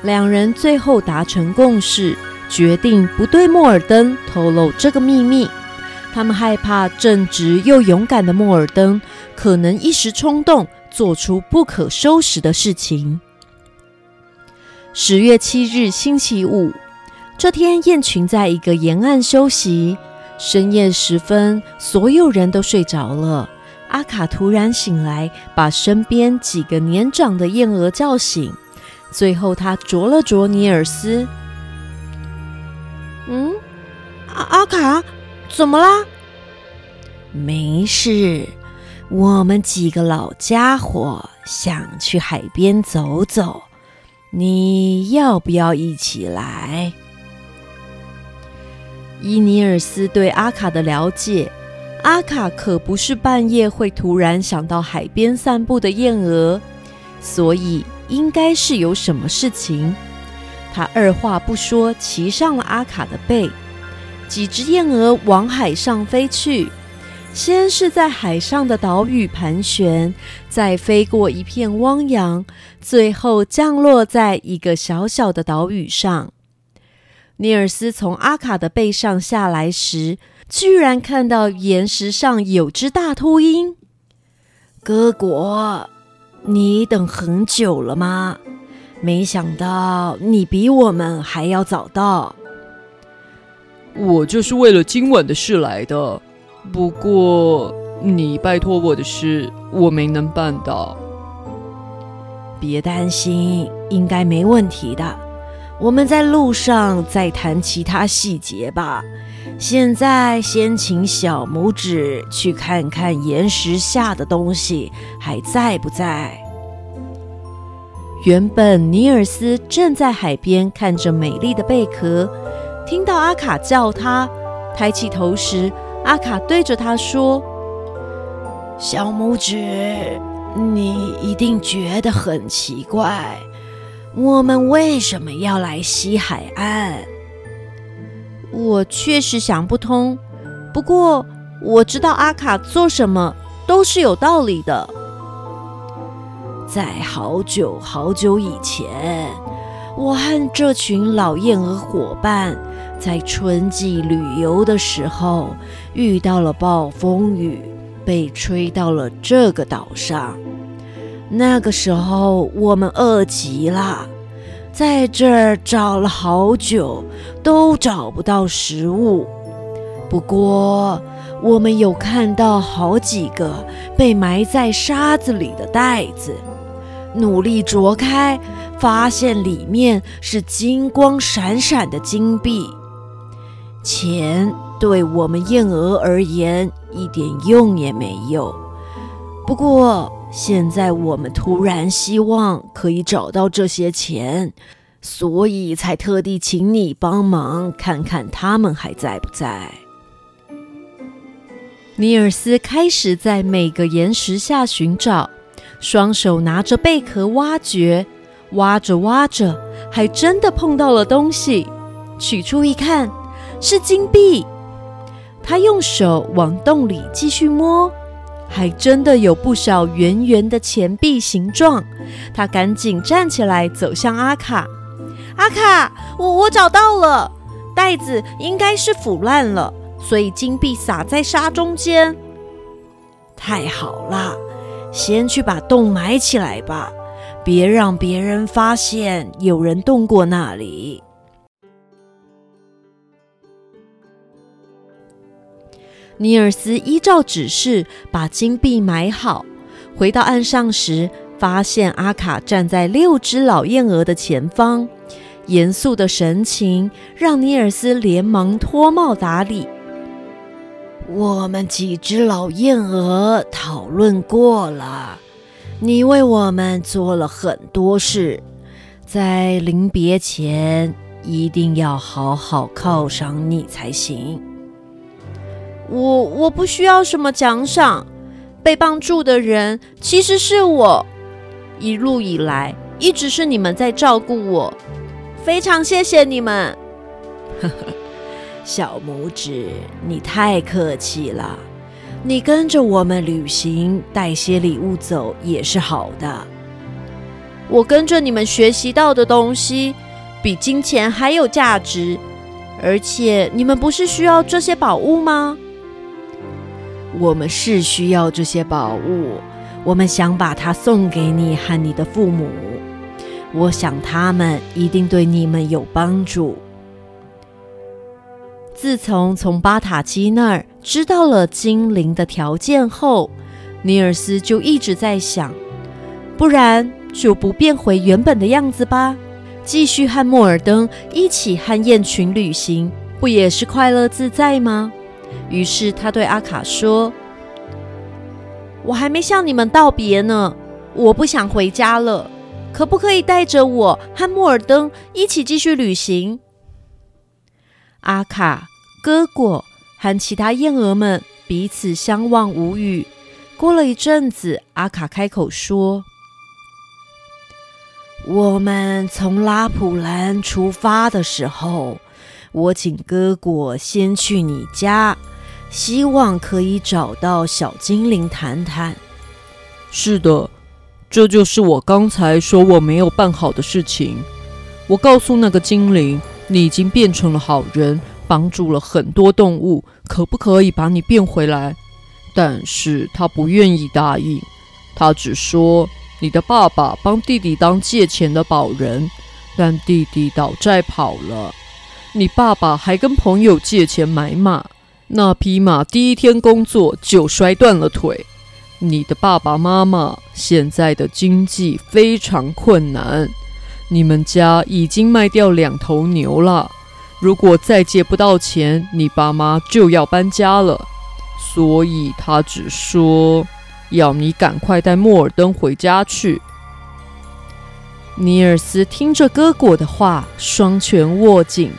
两人最后达成共识。决定不对莫尔登透露这个秘密，他们害怕正直又勇敢的莫尔登可能一时冲动做出不可收拾的事情。十月七日星期五，这天雁群在一个沿岸休息，深夜时分，所有人都睡着了。阿卡突然醒来，把身边几个年长的燕鹅叫醒，最后他啄了啄尼尔斯。嗯，阿阿卡，怎么啦？没事，我们几个老家伙想去海边走走，你要不要一起来？伊尼尔斯对阿卡的了解，阿卡可不是半夜会突然想到海边散步的燕鹅，所以应该是有什么事情。他二话不说，骑上了阿卡的背。几只燕鹅往海上飞去，先是在海上的岛屿盘旋，再飞过一片汪洋，最后降落在一个小小的岛屿上。尼尔斯从阿卡的背上下来时，居然看到岩石上有只大秃鹰。哥果，你等很久了吗？没想到你比我们还要早到。我就是为了今晚的事来的，不过你拜托我的事我没能办到。别担心，应该没问题的。我们在路上再谈其他细节吧。现在先请小拇指去看看岩石下的东西还在不在。原本尼尔斯正在海边看着美丽的贝壳，听到阿卡叫他，抬起头时，阿卡对着他说：“小拇指，你一定觉得很奇怪，我们为什么要来西海岸？我确实想不通，不过我知道阿卡做什么都是有道理的。”在好久好久以前，我和这群老燕鹅伙伴在春季旅游的时候遇到了暴风雨，被吹到了这个岛上。那个时候我们饿极了，在这儿找了好久，都找不到食物。不过，我们有看到好几个被埋在沙子里的袋子，努力啄开，发现里面是金光闪闪的金币。钱对我们燕鹅而言一点用也没有。不过，现在我们突然希望可以找到这些钱，所以才特地请你帮忙看看他们还在不在。尼尔斯开始在每个岩石下寻找，双手拿着贝壳挖掘，挖着挖着，还真的碰到了东西。取出一看，是金币。他用手往洞里继续摸，还真的有不少圆圆的钱币形状。他赶紧站起来，走向阿卡。阿卡，我我找到了，袋子应该是腐烂了。所以金币撒在沙中间，太好了！先去把洞埋起来吧，别让别人发现有人动过那里。尼尔斯依照指示把金币埋好，回到岸上时，发现阿卡站在六只老燕鹅的前方，严肃的神情让尼尔斯连忙脱帽打礼。我们几只老燕鹅讨论过了，你为我们做了很多事，在临别前一定要好好犒赏你才行。我我不需要什么奖赏，被帮助的人其实是我，一路以来一直是你们在照顾我，非常谢谢你们。小拇指，你太客气了。你跟着我们旅行，带些礼物走也是好的。我跟着你们学习到的东西，比金钱还有价值。而且你们不是需要这些宝物吗？我们是需要这些宝物，我们想把它送给你和你的父母。我想他们一定对你们有帮助。自从从巴塔基那儿知道了精灵的条件后，尼尔斯就一直在想：不然就不变回原本的样子吧，继续和莫尔登一起和雁群旅行，不也是快乐自在吗？于是他对阿卡说：“我还没向你们道别呢，我不想回家了，可不可以带着我和莫尔登一起继续旅行？”阿卡。哥果和其他燕鹅们彼此相望无语。过了一阵子，阿卡开口说：“我们从拉普兰出发的时候，我请哥果先去你家，希望可以找到小精灵谈谈。”“是的，这就是我刚才说我没有办好的事情。我告诉那个精灵，你已经变成了好人。”帮助了很多动物，可不可以把你变回来？但是他不愿意答应，他只说你的爸爸帮弟弟当借钱的保人，但弟弟倒债跑了。你爸爸还跟朋友借钱买马，那匹马第一天工作就摔断了腿。你的爸爸妈妈现在的经济非常困难，你们家已经卖掉两头牛了。如果再借不到钱，你爸妈就要搬家了。所以他只说要你赶快带莫尔登回家去。尼尔斯听着哥果的话，双拳握紧。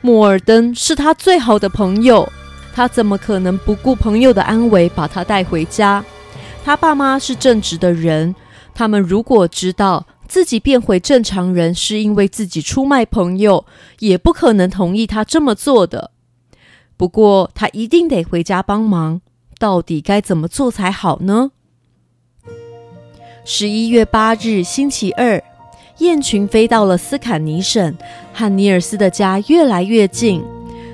莫尔登是他最好的朋友，他怎么可能不顾朋友的安危把他带回家？他爸妈是正直的人，他们如果知道。自己变回正常人是因为自己出卖朋友，也不可能同意他这么做的。不过他一定得回家帮忙，到底该怎么做才好呢？十一月八日星期二，雁群飞到了斯坎尼省，和尼尔斯的家越来越近。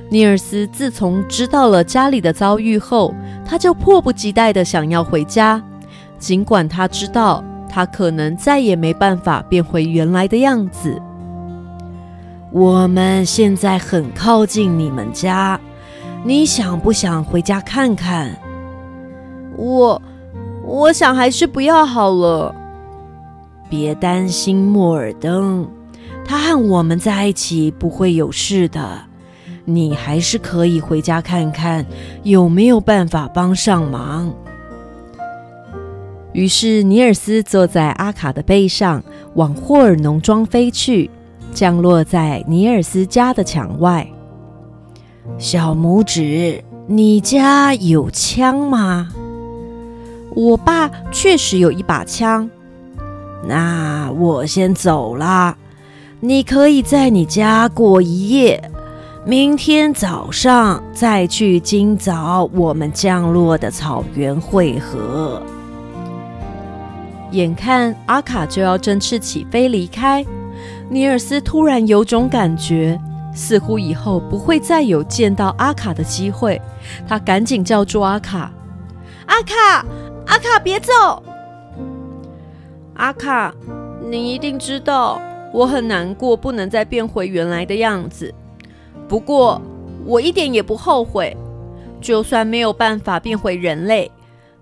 尼尔斯自从知道了家里的遭遇后，他就迫不及待的想要回家，尽管他知道。他可能再也没办法变回原来的样子。我们现在很靠近你们家，你想不想回家看看？我，我想还是不要好了。别担心莫尔登，他和我们在一起不会有事的。你还是可以回家看看，有没有办法帮上忙。于是尼尔斯坐在阿卡的背上，往霍尔农庄飞去，降落在尼尔斯家的墙外。小拇指，你家有枪吗？我爸确实有一把枪。那我先走了，你可以在你家过一夜，明天早上再去今早我们降落的草原汇合。眼看阿卡就要振翅起飞离开，尼尔斯突然有种感觉，似乎以后不会再有见到阿卡的机会。他赶紧叫住阿卡：“阿卡，阿卡，别走！”阿卡，你一定知道我很难过，不能再变回原来的样子。不过我一点也不后悔，就算没有办法变回人类，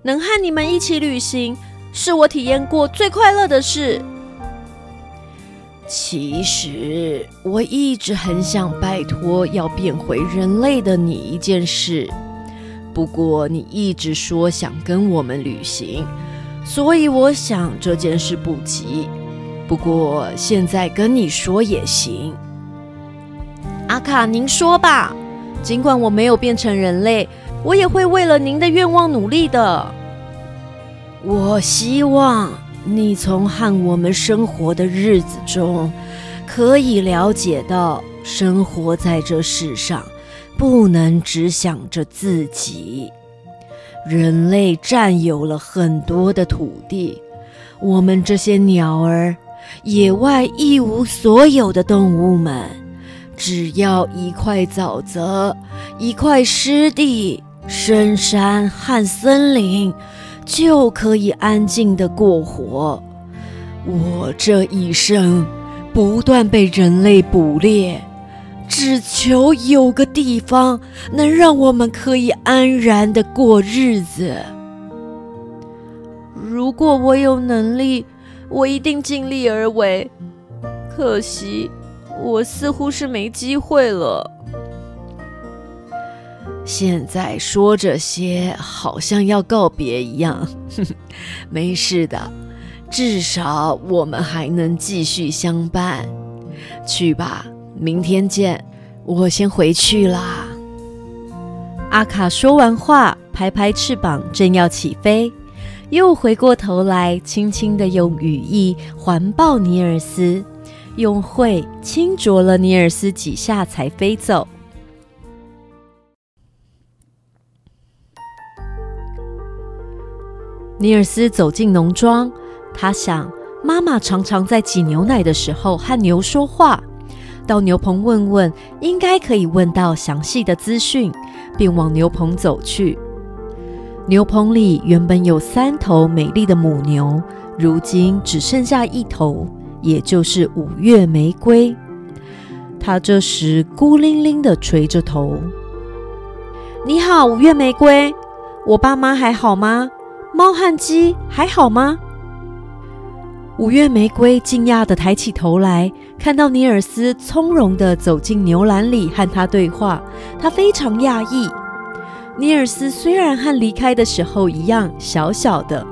能和你们一起旅行，是我体验过最快乐的事。其实我一直很想拜托要变回人类的你一件事，不过你一直说想跟我们旅行。所以我想这件事不急，不过现在跟你说也行。阿卡，您说吧。尽管我没有变成人类，我也会为了您的愿望努力的。我希望你从和我们生活的日子中，可以了解到，生活在这世上，不能只想着自己。人类占有了很多的土地，我们这些鸟儿、野外一无所有的动物们，只要一块沼泽、一块湿地、深山和森林，就可以安静的过活。我这一生不断被人类捕猎。只求有个地方能让我们可以安然的过日子。如果我有能力，我一定尽力而为。可惜，我似乎是没机会了。现在说这些，好像要告别一样。没事的，至少我们还能继续相伴。去吧。明天见，我先回去啦。阿卡说完话，拍拍翅膀，正要起飞，又回过头来，轻轻的用羽翼环抱尼尔斯，用喙轻啄了尼尔斯几下，才飞走。尼尔斯走进农庄，他想，妈妈常常在挤牛奶的时候和牛说话。到牛棚问问，应该可以问到详细的资讯，便往牛棚走去。牛棚里原本有三头美丽的母牛，如今只剩下一头，也就是五月玫瑰。它这时孤零零的垂着头。你好，五月玫瑰，我爸妈还好吗？猫和鸡还好吗？五月玫瑰惊讶的抬起头来，看到尼尔斯从容的走进牛栏里和他对话，他非常讶异。尼尔斯虽然和离开的时候一样小小的，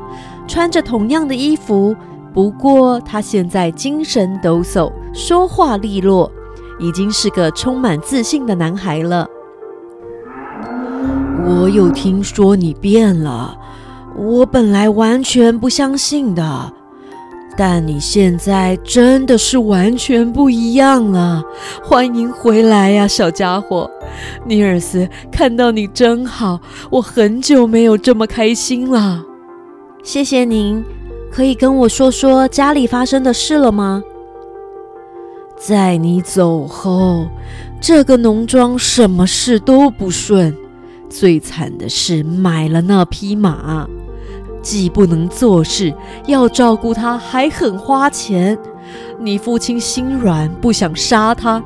穿着同样的衣服，不过他现在精神抖擞，说话利落，已经是个充满自信的男孩了。我有听说你变了，我本来完全不相信的。但你现在真的是完全不一样了，欢迎回来呀，小家伙！尼尔斯，看到你真好，我很久没有这么开心了。谢谢您，可以跟我说说家里发生的事了吗？在你走后，这个农庄什么事都不顺，最惨的是买了那匹马。既不能做事，要照顾他，还很花钱。你父亲心软，不想杀他，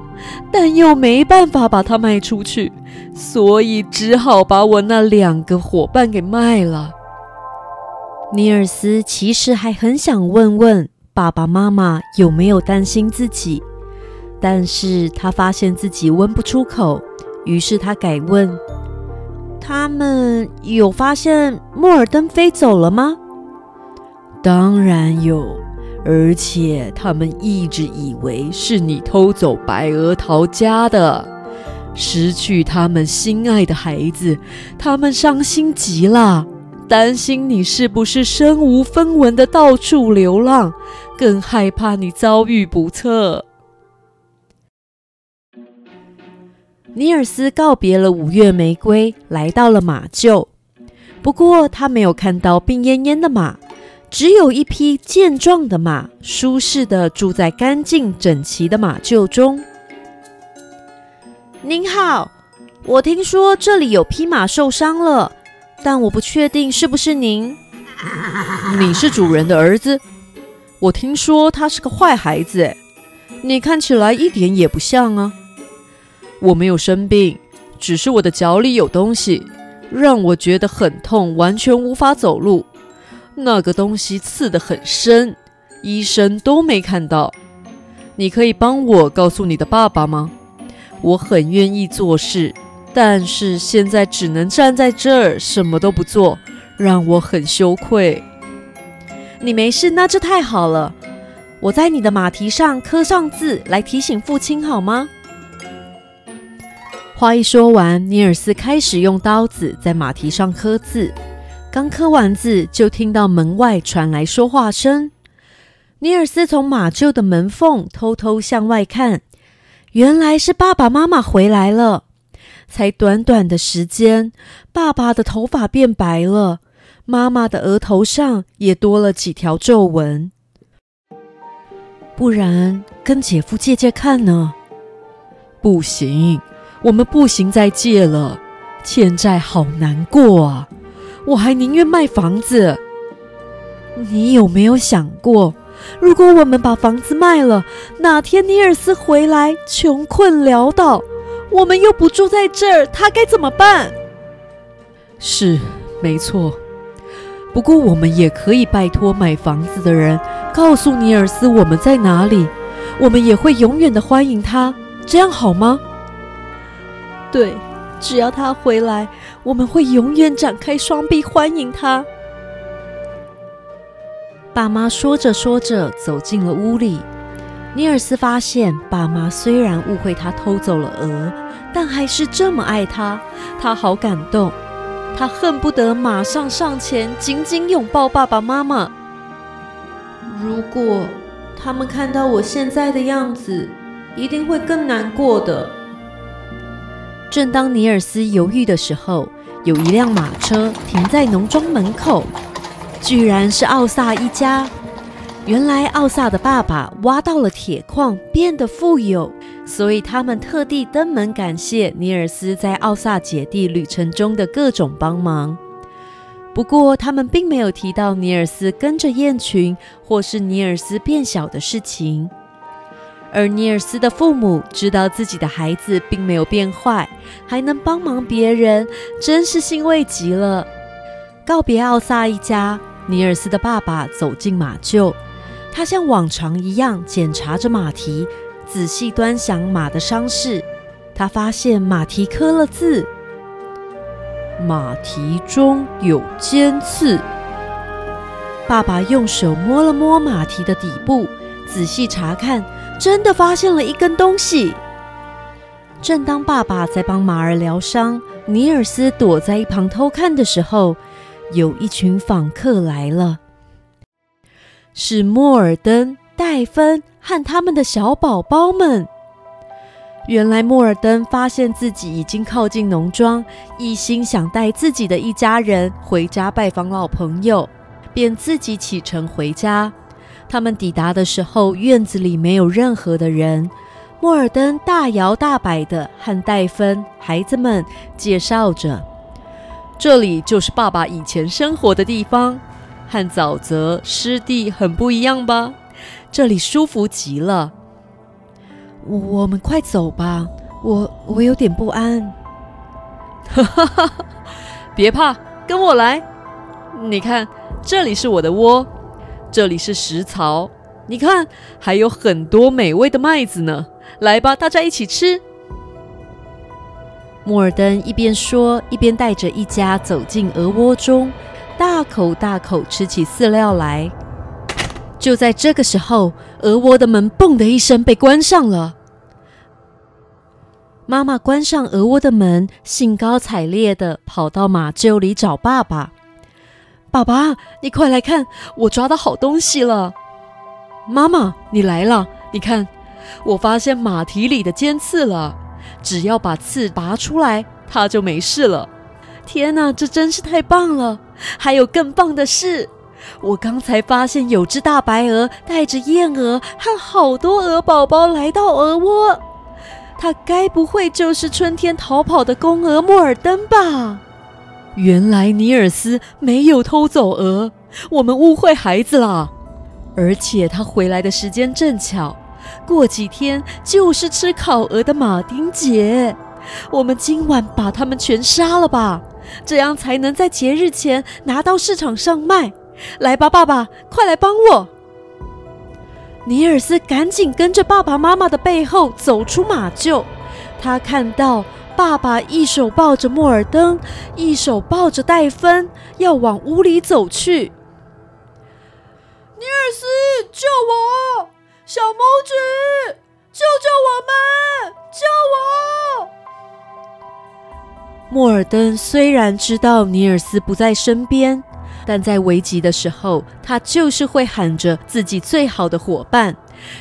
但又没办法把他卖出去，所以只好把我那两个伙伴给卖了。尼尔斯其实还很想问问爸爸妈妈有没有担心自己，但是他发现自己问不出口，于是他改问：“他们有发现莫尔登飞走了吗？”“当然有。”而且他们一直以为是你偷走白鹅桃家的，失去他们心爱的孩子，他们伤心极了，担心你是不是身无分文的到处流浪，更害怕你遭遇不测。尼尔斯告别了五月玫瑰，来到了马厩，不过他没有看到病恹恹的马。只有一匹健壮的马，舒适的住在干净整齐的马厩中。您好，我听说这里有匹马受伤了，但我不确定是不是您。你是主人的儿子？我听说他是个坏孩子，哎，你看起来一点也不像啊。我没有生病，只是我的脚里有东西，让我觉得很痛，完全无法走路。那个东西刺得很深，医生都没看到。你可以帮我告诉你的爸爸吗？我很愿意做事，但是现在只能站在这儿什么都不做，让我很羞愧。你没事，那就太好了。我在你的马蹄上刻上字，来提醒父亲好吗？话一说完，尼尔斯开始用刀子在马蹄上刻字。刚刻完字，就听到门外传来说话声。尼尔斯从马厩的门缝偷偷向外看，原来是爸爸妈妈回来了。才短短的时间，爸爸的头发变白了，妈妈的额头上也多了几条皱纹。不然，跟姐夫借借看呢？不行，我们不行再借了，欠债好难过啊。我还宁愿卖房子。你有没有想过，如果我们把房子卖了，哪天尼尔斯回来穷困潦倒，我们又不住在这儿，他该怎么办？是，没错。不过我们也可以拜托买房子的人，告诉尼尔斯我们在哪里，我们也会永远的欢迎他，这样好吗？对。只要他回来，我们会永远展开双臂欢迎他。爸妈说着说着走进了屋里。尼尔斯发现，爸妈虽然误会他偷走了鹅，但还是这么爱他。他好感动，他恨不得马上上前紧紧拥抱爸爸妈妈。如果他们看到我现在的样子，一定会更难过的。正当尼尔斯犹豫的时候，有一辆马车停在农庄门口，居然是奥萨一家。原来奥萨的爸爸挖到了铁矿，变得富有，所以他们特地登门感谢尼尔斯在奥萨姐弟旅程中的各种帮忙。不过，他们并没有提到尼尔斯跟着雁群，或是尼尔斯变小的事情。而尼尔斯的父母知道自己的孩子并没有变坏，还能帮忙别人，真是欣慰极了。告别奥萨一家，尼尔斯的爸爸走进马厩，他像往常一样检查着马蹄，仔细端详马的伤势。他发现马蹄刻了字，马蹄中有尖刺。爸爸用手摸了摸马蹄的底部，仔细查看。真的发现了一根东西。正当爸爸在帮马儿疗伤，尼尔斯躲在一旁偷看的时候，有一群访客来了，是莫尔登、戴芬和他们的小宝宝们。原来莫尔登发现自己已经靠近农庄，一心想带自己的一家人回家拜访老朋友，便自己启程回家。他们抵达的时候，院子里没有任何的人。莫尔登大摇大摆的和戴芬孩子们介绍着：“这里就是爸爸以前生活的地方。和沼泽、湿地很不一样吧？这里舒服极了。我们快走吧，我我有点不安。哈哈哈！别怕，跟我来。你看，这里是我的窝，这里是食槽。你看，还有很多美味的麦子呢。来吧，大家一起吃。莫尔登一边说，一边带着一家走进鹅窝中，大口大口吃起饲料来。就在这个时候，鹅窝的门“嘣”的一声被关上了。妈妈关上鹅窝的门，兴高采烈的跑到马厩里找爸爸。爸爸，你快来看，我抓到好东西了！妈妈，你来了，你看，我发现马蹄里的尖刺了。只要把刺拔出来，它就没事了。天哪，这真是太棒了！还有更棒的事，我刚才发现有只大白鹅带着燕鹅和好多鹅宝宝来到鹅窝。它该不会就是春天逃跑的公鹅莫尔登吧？原来尼尔斯没有偷走鹅，我们误会孩子了。而且他回来的时间正巧，过几天就是吃烤鹅的马丁节。我们今晚把它们全杀了吧，这样才能在节日前拿到市场上卖。来吧，爸爸，快来帮我！尼尔斯赶紧跟着爸爸妈妈的背后走出马厩，他看到爸爸一手抱着莫尔登，一手抱着戴芬，要往屋里走去。尼尔斯，救我！小拇指，救救我们！救我！莫尔登虽然知道尼尔斯不在身边。但在危急的时候，他就是会喊着自己最好的伙伴，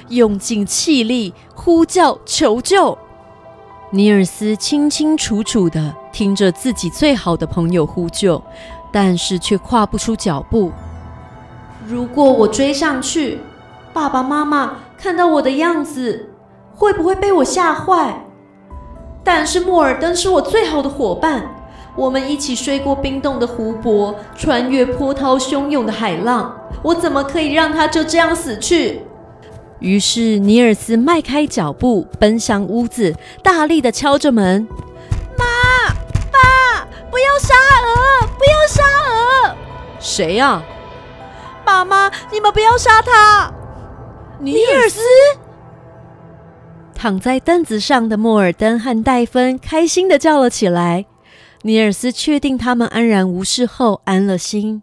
用尽气力呼叫求救。尼尔斯清清楚楚的听着自己最好的朋友呼救，但是却跨不出脚步。如果我追上去，爸爸妈妈看到我的样子，会不会被我吓坏？但是莫尔登是我最好的伙伴。我们一起睡过冰冻的湖泊，穿越波涛汹涌的海浪，我怎么可以让他就这样死去？于是尼尔斯迈开脚步，奔向屋子，大力的敲着门：“妈，爸，不要杀鹅，不要杀鹅！谁呀？妈妈，你们不要杀他！”尼尔斯躺在凳子上的莫尔登和戴芬开心的叫了起来。尼尔斯确定他们安然无事后，安了心。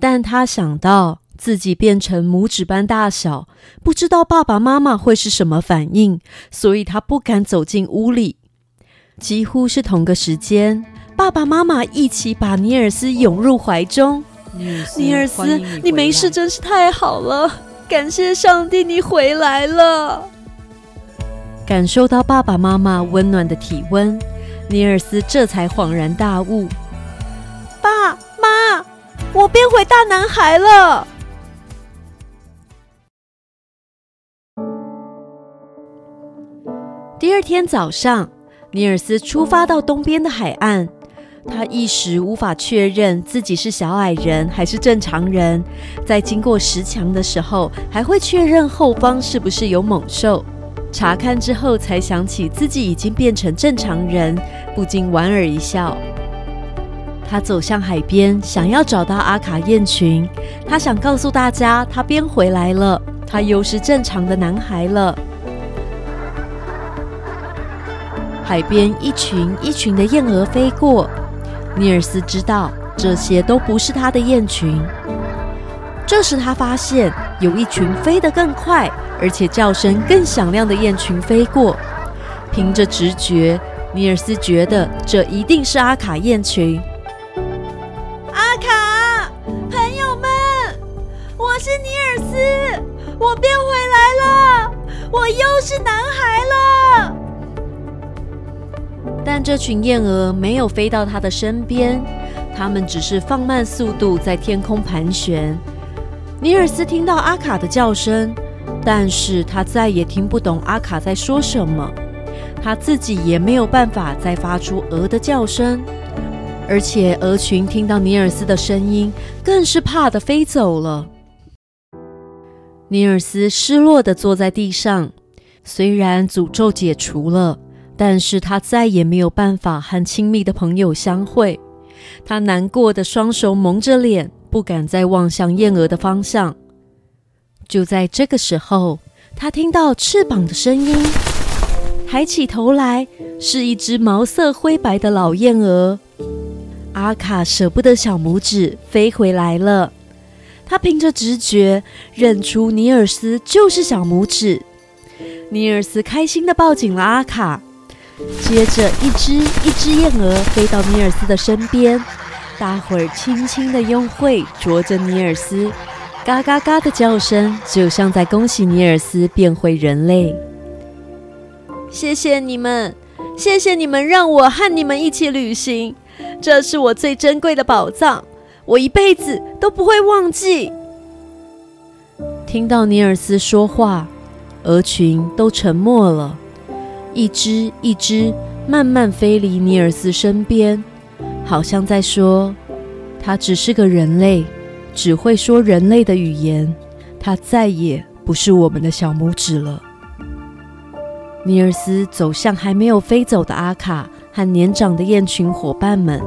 但他想到自己变成拇指般大小，不知道爸爸妈妈会是什么反应，所以他不敢走进屋里。几乎是同个时间，爸爸妈妈一起把尼尔斯拥入怀中。尼尔斯，你没事，真是太好了！感谢上帝，你回来了。感受到爸爸妈妈温暖的体温。尼尔斯这才恍然大悟：“爸妈，我变回大男孩了。”第二天早上，尼尔斯出发到东边的海岸。他一时无法确认自己是小矮人还是正常人，在经过石墙的时候，还会确认后方是不是有猛兽。查看之后，才想起自己已经变成正常人，不禁莞尔一笑。他走向海边，想要找到阿卡雁群。他想告诉大家，他变回来了，他又是正常的男孩了。海边一群一群的燕鹅飞过，尼尔斯知道这些都不是他的雁群。这时他发现有一群飞得更快。而且叫声更响亮的雁群飞过，凭着直觉，尼尔斯觉得这一定是阿卡雁群。阿卡，朋友们，我是尼尔斯，我变回来了，我又是男孩了。但这群燕鹅没有飞到他的身边，它们只是放慢速度在天空盘旋。尼尔斯听到阿卡的叫声。但是他再也听不懂阿卡在说什么，他自己也没有办法再发出鹅的叫声。而且鹅群听到尼尔斯的声音，更是怕的飞走了。尼尔斯失落的坐在地上，虽然诅咒解除了，但是他再也没有办法和亲密的朋友相会。他难过的双手蒙着脸，不敢再望向燕鹅的方向。就在这个时候，他听到翅膀的声音，抬起头来，是一只毛色灰白的老燕鹅。阿卡舍不得小拇指飞回来了，他凭着直觉认出尼尔斯就是小拇指。尼尔斯开心的抱紧了阿卡。接着，一只一只燕鹅飞到尼尔斯的身边，大伙儿轻轻的用喙啄着尼尔斯，嘎嘎嘎的叫声，就像在恭喜尼尔斯变回人类。谢谢你们，谢谢你们让我和你们一起旅行，这是我最珍贵的宝藏，我一辈子都不会忘记。听到尼尔斯说话，鹅群都沉默了。一只一只慢慢飞离尼尔斯身边，好像在说：“他只是个人类，只会说人类的语言。他再也不是我们的小拇指了。”尼尔斯走向还没有飞走的阿卡和年长的雁群伙伴们，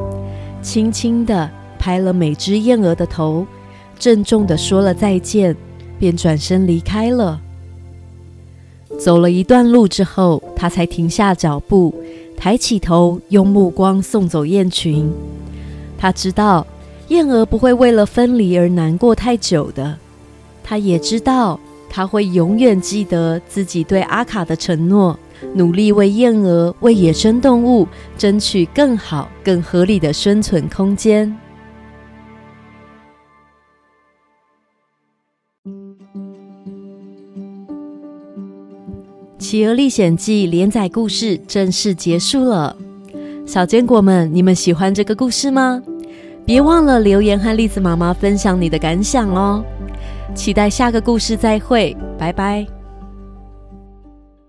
轻轻地拍了每只燕鹅的头，郑重地说了再见，便转身离开了。走了一段路之后，他才停下脚步，抬起头，用目光送走雁群。他知道燕儿不会为了分离而难过太久的，他也知道他会永远记得自己对阿卡的承诺，努力为燕鹅、为野生动物争取更好、更合理的生存空间。《企鹅历险记》连载故事正式结束了，小坚果们，你们喜欢这个故事吗？别忘了留言和栗子妈妈分享你的感想哦！期待下个故事再会，拜拜。